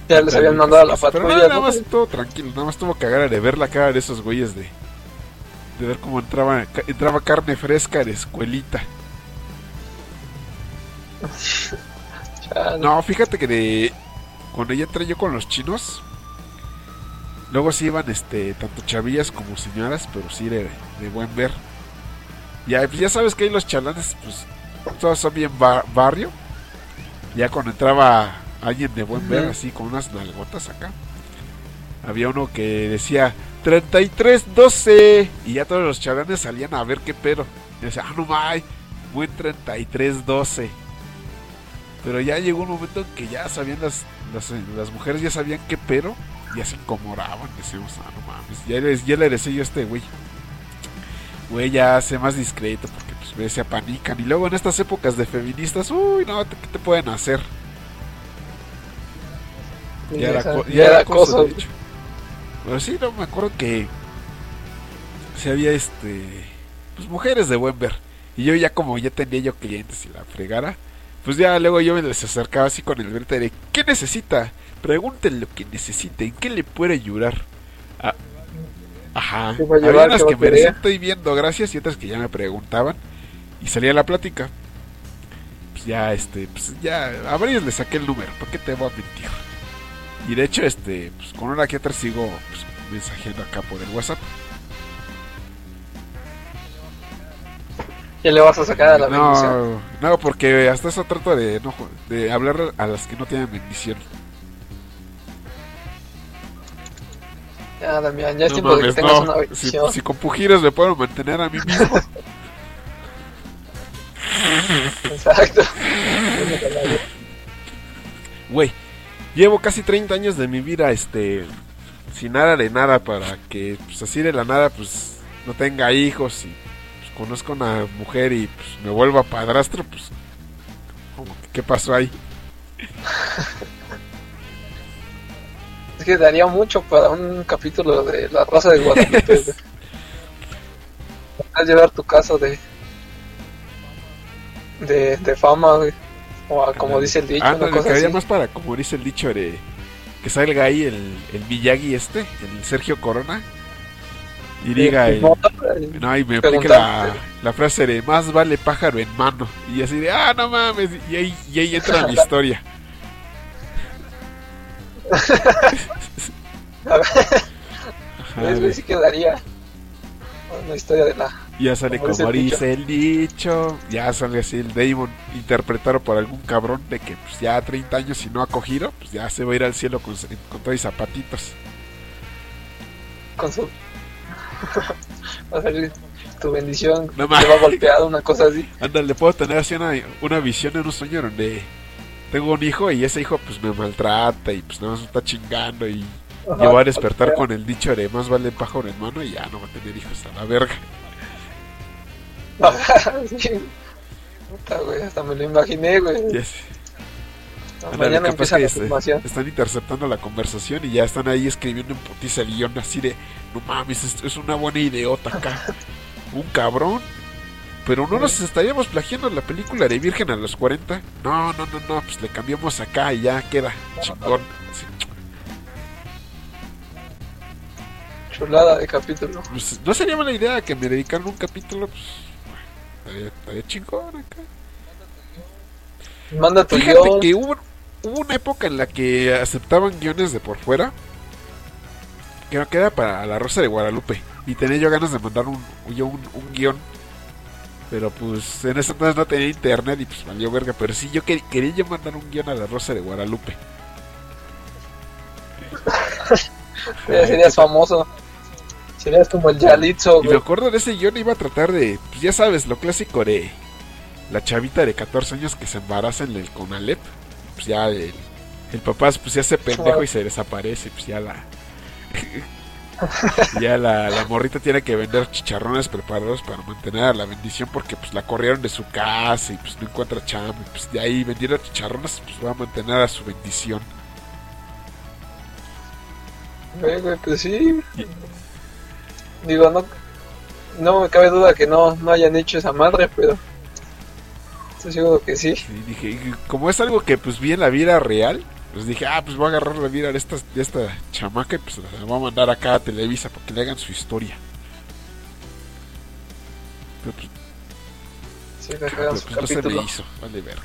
Ya les habían mandado a la Pero patrulla. no, nada ¿no? más todo tranquilo, nada más tuvo que cagar de ver la cara de esos güeyes de, de ver cómo entraba, entraba carne fresca de escuelita. No, fíjate que de cuando ya entré yo con los chinos, luego sí iban este tanto chavillas como señoras, pero sí de, de buen ver. Ya, pues ya sabes que ahí los chalanes, pues todos son bien ba- barrio. Ya cuando entraba alguien de buen ver, así con unas nalgotas acá, había uno que decía 3312 y ya todos los chalanes salían a ver qué pedo. Y decía, ah, no may, buen 3312. Pero ya llegó un momento en que ya sabían las, las, las mujeres, ya sabían qué pero, ya se incomodaban. Decíamos, ah, no mames, ya le, ya le decía yo a este güey. Güey, ya sé más discreto porque pues ve, se apanican. Y luego en estas épocas de feministas, uy, no, ¿qué te pueden hacer? Y Ya era, esa- ya era acoso. de hecho. Pero sí, no me acuerdo que si había este pues mujeres de buen ver. Y yo ya como ya tenía yo clientes y la fregara, pues ya luego yo me les acercaba así con el grito de ¿qué necesita? Pregúntenle lo que necesite, ¿en qué le puede ayudar? Ah, ajá. ¿Qué llevar? unas ¿Qué que me estoy viendo, gracias, y otras que ya me preguntaban. Y salía la plática. Pues ya este, pues ya a varios le saqué el número, ¿para qué te voy a mentir? Y de hecho, este, pues con una que otra sigo pues, mensajeando acá por el WhatsApp. Ya le vas a sacar a la bendición. No, no, porque hasta eso trato de, no, de hablar a las que no tienen bendición. Ya, Damián, ya es No tiempo de que mames, tengas no. una Si, bendición. si con pujiles me puedo mantener a mí mismo. Exacto. Güey, llevo casi 30 años de mi vida, este, sin nada de nada para que, pues así de la nada, pues no tenga hijos y pues, conozco una mujer y pues me vuelva padrastro, pues, como que, ¿qué pasó ahí? Que daría mucho para un capítulo de La Rosa de Guadalupe. Podrías llevar tu caso de, de, de fama, güey. O a- como dice el dicho, Ah, una no, cosa así. más para, como dice el dicho, de que salga ahí el, el Miyagi este, el Sergio Corona, y diga, el- No, no, y me aplique la, la frase de más vale pájaro en mano, y así de, ah, no mames, y ahí, y ahí entra mi historia. Eso sí quedaría una historia de la... ya sale como como dice el dicho, ya sale así el Damon interpretado por algún cabrón de que pues ya 30 años y no ha cogido, pues ya se va a ir al cielo con, con todos zapatitos. con su... Va a salir tu bendición, No te va golpeado, una cosa así. Ándale, puedo tener así una, una visión en un sueño donde tengo un hijo y ese hijo pues me maltrata y pues nada más me está chingando y Ajá, yo voy a despertar con el dicho de más vale pájaro en mano y ya no va a tener hijos a la verga. Puta, güey, hasta me lo imaginé, güey. No, Ándale, mañana empieza la este, filmación. están interceptando la conversación y ya están ahí escribiendo en putiza el guion así de no mames, esto es una buena idiota acá. Un cabrón. Pero no nos estaríamos plagiando la película de Virgen a los 40. No, no, no, no, pues le cambiamos acá y ya queda chingón. Así, Chulada de capítulo. pues, no sería mala idea que me dedicaran un capítulo, pues estaría, estaría chingón acá. Manda tu Fíjate guion. que hubo, hubo una época en la que aceptaban guiones de por fuera. Que no queda para la Rosa de Guadalupe. Y tenía yo ganas de mandar un, yo un, un guion. Pero pues en ese entonces no tenía internet y pues valió verga. Pero sí, yo quer- quería yo mandar un guion a la Rosa de Guadalupe. Ya serías famoso. Serías como el Yalitzo, Y me acuerdo de ese guion iba a tratar de, pues ya sabes, lo clásico de la chavita de 14 años que se embaraza en el Conalep. Pues ya el, el papá pues ya se pendejo y se desaparece. Pues ya la... ya la, la morrita tiene que vender chicharrones preparados para mantener a la bendición porque pues la corrieron de su casa y pues no encuentra chamba. Y, pues de ahí vendiendo chicharrones pues va a mantener a su bendición. Güey, pues sí. Digo, no, no me cabe duda que no, no hayan hecho esa madre, pero estoy seguro que sí. Y dije, como es algo que pues vi en la vida real, pues dije, ah, pues voy a agarrar la vida de esta, de esta chamaca y pues la voy a mandar acá a Televisa para que le hagan su historia. Pero pues, Sí, le hagan pero, su pues, no se me hizo, vale verga.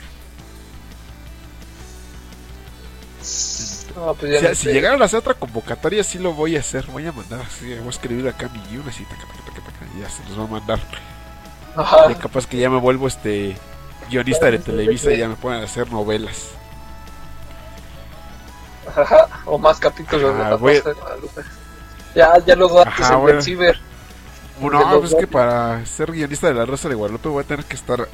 No, pues ya Si, no si sé. llegaron a hacer otra convocatoria, sí lo voy a hacer. Voy a mandar así, voy a escribir acá mi guion así, taca, ya se los voy a mandar. Ajá. Y capaz que ya me vuelvo este guionista de Televisa y ya me pueden hacer novelas. Ajá, o más capítulos Ajá, de la voy Rosa de Guadalupe. Ya, ya los datos Ajá, en bueno. el ciber. De los pues es que para ser guionista de La Rosa de Guadalupe voy a tener que estar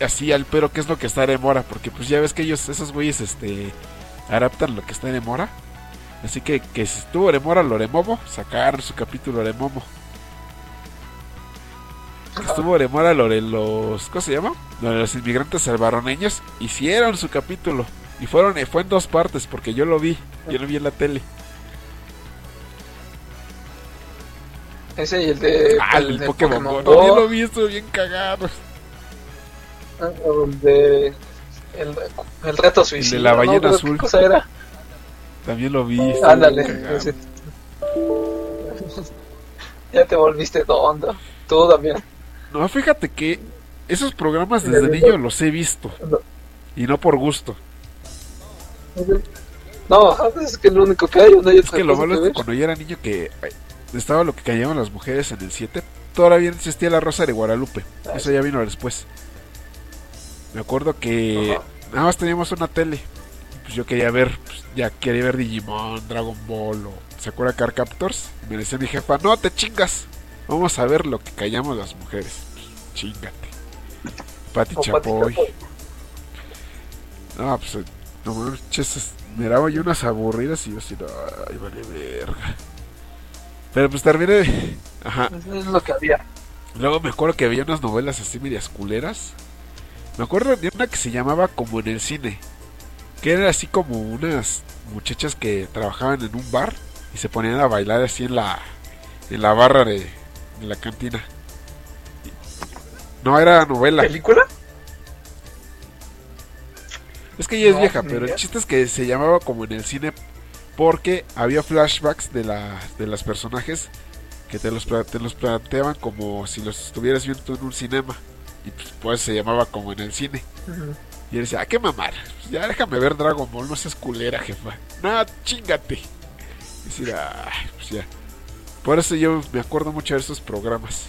así al pero qué es lo que está de mora, porque pues ya ves que ellos, esos güeyes, este, adaptan lo que está de mora. Así que que si estuvo de mora Loremomo, sacar su capítulo de Momo. Que estuvo de mora lo de los, ¿cómo se llama? Lo de los inmigrantes salvadoreños, hicieron su capítulo. Y fueron, fue en dos partes, porque yo lo vi, yo lo vi en la tele. Ese y el de. Ah, el, de Pokémon, Go. Go. También lo vi, estuvo bien cagado. Ah, El de. El, el reto suicida. la ¿no? ballena Creo, azul. ¿Qué cosa era? También lo vi. Ándale. ese. ya te volviste tonto. Tú también. No, fíjate que esos programas desde niño los he visto. No. Y no por gusto. No, es que lo único que hay. No hay Es que lo malo es que cuando yo era niño que ay, estaba lo que callaban las mujeres en el 7, todavía existía la Rosa de Guadalupe. Ah, Eso ya vino después. Me acuerdo que Ajá. nada más teníamos una tele. Pues yo quería ver, pues, ya quería ver Digimon, Dragon Ball o Sakura Car Captors. Y me decía mi jefa, no te chingas. Vamos a ver lo que callamos las mujeres. Pues, chingate. Pati O Pati Chapoy. Chapoy. No, pues, eh, no manches, es- miraba yo unas aburridas y yo así, ay, vale verga. Pero pues terminé, ajá. Eso es lo que había. Luego me acuerdo que había unas novelas así medias culeras. Me acuerdo de una que se llamaba Como en el cine. Que era así como unas muchachas que trabajaban en un bar y se ponían a bailar así en la, en la barra de, de la cantina. No, era novela. ¿Película? Es que ya es No, vieja, pero el chiste es que se llamaba como en el cine porque había flashbacks de, la, de los personajes que te los, te los planteaban como si los estuvieras viendo tú en un cinema. Y pues, pues se llamaba como en el cine. Y él decía, ah, qué mamar. Pues ya déjame ver Dragon Ball, no seas culera, jefa. No, chingate. Y decir, ay, pues ya. Por eso yo me acuerdo mucho de esos programas.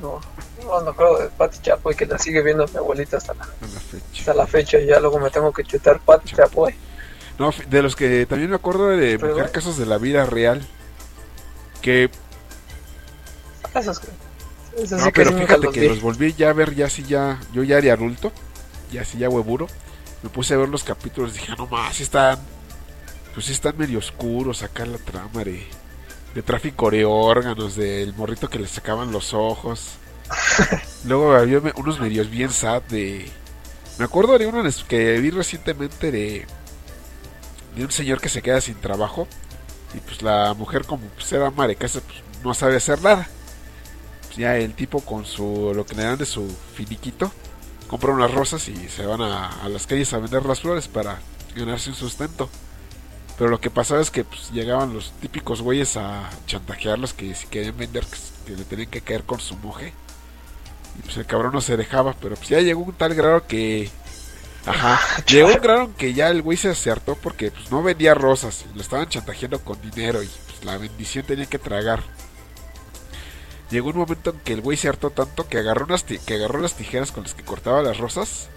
No, no, no acuerdo de Pati Chapoy que la sigue viendo mi abuelita hasta la, fecha. hasta la fecha y ya luego me tengo que chutar Pati Chapoy. No, de los que también me acuerdo de Pero- Casos de la Vida Real. Que Esas que... Esas No, sí que pero nunca fíjate los que vi. los volví ya a ver, ya así ya, yo ya era adulto, ya así ya huevuro, me puse a ver los capítulos, dije, "Ah, no más, están, pues sí están medio oscuros acá la trama de, de tráfico de órganos, del morrito que le sacaban los ojos. Luego había unos medios bien sad de, me acuerdo de uno que vi recientemente de, de un señor que se queda sin trabajo y pues la mujer como pues era ama de casa, pues no sabe hacer nada pues ya el tipo con su lo que le dan de su finiquito compra unas rosas y se van a, a las calles a vender las flores para ganarse un sustento pero lo que pasaba es que pues, llegaban los típicos güeyes a chantajearlos que si querían vender que, que le tenían que caer con su moje y pues el cabrón no se dejaba pero pues ya llegó un tal grado que ajá llegó un grado que ya el güey se acertó porque pues no vendía rosas lo estaban chantajeando con dinero y pues la bendición tenía que tragar. Llegó un momento en que el güey se hartó tanto que agarró, unas que agarró las tijeras con las que cortaba las rosas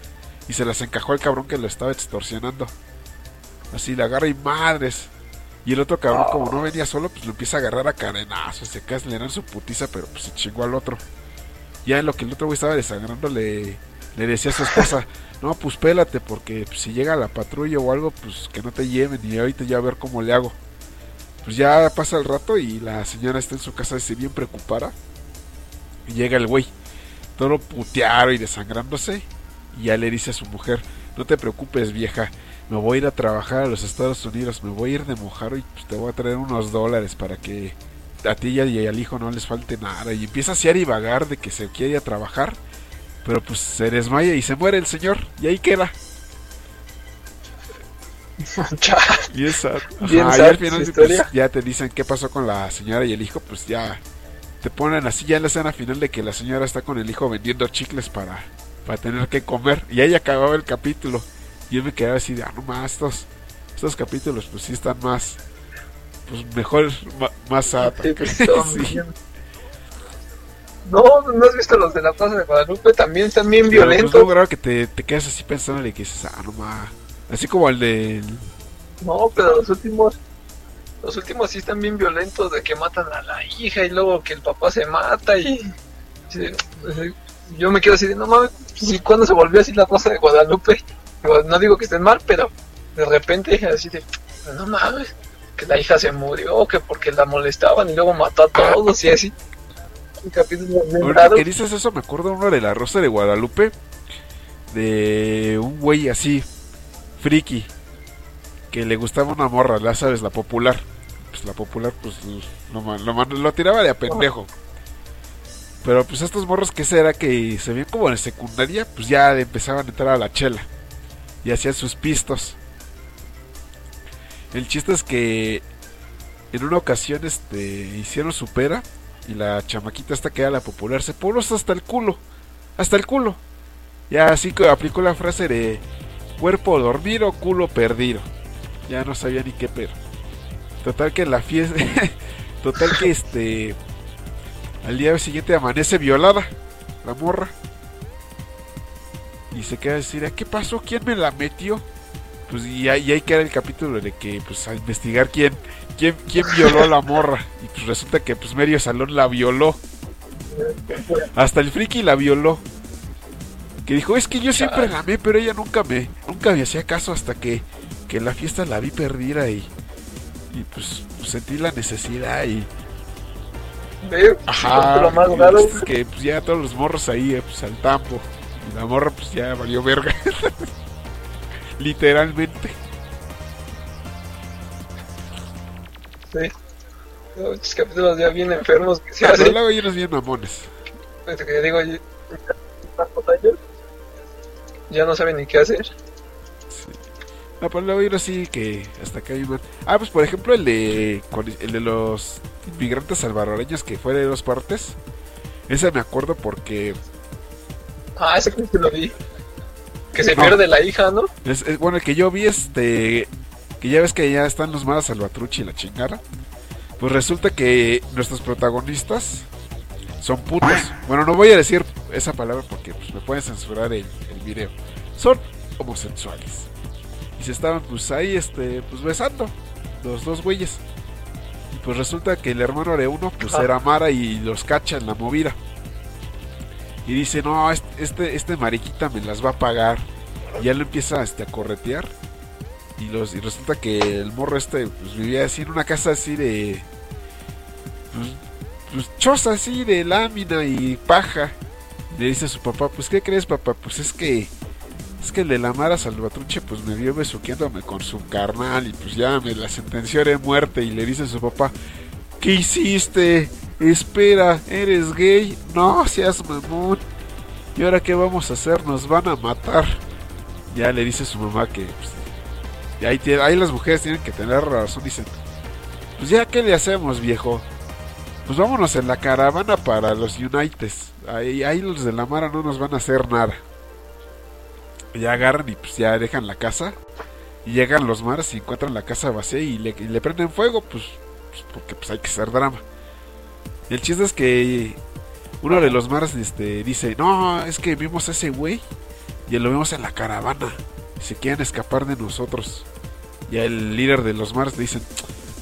y se las encajó al cabrón que lo estaba extorsionando. Así le agarra y madres. Y el otro cabrón, como no venía solo, pues lo empieza a agarrar a cadenazos. Se cae, le dan su putiza, pero pues se chingó al otro. Ya en lo que el otro güey estaba desangrando, le, decía a su esposa: No, pues pélate, porque pues, si llega la patrulla o algo, pues que no te lleven. Y ahorita ya a ver cómo le hago. Pues ya pasa el rato y la señora está en su casa, dice bien preocupada. Y llega el güey, todo puteado y desangrándose. Y ya le dice a su mujer: No te preocupes, vieja. Me voy a ir a trabajar a los Estados Unidos. Me voy a ir de mojaro y pues, te voy a traer unos dólares para que a ti y al hijo no les falte nada. Y empieza a divagar de que se quiere ir a trabajar. Pero pues se desmaya y se muere el señor. Y ahí queda. y esa. al final pues, ya te dicen qué pasó con la señora y el hijo. Pues ya te ponen así ya en la escena final de que la señora está con el hijo vendiendo chicles para, para tener que comer. Y ahí acababa el capítulo. Yo me quedaba así de, ah, no más, estos, estos capítulos pues sí están más, pues mejor, más sí, No, ¿no has visto los de la Plaza de Guadalupe? También están bien pues, violentos. no, que te, te quedas así pensando y que dices, ah, no más. Así como el de... No, pero los últimos... Los últimos sí están bien violentos de que matan a la hija y luego que el papá se mata y... Yo me quedo así de, no mames, ¿y cuándo se volvió así la Plaza de Guadalupe? No digo que estén mal, pero de repente así de, no mames, que la hija se murió, que porque la molestaban y luego mató a todos y así. Ahora que dices eso, me acuerdo uno de la Rosa de Guadalupe, de un güey así, friki, que le gustaba una morra, la sabes, la popular. Pues la popular, pues lo, lo, lo tiraba de a pendejo. Pero pues estos morros que era que se veían como en secundaria, pues ya empezaban a entrar a la chela. Y hacían sus pistos. El chiste es que en una ocasión este hicieron su pera y la chamaquita esta que era la popular se puso hasta el culo. Hasta el culo. Ya así que aplicó la frase de cuerpo dormido, culo perdido. Ya no sabía ni qué pero. Total que la fiesta. total que este. Al día siguiente amanece violada. La morra. Y se queda a decir, ¿qué pasó? ¿Quién me la metió? Pues y ahí, ahí queda el capítulo de que pues a investigar quién, quién, quién violó a la morra. Y pues resulta que pues medio salón la violó. Hasta el friki la violó. Que dijo, es que yo siempre la amé, pero ella nunca me, nunca me hacía caso hasta que, que en la fiesta la vi perdida y, y pues, sentí la necesidad y... Ajá, lo más es que pues, ya todos los morros ahí, eh, pues al tampo. Y la morra pues ya valió verga. Literalmente. Sí. Muchos capítulos ya bien enfermos que se hacen. luego hay unos bien mamones. que digo, ya no saben ni qué hacer. Sí. No, pero luego unos sí que hasta acá hay un... Ah, pues por ejemplo el de, el de los inmigrantes salvadoreños que fue de dos partes. Ese me acuerdo porque... Ah, ese que lo vi. Que se pierde la hija, ¿no? Es, bueno, el que yo vi, este. Que ya ves que ya están los malas salvatruchi y la chingada. Pues resulta que nuestros protagonistas son putos. Bueno, no voy a decir esa palabra porque pues, me pueden censurar el, el video. Son homosexuales. Y se estaban pues ahí, este, pues besando. Los dos güeyes. Y pues resulta que el hermano de uno, pues era Mara y los cacha en la movida y dice, no, este, este mariquita me las va a pagar. Y ya lo empieza este, a corretear. Y, los, y resulta que el morro este pues, vivía así en una casa así de... Pues, pues choza así de lámina y paja. le dice a su papá, pues ¿qué crees papá? Pues es que... Es que el de la Mara Salvatruche pues me vio besuqueándome con su carnal y pues ya me la sentenció de muerte y le dice a su papá, ¿qué hiciste? Espera, ¿eres gay? No seas mamón. ¿Y ahora qué vamos a hacer? Nos van a matar. Ya le dice su mamá que... Pues, ahí, ahí las mujeres tienen que tener razón. Dicen, pues ya, ¿qué le hacemos, viejo? Pues vámonos en la caravana para los Unites. Ahí, los de la Mara no nos van a hacer nada. Ya agarran y pues ya dejan la casa. Y llegan los maras y encuentran la casa vacía y le, y le prenden fuego, pues, pues, porque pues hay que hacer drama el chiste es que uno de los maras este, dice, no, es que vimos a ese güey y lo vemos en la caravana. Y se quieren escapar de nosotros. Y el líder de los maras le dice,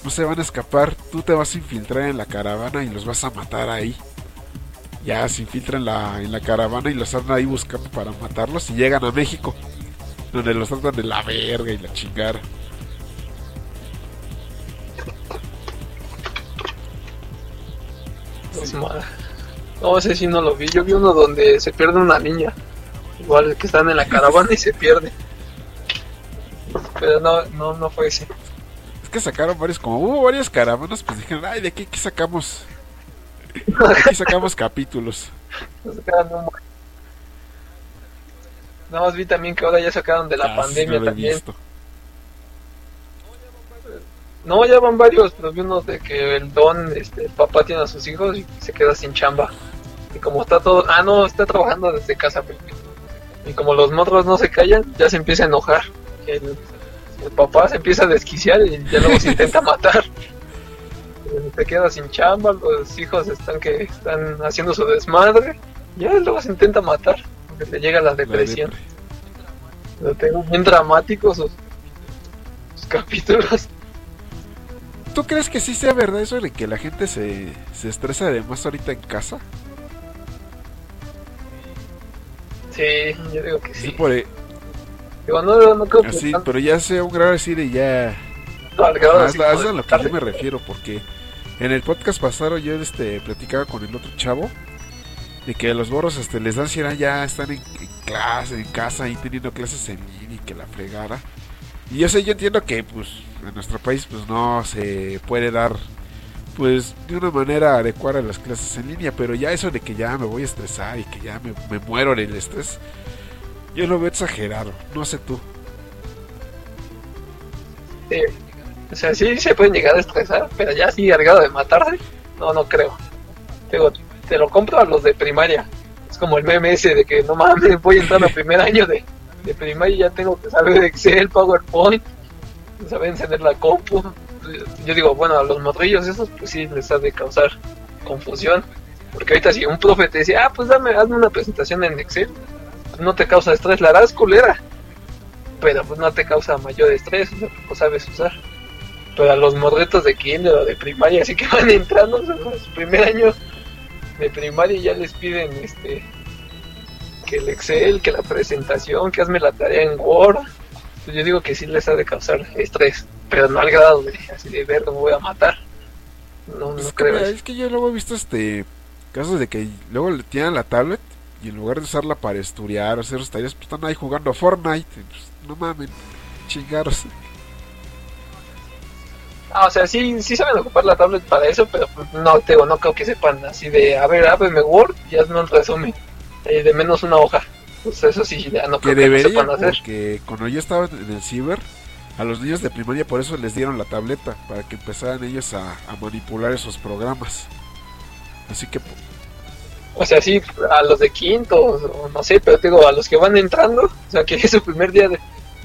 no se van a escapar, tú te vas a infiltrar en la caravana y los vas a matar ahí. Ya se infiltran en la, en la caravana y los andan ahí buscando para matarlos y llegan a México, donde los tratan de la verga y la chingada. No sé si no lo vi. Yo vi uno donde se pierde una niña. Igual que están en la caravana y se pierde. Pero no, no, no fue ese. Es que sacaron varios, como hubo varias caravanas, pues dijeron, ay, ¿de qué, sacamos? ¿De qué sacamos capítulos? Nada más vi también que ahora ya sacaron de la Ah, pandemia no también. visto. No, ya van varios, pero vi unos de que el don, este, el papá tiene a sus hijos y se queda sin chamba. Y como está todo, ah, no, está trabajando desde casa. pero- Y como los morros no se callan, ya se empieza a enojar. El, el papá se empieza a desquiciar y ya luego se intenta matar. Se queda sin chamba, los hijos están que están haciendo su desmadre. Ya luego se intenta matar, porque le llega la La depresión. depre. Lo tengo bien dramáticos sus, sus capítulos. ¿Tú crees que sí sea verdad eso de que la gente se, se estresa además ahorita en casa? Sí, yo digo que Sí, sí. por, Digo, no, no creo que así, tanto pero ya sea un grado así de ya... es a- de lo que yo me refiero, porque en el podcast pasado yo este platicaba con el otro chavo de que a los borros este, les da ansiedad ya están en, en clase, en casa y teniendo clases en línea y que la fregara. Y yo sé, yo entiendo que pues en nuestro país pues no se puede dar pues de una manera adecuada las clases en línea, pero ya eso de que ya me voy a estresar y que ya me, me muero del estrés, yo lo veo exagerado, no sé tú. Sí. O sea, sí se pueden llegar a estresar, pero ya así grado de matarse, no, no creo. Te lo compro a los de primaria. Es como el meme de que no mames, voy a entrar al primer año de, de primaria ya tengo que saber Excel, PowerPoint, saber encender la compu. Yo digo, bueno, a los morrillos esos pues sí les ha de causar confusión. Porque ahorita si un profe te dice, ah, pues dame, hazme una presentación en Excel, pues no te causa estrés, la harás culera. Pero pues no te causa mayor estrés, o sea, pues sabes usar. Pero a los morretos de kinder o de primaria, así que van entrando o sea, su primer año de primaria y ya les piden este que el Excel, que la presentación, que hazme la tarea en Word. Pues yo digo que sí les ha de causar estrés, pero no al grado de así de ver, me voy a matar. No, Pues no es, que, creo. eso. es que yo luego he visto este casos de que luego le tiran la tablet y en lugar de usarla para estudiar o hacer sus tareas, pues están ahí jugando a Fortnite. pues, no mamen, chingaros. Ah, o sea, sí, sí saben ocupar la tablet para eso, pero no, te no creo que sepan así de, a ver, ábreme Word y hazme un resumen eh, de menos una hoja. Pues eso sí, ya no Que creo que sepan hacer. porque cuando yo estaba en el ciber, a los niños de primaria por eso les dieron la tableta, para que empezaran ellos a, a manipular esos programas. Así que, O sea, sí, a los de quinto, o no sé, pero te digo, a los que van entrando, o sea, que es su primer día de,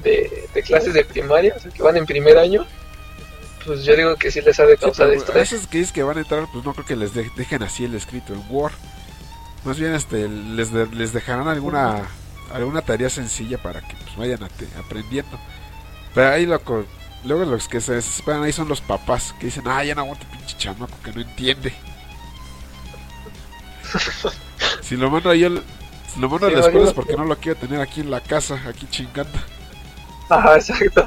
de, de clases de primaria, o sea, que van en primer año, pues yo digo que sí les ha de sí, causar a estrés. esos que dices que van a entrar, pues no creo que les de- dejen así el escrito en Word. Más bien este les, de- les dejarán alguna alguna tarea sencilla para que pues, vayan a te- aprendiendo. Pero ahí loco, luego los que se desesperan ahí son los papás que dicen, ah, ya no aguanto pinche chamaco que no entiende. si lo mando yo, si lo mando Sí, a la escuela es porque no lo quiero tener aquí en la casa, aquí chingando. Ajá, exacto.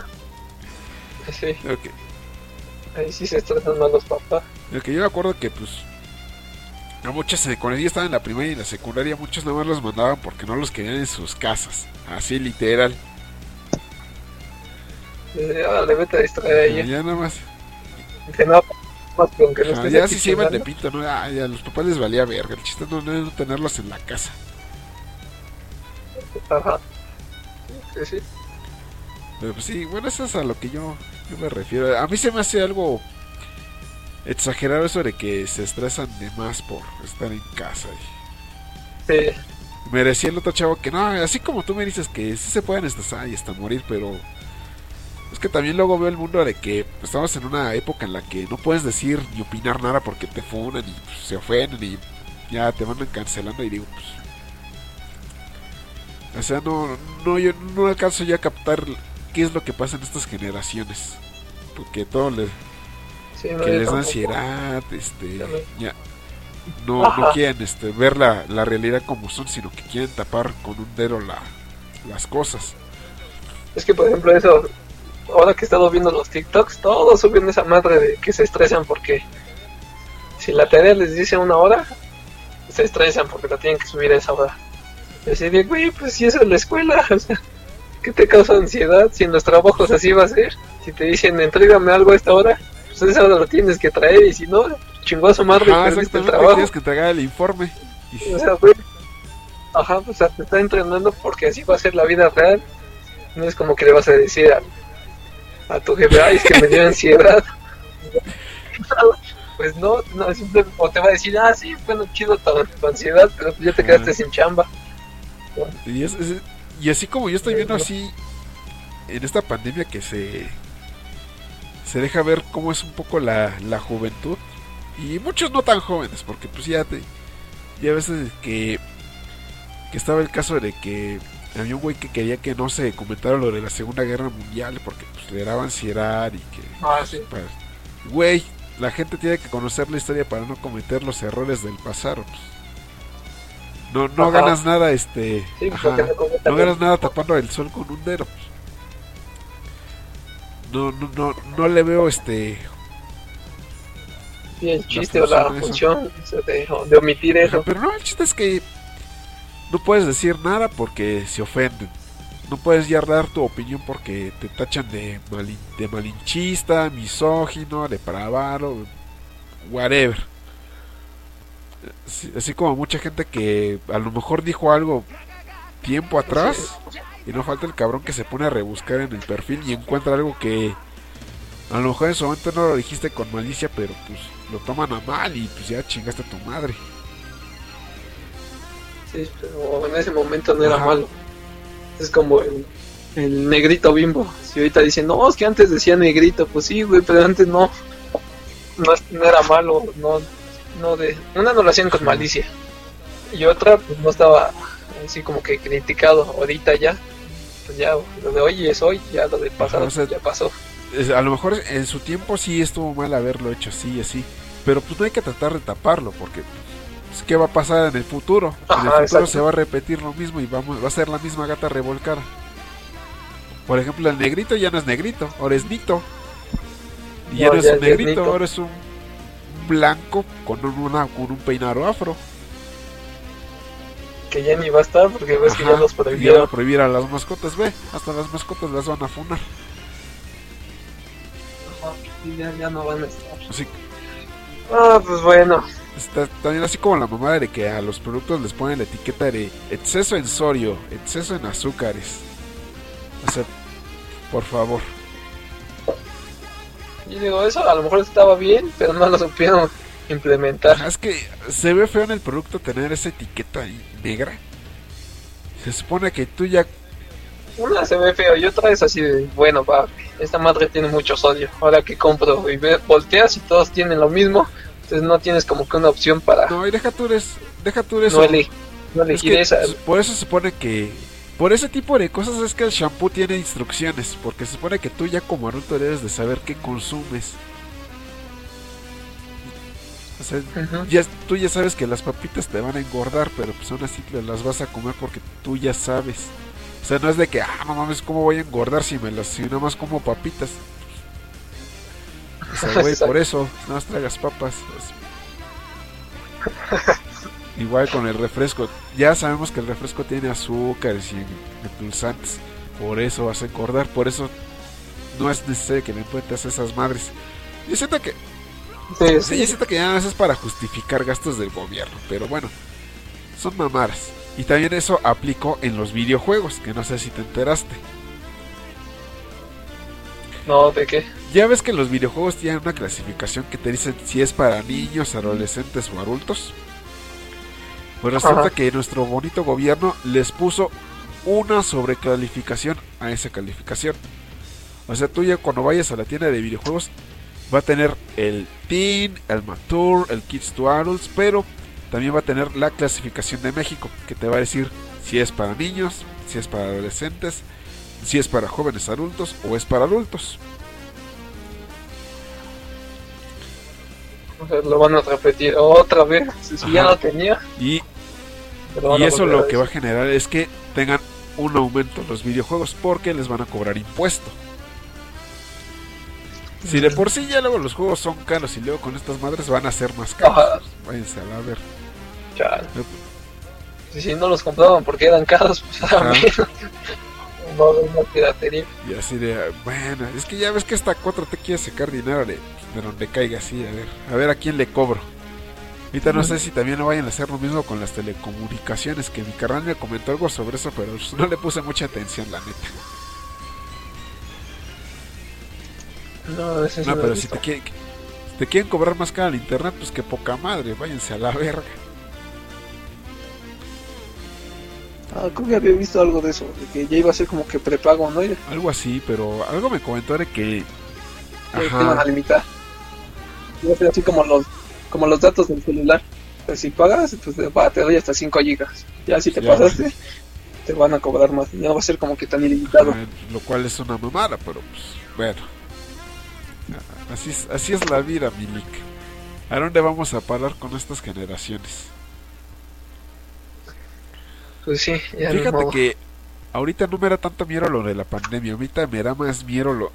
Sí, Ok. ahí sí se estresan más los papás. El que yo me acuerdo que pues a muchos eh, cuando yo estaba en la primaria y en la secundaria muchos nada más los mandaban porque no los querían en sus casas, así literal. Dice, Órale, vete a distraer a ella. Ya nada más. Dice, no, más con que no Ajá, estés ya sí se iban de chingando". pito, ¿no? Ay, a los papás les valía verga. El chiste no, no era no tenerlos en la casa. Ajá. Sí, sí. Pero pues sí, bueno, eso es a lo que yo, yo me refiero. A mí se me hace algo exagerado eso de que se estresan de más por estar en casa. y- Sí. Me decía el otro chavo que no, así como tú me dices que sí se pueden estresar y hasta morir, pero es que también luego veo el mundo de que estamos en una época en la que no puedes decir ni opinar nada porque te funan y pues, se ofenden y ya te van cancelando y digo, pues... O sea, no, no, yo no alcanzo ya a captar qué es lo que pasa en estas generaciones. Porque todo les, sí no, que les da ansiedad, este, Ya no, no quieren este, ver la, la realidad como son, sino que quieren tapar con un dedo la, las cosas. Es que, por ejemplo, eso, ahora que he estado viendo los TikToks, todos suben esa madre de que se estresan porque si la tarea les dice una hora, se estresan porque la tienen que subir a esa hora. Y así de, güey, pues si eso es la escuela, o sea, ¿qué te causa ansiedad? Si en los trabajos así va a ser, si te dicen, entrégame algo a esta hora, pues hora lo tienes que traer y si no, chingó a su madre, Ajá, perdiste el trabajo. tienes que entregar el informe. Y- O sea, güey, Ajá, pues te está entrenando porque así va a ser la vida real. No es como que le vas a decir a, a tu jefe, ay, es que me dio ansiedad. pues no, no simple, o te va a decir, ah, sí, bueno, chido tu, tu ansiedad, pero ya te quedaste sin chamba. Y, es, es, y así como yo estoy viendo así en esta pandemia que se se deja ver cómo es un poco la, la juventud y muchos no tan jóvenes porque pues ya te ya a veces que que estaba el caso de que había un güey que quería que no se comentara lo de la Segunda Guerra Mundial porque pues, le daba ansiedad y que... Ah, sí. Pues, güey, la gente tiene que conocer la historia para no cometer los errores del pasado. Pues. No, no ganas nada, este... Sí, ajá, no no ganas nada tapando el sol con un dedo. Pues. No, no, no, no le veo este... Sí, el chiste o la función de omitir eso. Pero no, el chiste es que no puedes decir nada porque se ofenden. No puedes ya dar tu opinión porque te tachan de, malin- de malinchista, misógino, depravado, whatever. Así, así como mucha gente que a lo mejor dijo algo tiempo atrás y no falta el cabrón que se pone a rebuscar en el perfil y encuentra algo que a lo mejor en su momento no lo dijiste con malicia, pero pues lo toman a mal y pues ya chingaste a tu madre. Sí, pero en ese momento no era malo. Es como el, el negrito bimbo. Si ahorita dicen, no, es que antes decía negrito, pues sí, güey, pero antes no. No, no era malo, no, no de, una no lo hacían con malicia. Y otra, pues no estaba así como que criticado. Ahorita ya, pues ya, lo de hoy es hoy, ya lo del pasado o sea, ya pasó. A lo mejor en su tiempo sí estuvo mal haberlo hecho así y así, pero pues no hay que tratar de taparlo porque pues, ¿qué va a pasar en el futuro? en el futuro exacto. se va a repetir lo mismo y vamos, va a ser la misma gata revolcada. Por ejemplo, el negrito ya no es negrito, ahora es nito. Y ya No, ya- es un es negrito, ahora es un blanco con, una, con un peinado afro. Que ya ni va a estar porque ves que Ajá, ya los y ya prohibieron. prohibir a las mascotas, ve, hasta las mascotas las van a funar. Ajá, ya, ya no van a estar. Así Ah, pues bueno. Está también así como la mamada de que a los productos les ponen la etiqueta de exceso en sodio, exceso en azúcares. O sea, por favor. Yo digo, eso a lo mejor estaba bien, pero no lo supieron implementar. Ajá, Es que se ve feo en el producto tener esa etiqueta ahí negra. Se supone que tú ya... Una se ve feo y otra es así de, bueno, va, esta madre tiene mucho sodio. Ahora que compro y ve, volteas y todos tienen lo mismo, entonces no tienes como que una opción para no, No, y deja tú, eres, deja tú eso. ele- no Es elegir que esa. por eso se supone que... Por ese tipo de cosas es que el shampoo tiene instrucciones. Porque se supone que tú ya como adulto debes de saber qué consumes. O sea, Ujú. ya, tú ya sabes que las papitas te van a engordar, pero pues aún así te las vas a comer porque tú ya sabes. O sea, no es de que, ah, no mames, ¿cómo voy a engordar si me las, si nada más como papitas? O sea, güey, por eso, no más tragas papas. Es- Igual con el refresco. Ya sabemos que el refresco tiene azúcares y endulzantes. Por eso vas a engordar, por eso no es necesario que le encuentres esas madres. Yo siento que Sí, sí. yo siento que ya eso es para justificar gastos del gobierno, pero bueno, son mamadas. Y también eso aplicó en los videojuegos, que no sé si te enteraste. No, ¿de qué? Ya ves que los videojuegos tienen una clasificación que te dicen si es para niños, adolescentes o adultos. Pues resulta Ajá. que nuestro bonito gobierno les puso una sobrecalificación a esa calificación. O sea, tú ya cuando vayas a la tienda de videojuegos va a tener el Teen, el Mature, el Kids to Adults, pero también va a tener la clasificación de México, que te va a decir si es para niños, si es para adolescentes, si es para jóvenes adultos o es para adultos. O sea, lo van a repetir otra vez. Si ya lo tenía, Y, lo y eso lo que va a generar es que tengan un aumento en los videojuegos porque les van a cobrar impuesto. Si de por sí ya luego los juegos son caros y luego con estas madres van a ser más caros. Ajá. Váyanse a la ver. Chale. Si, si no los compraban porque eran caros, pues Ajá. también. no una piratería. Y así de, bueno, es que ya ves que esta 4T quiere sacar dinero de, de donde caiga así, a ver, a ver a quién le cobro. Ahorita no sé si también no vayan a hacer lo mismo con las telecomunicaciones, que mi carnal me comentó algo sobre eso, pero no le puse mucha atención, la neta. No, eso no pero si te, quieren, si te quieren cobrar más caro el internet, pues que poca madre, váyanse a la verga. Ah, creo que había visto algo de eso, de que ya iba a ser como que prepago, ¿no? Algo así, pero algo me comentó de que... Ajá. Te van a limitar. Iba a ser así como los, como los datos del celular. Pues si pagas, pues te doy hasta 5 gigas. Ya si te pasaste, te van a cobrar más. Ya no va a ser como que tan ilimitado. lo cual es una mamada, pero pues bueno. Así es, así es la vida, Milik. ¿A dónde vamos a parar con estas generaciones? Pues sí, Fíjate que ahorita no me da tanto miedo lo de la pandemia, ahorita me da más miedo lo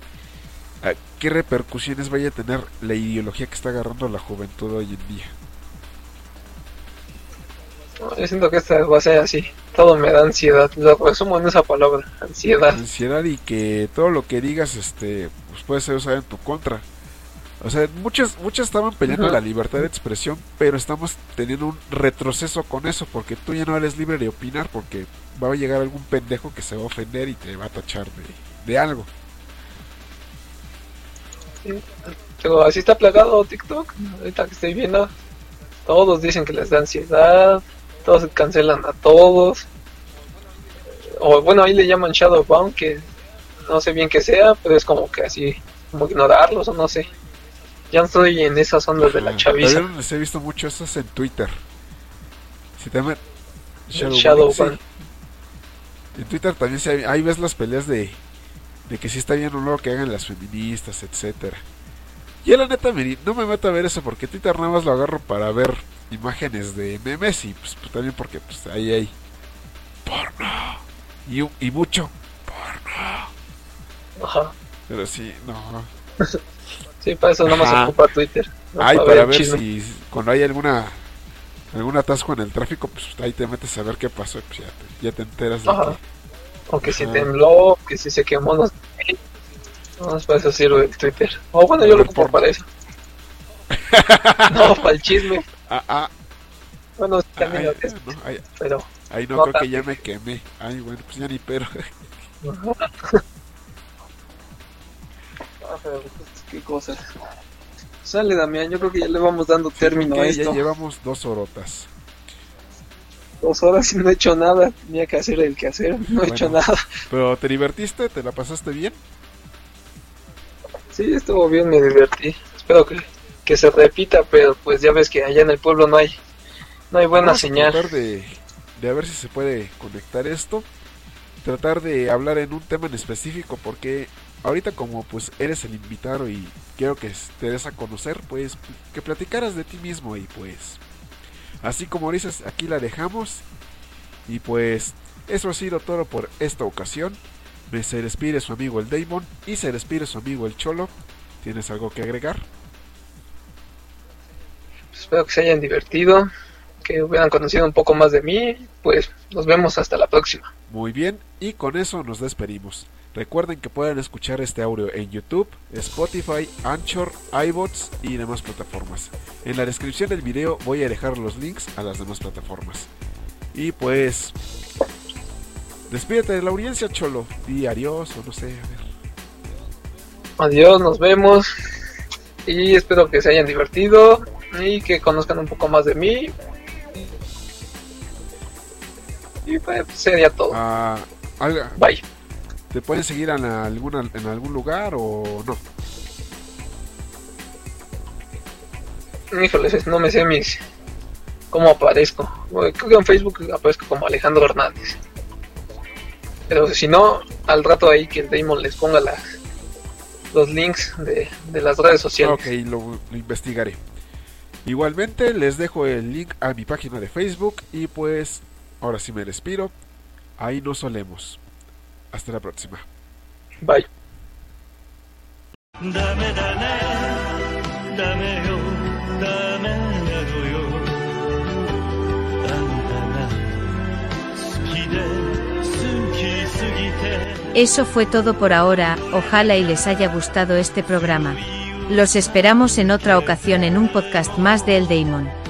a qué repercusiones vaya a tener la ideología que está agarrando la juventud hoy en día. yo siento que esta va a ser así. Todo me da ansiedad. Lo resumo en esa palabra, ansiedad. Ansiedad y que todo lo que digas este pues puede ser usado en tu contra. O sea, muchos, muchos estaban peleando la libertad de expresión, pero estamos teniendo un retroceso con eso, porque tú ya no eres libre de opinar, porque va a llegar algún pendejo que se va a ofender y te va a tachar de, algo. Pero así está plagado TikTok, ahorita que estoy viendo. Todos dicen que les da ansiedad, todos cancelan a todos. O bueno, ahí le llaman Shadowbound, que no sé bien qué sea, pero es como que así, como ignorarlos o no sé. Ya estoy en esas ondas de la chaviza. les he visto mucho es en Twitter. Si te Shadow, En Twitter también se, ahí ves las peleas de, de que si está bien o no que hagan las feministas, etcétera. Yo la neta no me meto a ver eso porque Twitter nada más lo agarro para ver imágenes de memes y pues, pues también porque pues ahí hay porno y, y mucho porno. Ajá. Pero sí, no. Sí, para eso nomás más ocupa Twitter. Ay, para, ver, si cuando hay alguna algún atasco en el tráfico, pues ahí te metes a ver qué pasó pues ya te, ya te enteras de Ajá. O que si tembló, que si se quemó, no sé. No, para eso sirve el Twitter. O bueno, yo lo ocupo para eso. no, para el chisme. Ah, ah. Bueno, también lo es, no, ahí, pero... Ahí no, creo que ya me quemé. Ay, bueno, pues ya ni pero. Ah, pero pues, qué cosas. Sale Damián, yo creo que ya le vamos dando término a esto. Ya llevamos dos horotas. Dos horas y no he hecho nada. Tenía que hacer el que hacer, no he hecho nada. Pero ¿te divertiste? ¿Te la pasaste bien? Sí, estuvo bien, me divertí. Espero que, que se repita, pero pues ya ves que allá en el pueblo no hay no hay buena señal. tratar de, de a ver si se puede conectar esto. Tratar de hablar en un tema en específico porque ahorita como pues eres el invitado y quiero que te des a conocer, pues que platicaras de ti mismo y pues así como dices, aquí la dejamos y pues eso ha sido todo por esta ocasión. Me se despide su amigo el Damon y se despide su amigo el Cholo. ¿Tienes algo que agregar? espero que se hayan divertido, que hubieran conocido un poco más de mí. Pues nos vemos hasta la próxima. Muy bien, y con eso nos despedimos. Recuerden que pueden escuchar este audio en YouTube, Spotify, Anchor, iBots y demás plataformas. En la descripción del video voy a dejar los links a las demás plataformas. Y pues, despídete de la audiencia, Cholo. Y adiós, o no sé, a ver. Adiós, nos vemos. Y espero que se hayan divertido y que conozcan un poco más de mí. Y pues sería todo. Ah, Bye. ¿Te pueden seguir en, alguna, en algún lugar o no? Híjoles, no me sé mis cómo aparezco. Creo que en Facebook aparezco como Alejandro Hernández. Pero si no, al rato ahí que el Damon les ponga las, los links de, las redes sociales. Ok, lo, lo, investigaré. Igualmente les dejo el link a mi página de Facebook y pues ahora sí me despido. Ahí nos solemos. Hasta la próxima. Bye. Eso fue todo por ahora, ojalá y les haya gustado este programa. Los esperamos en otra ocasión en un podcast más de El Daemon.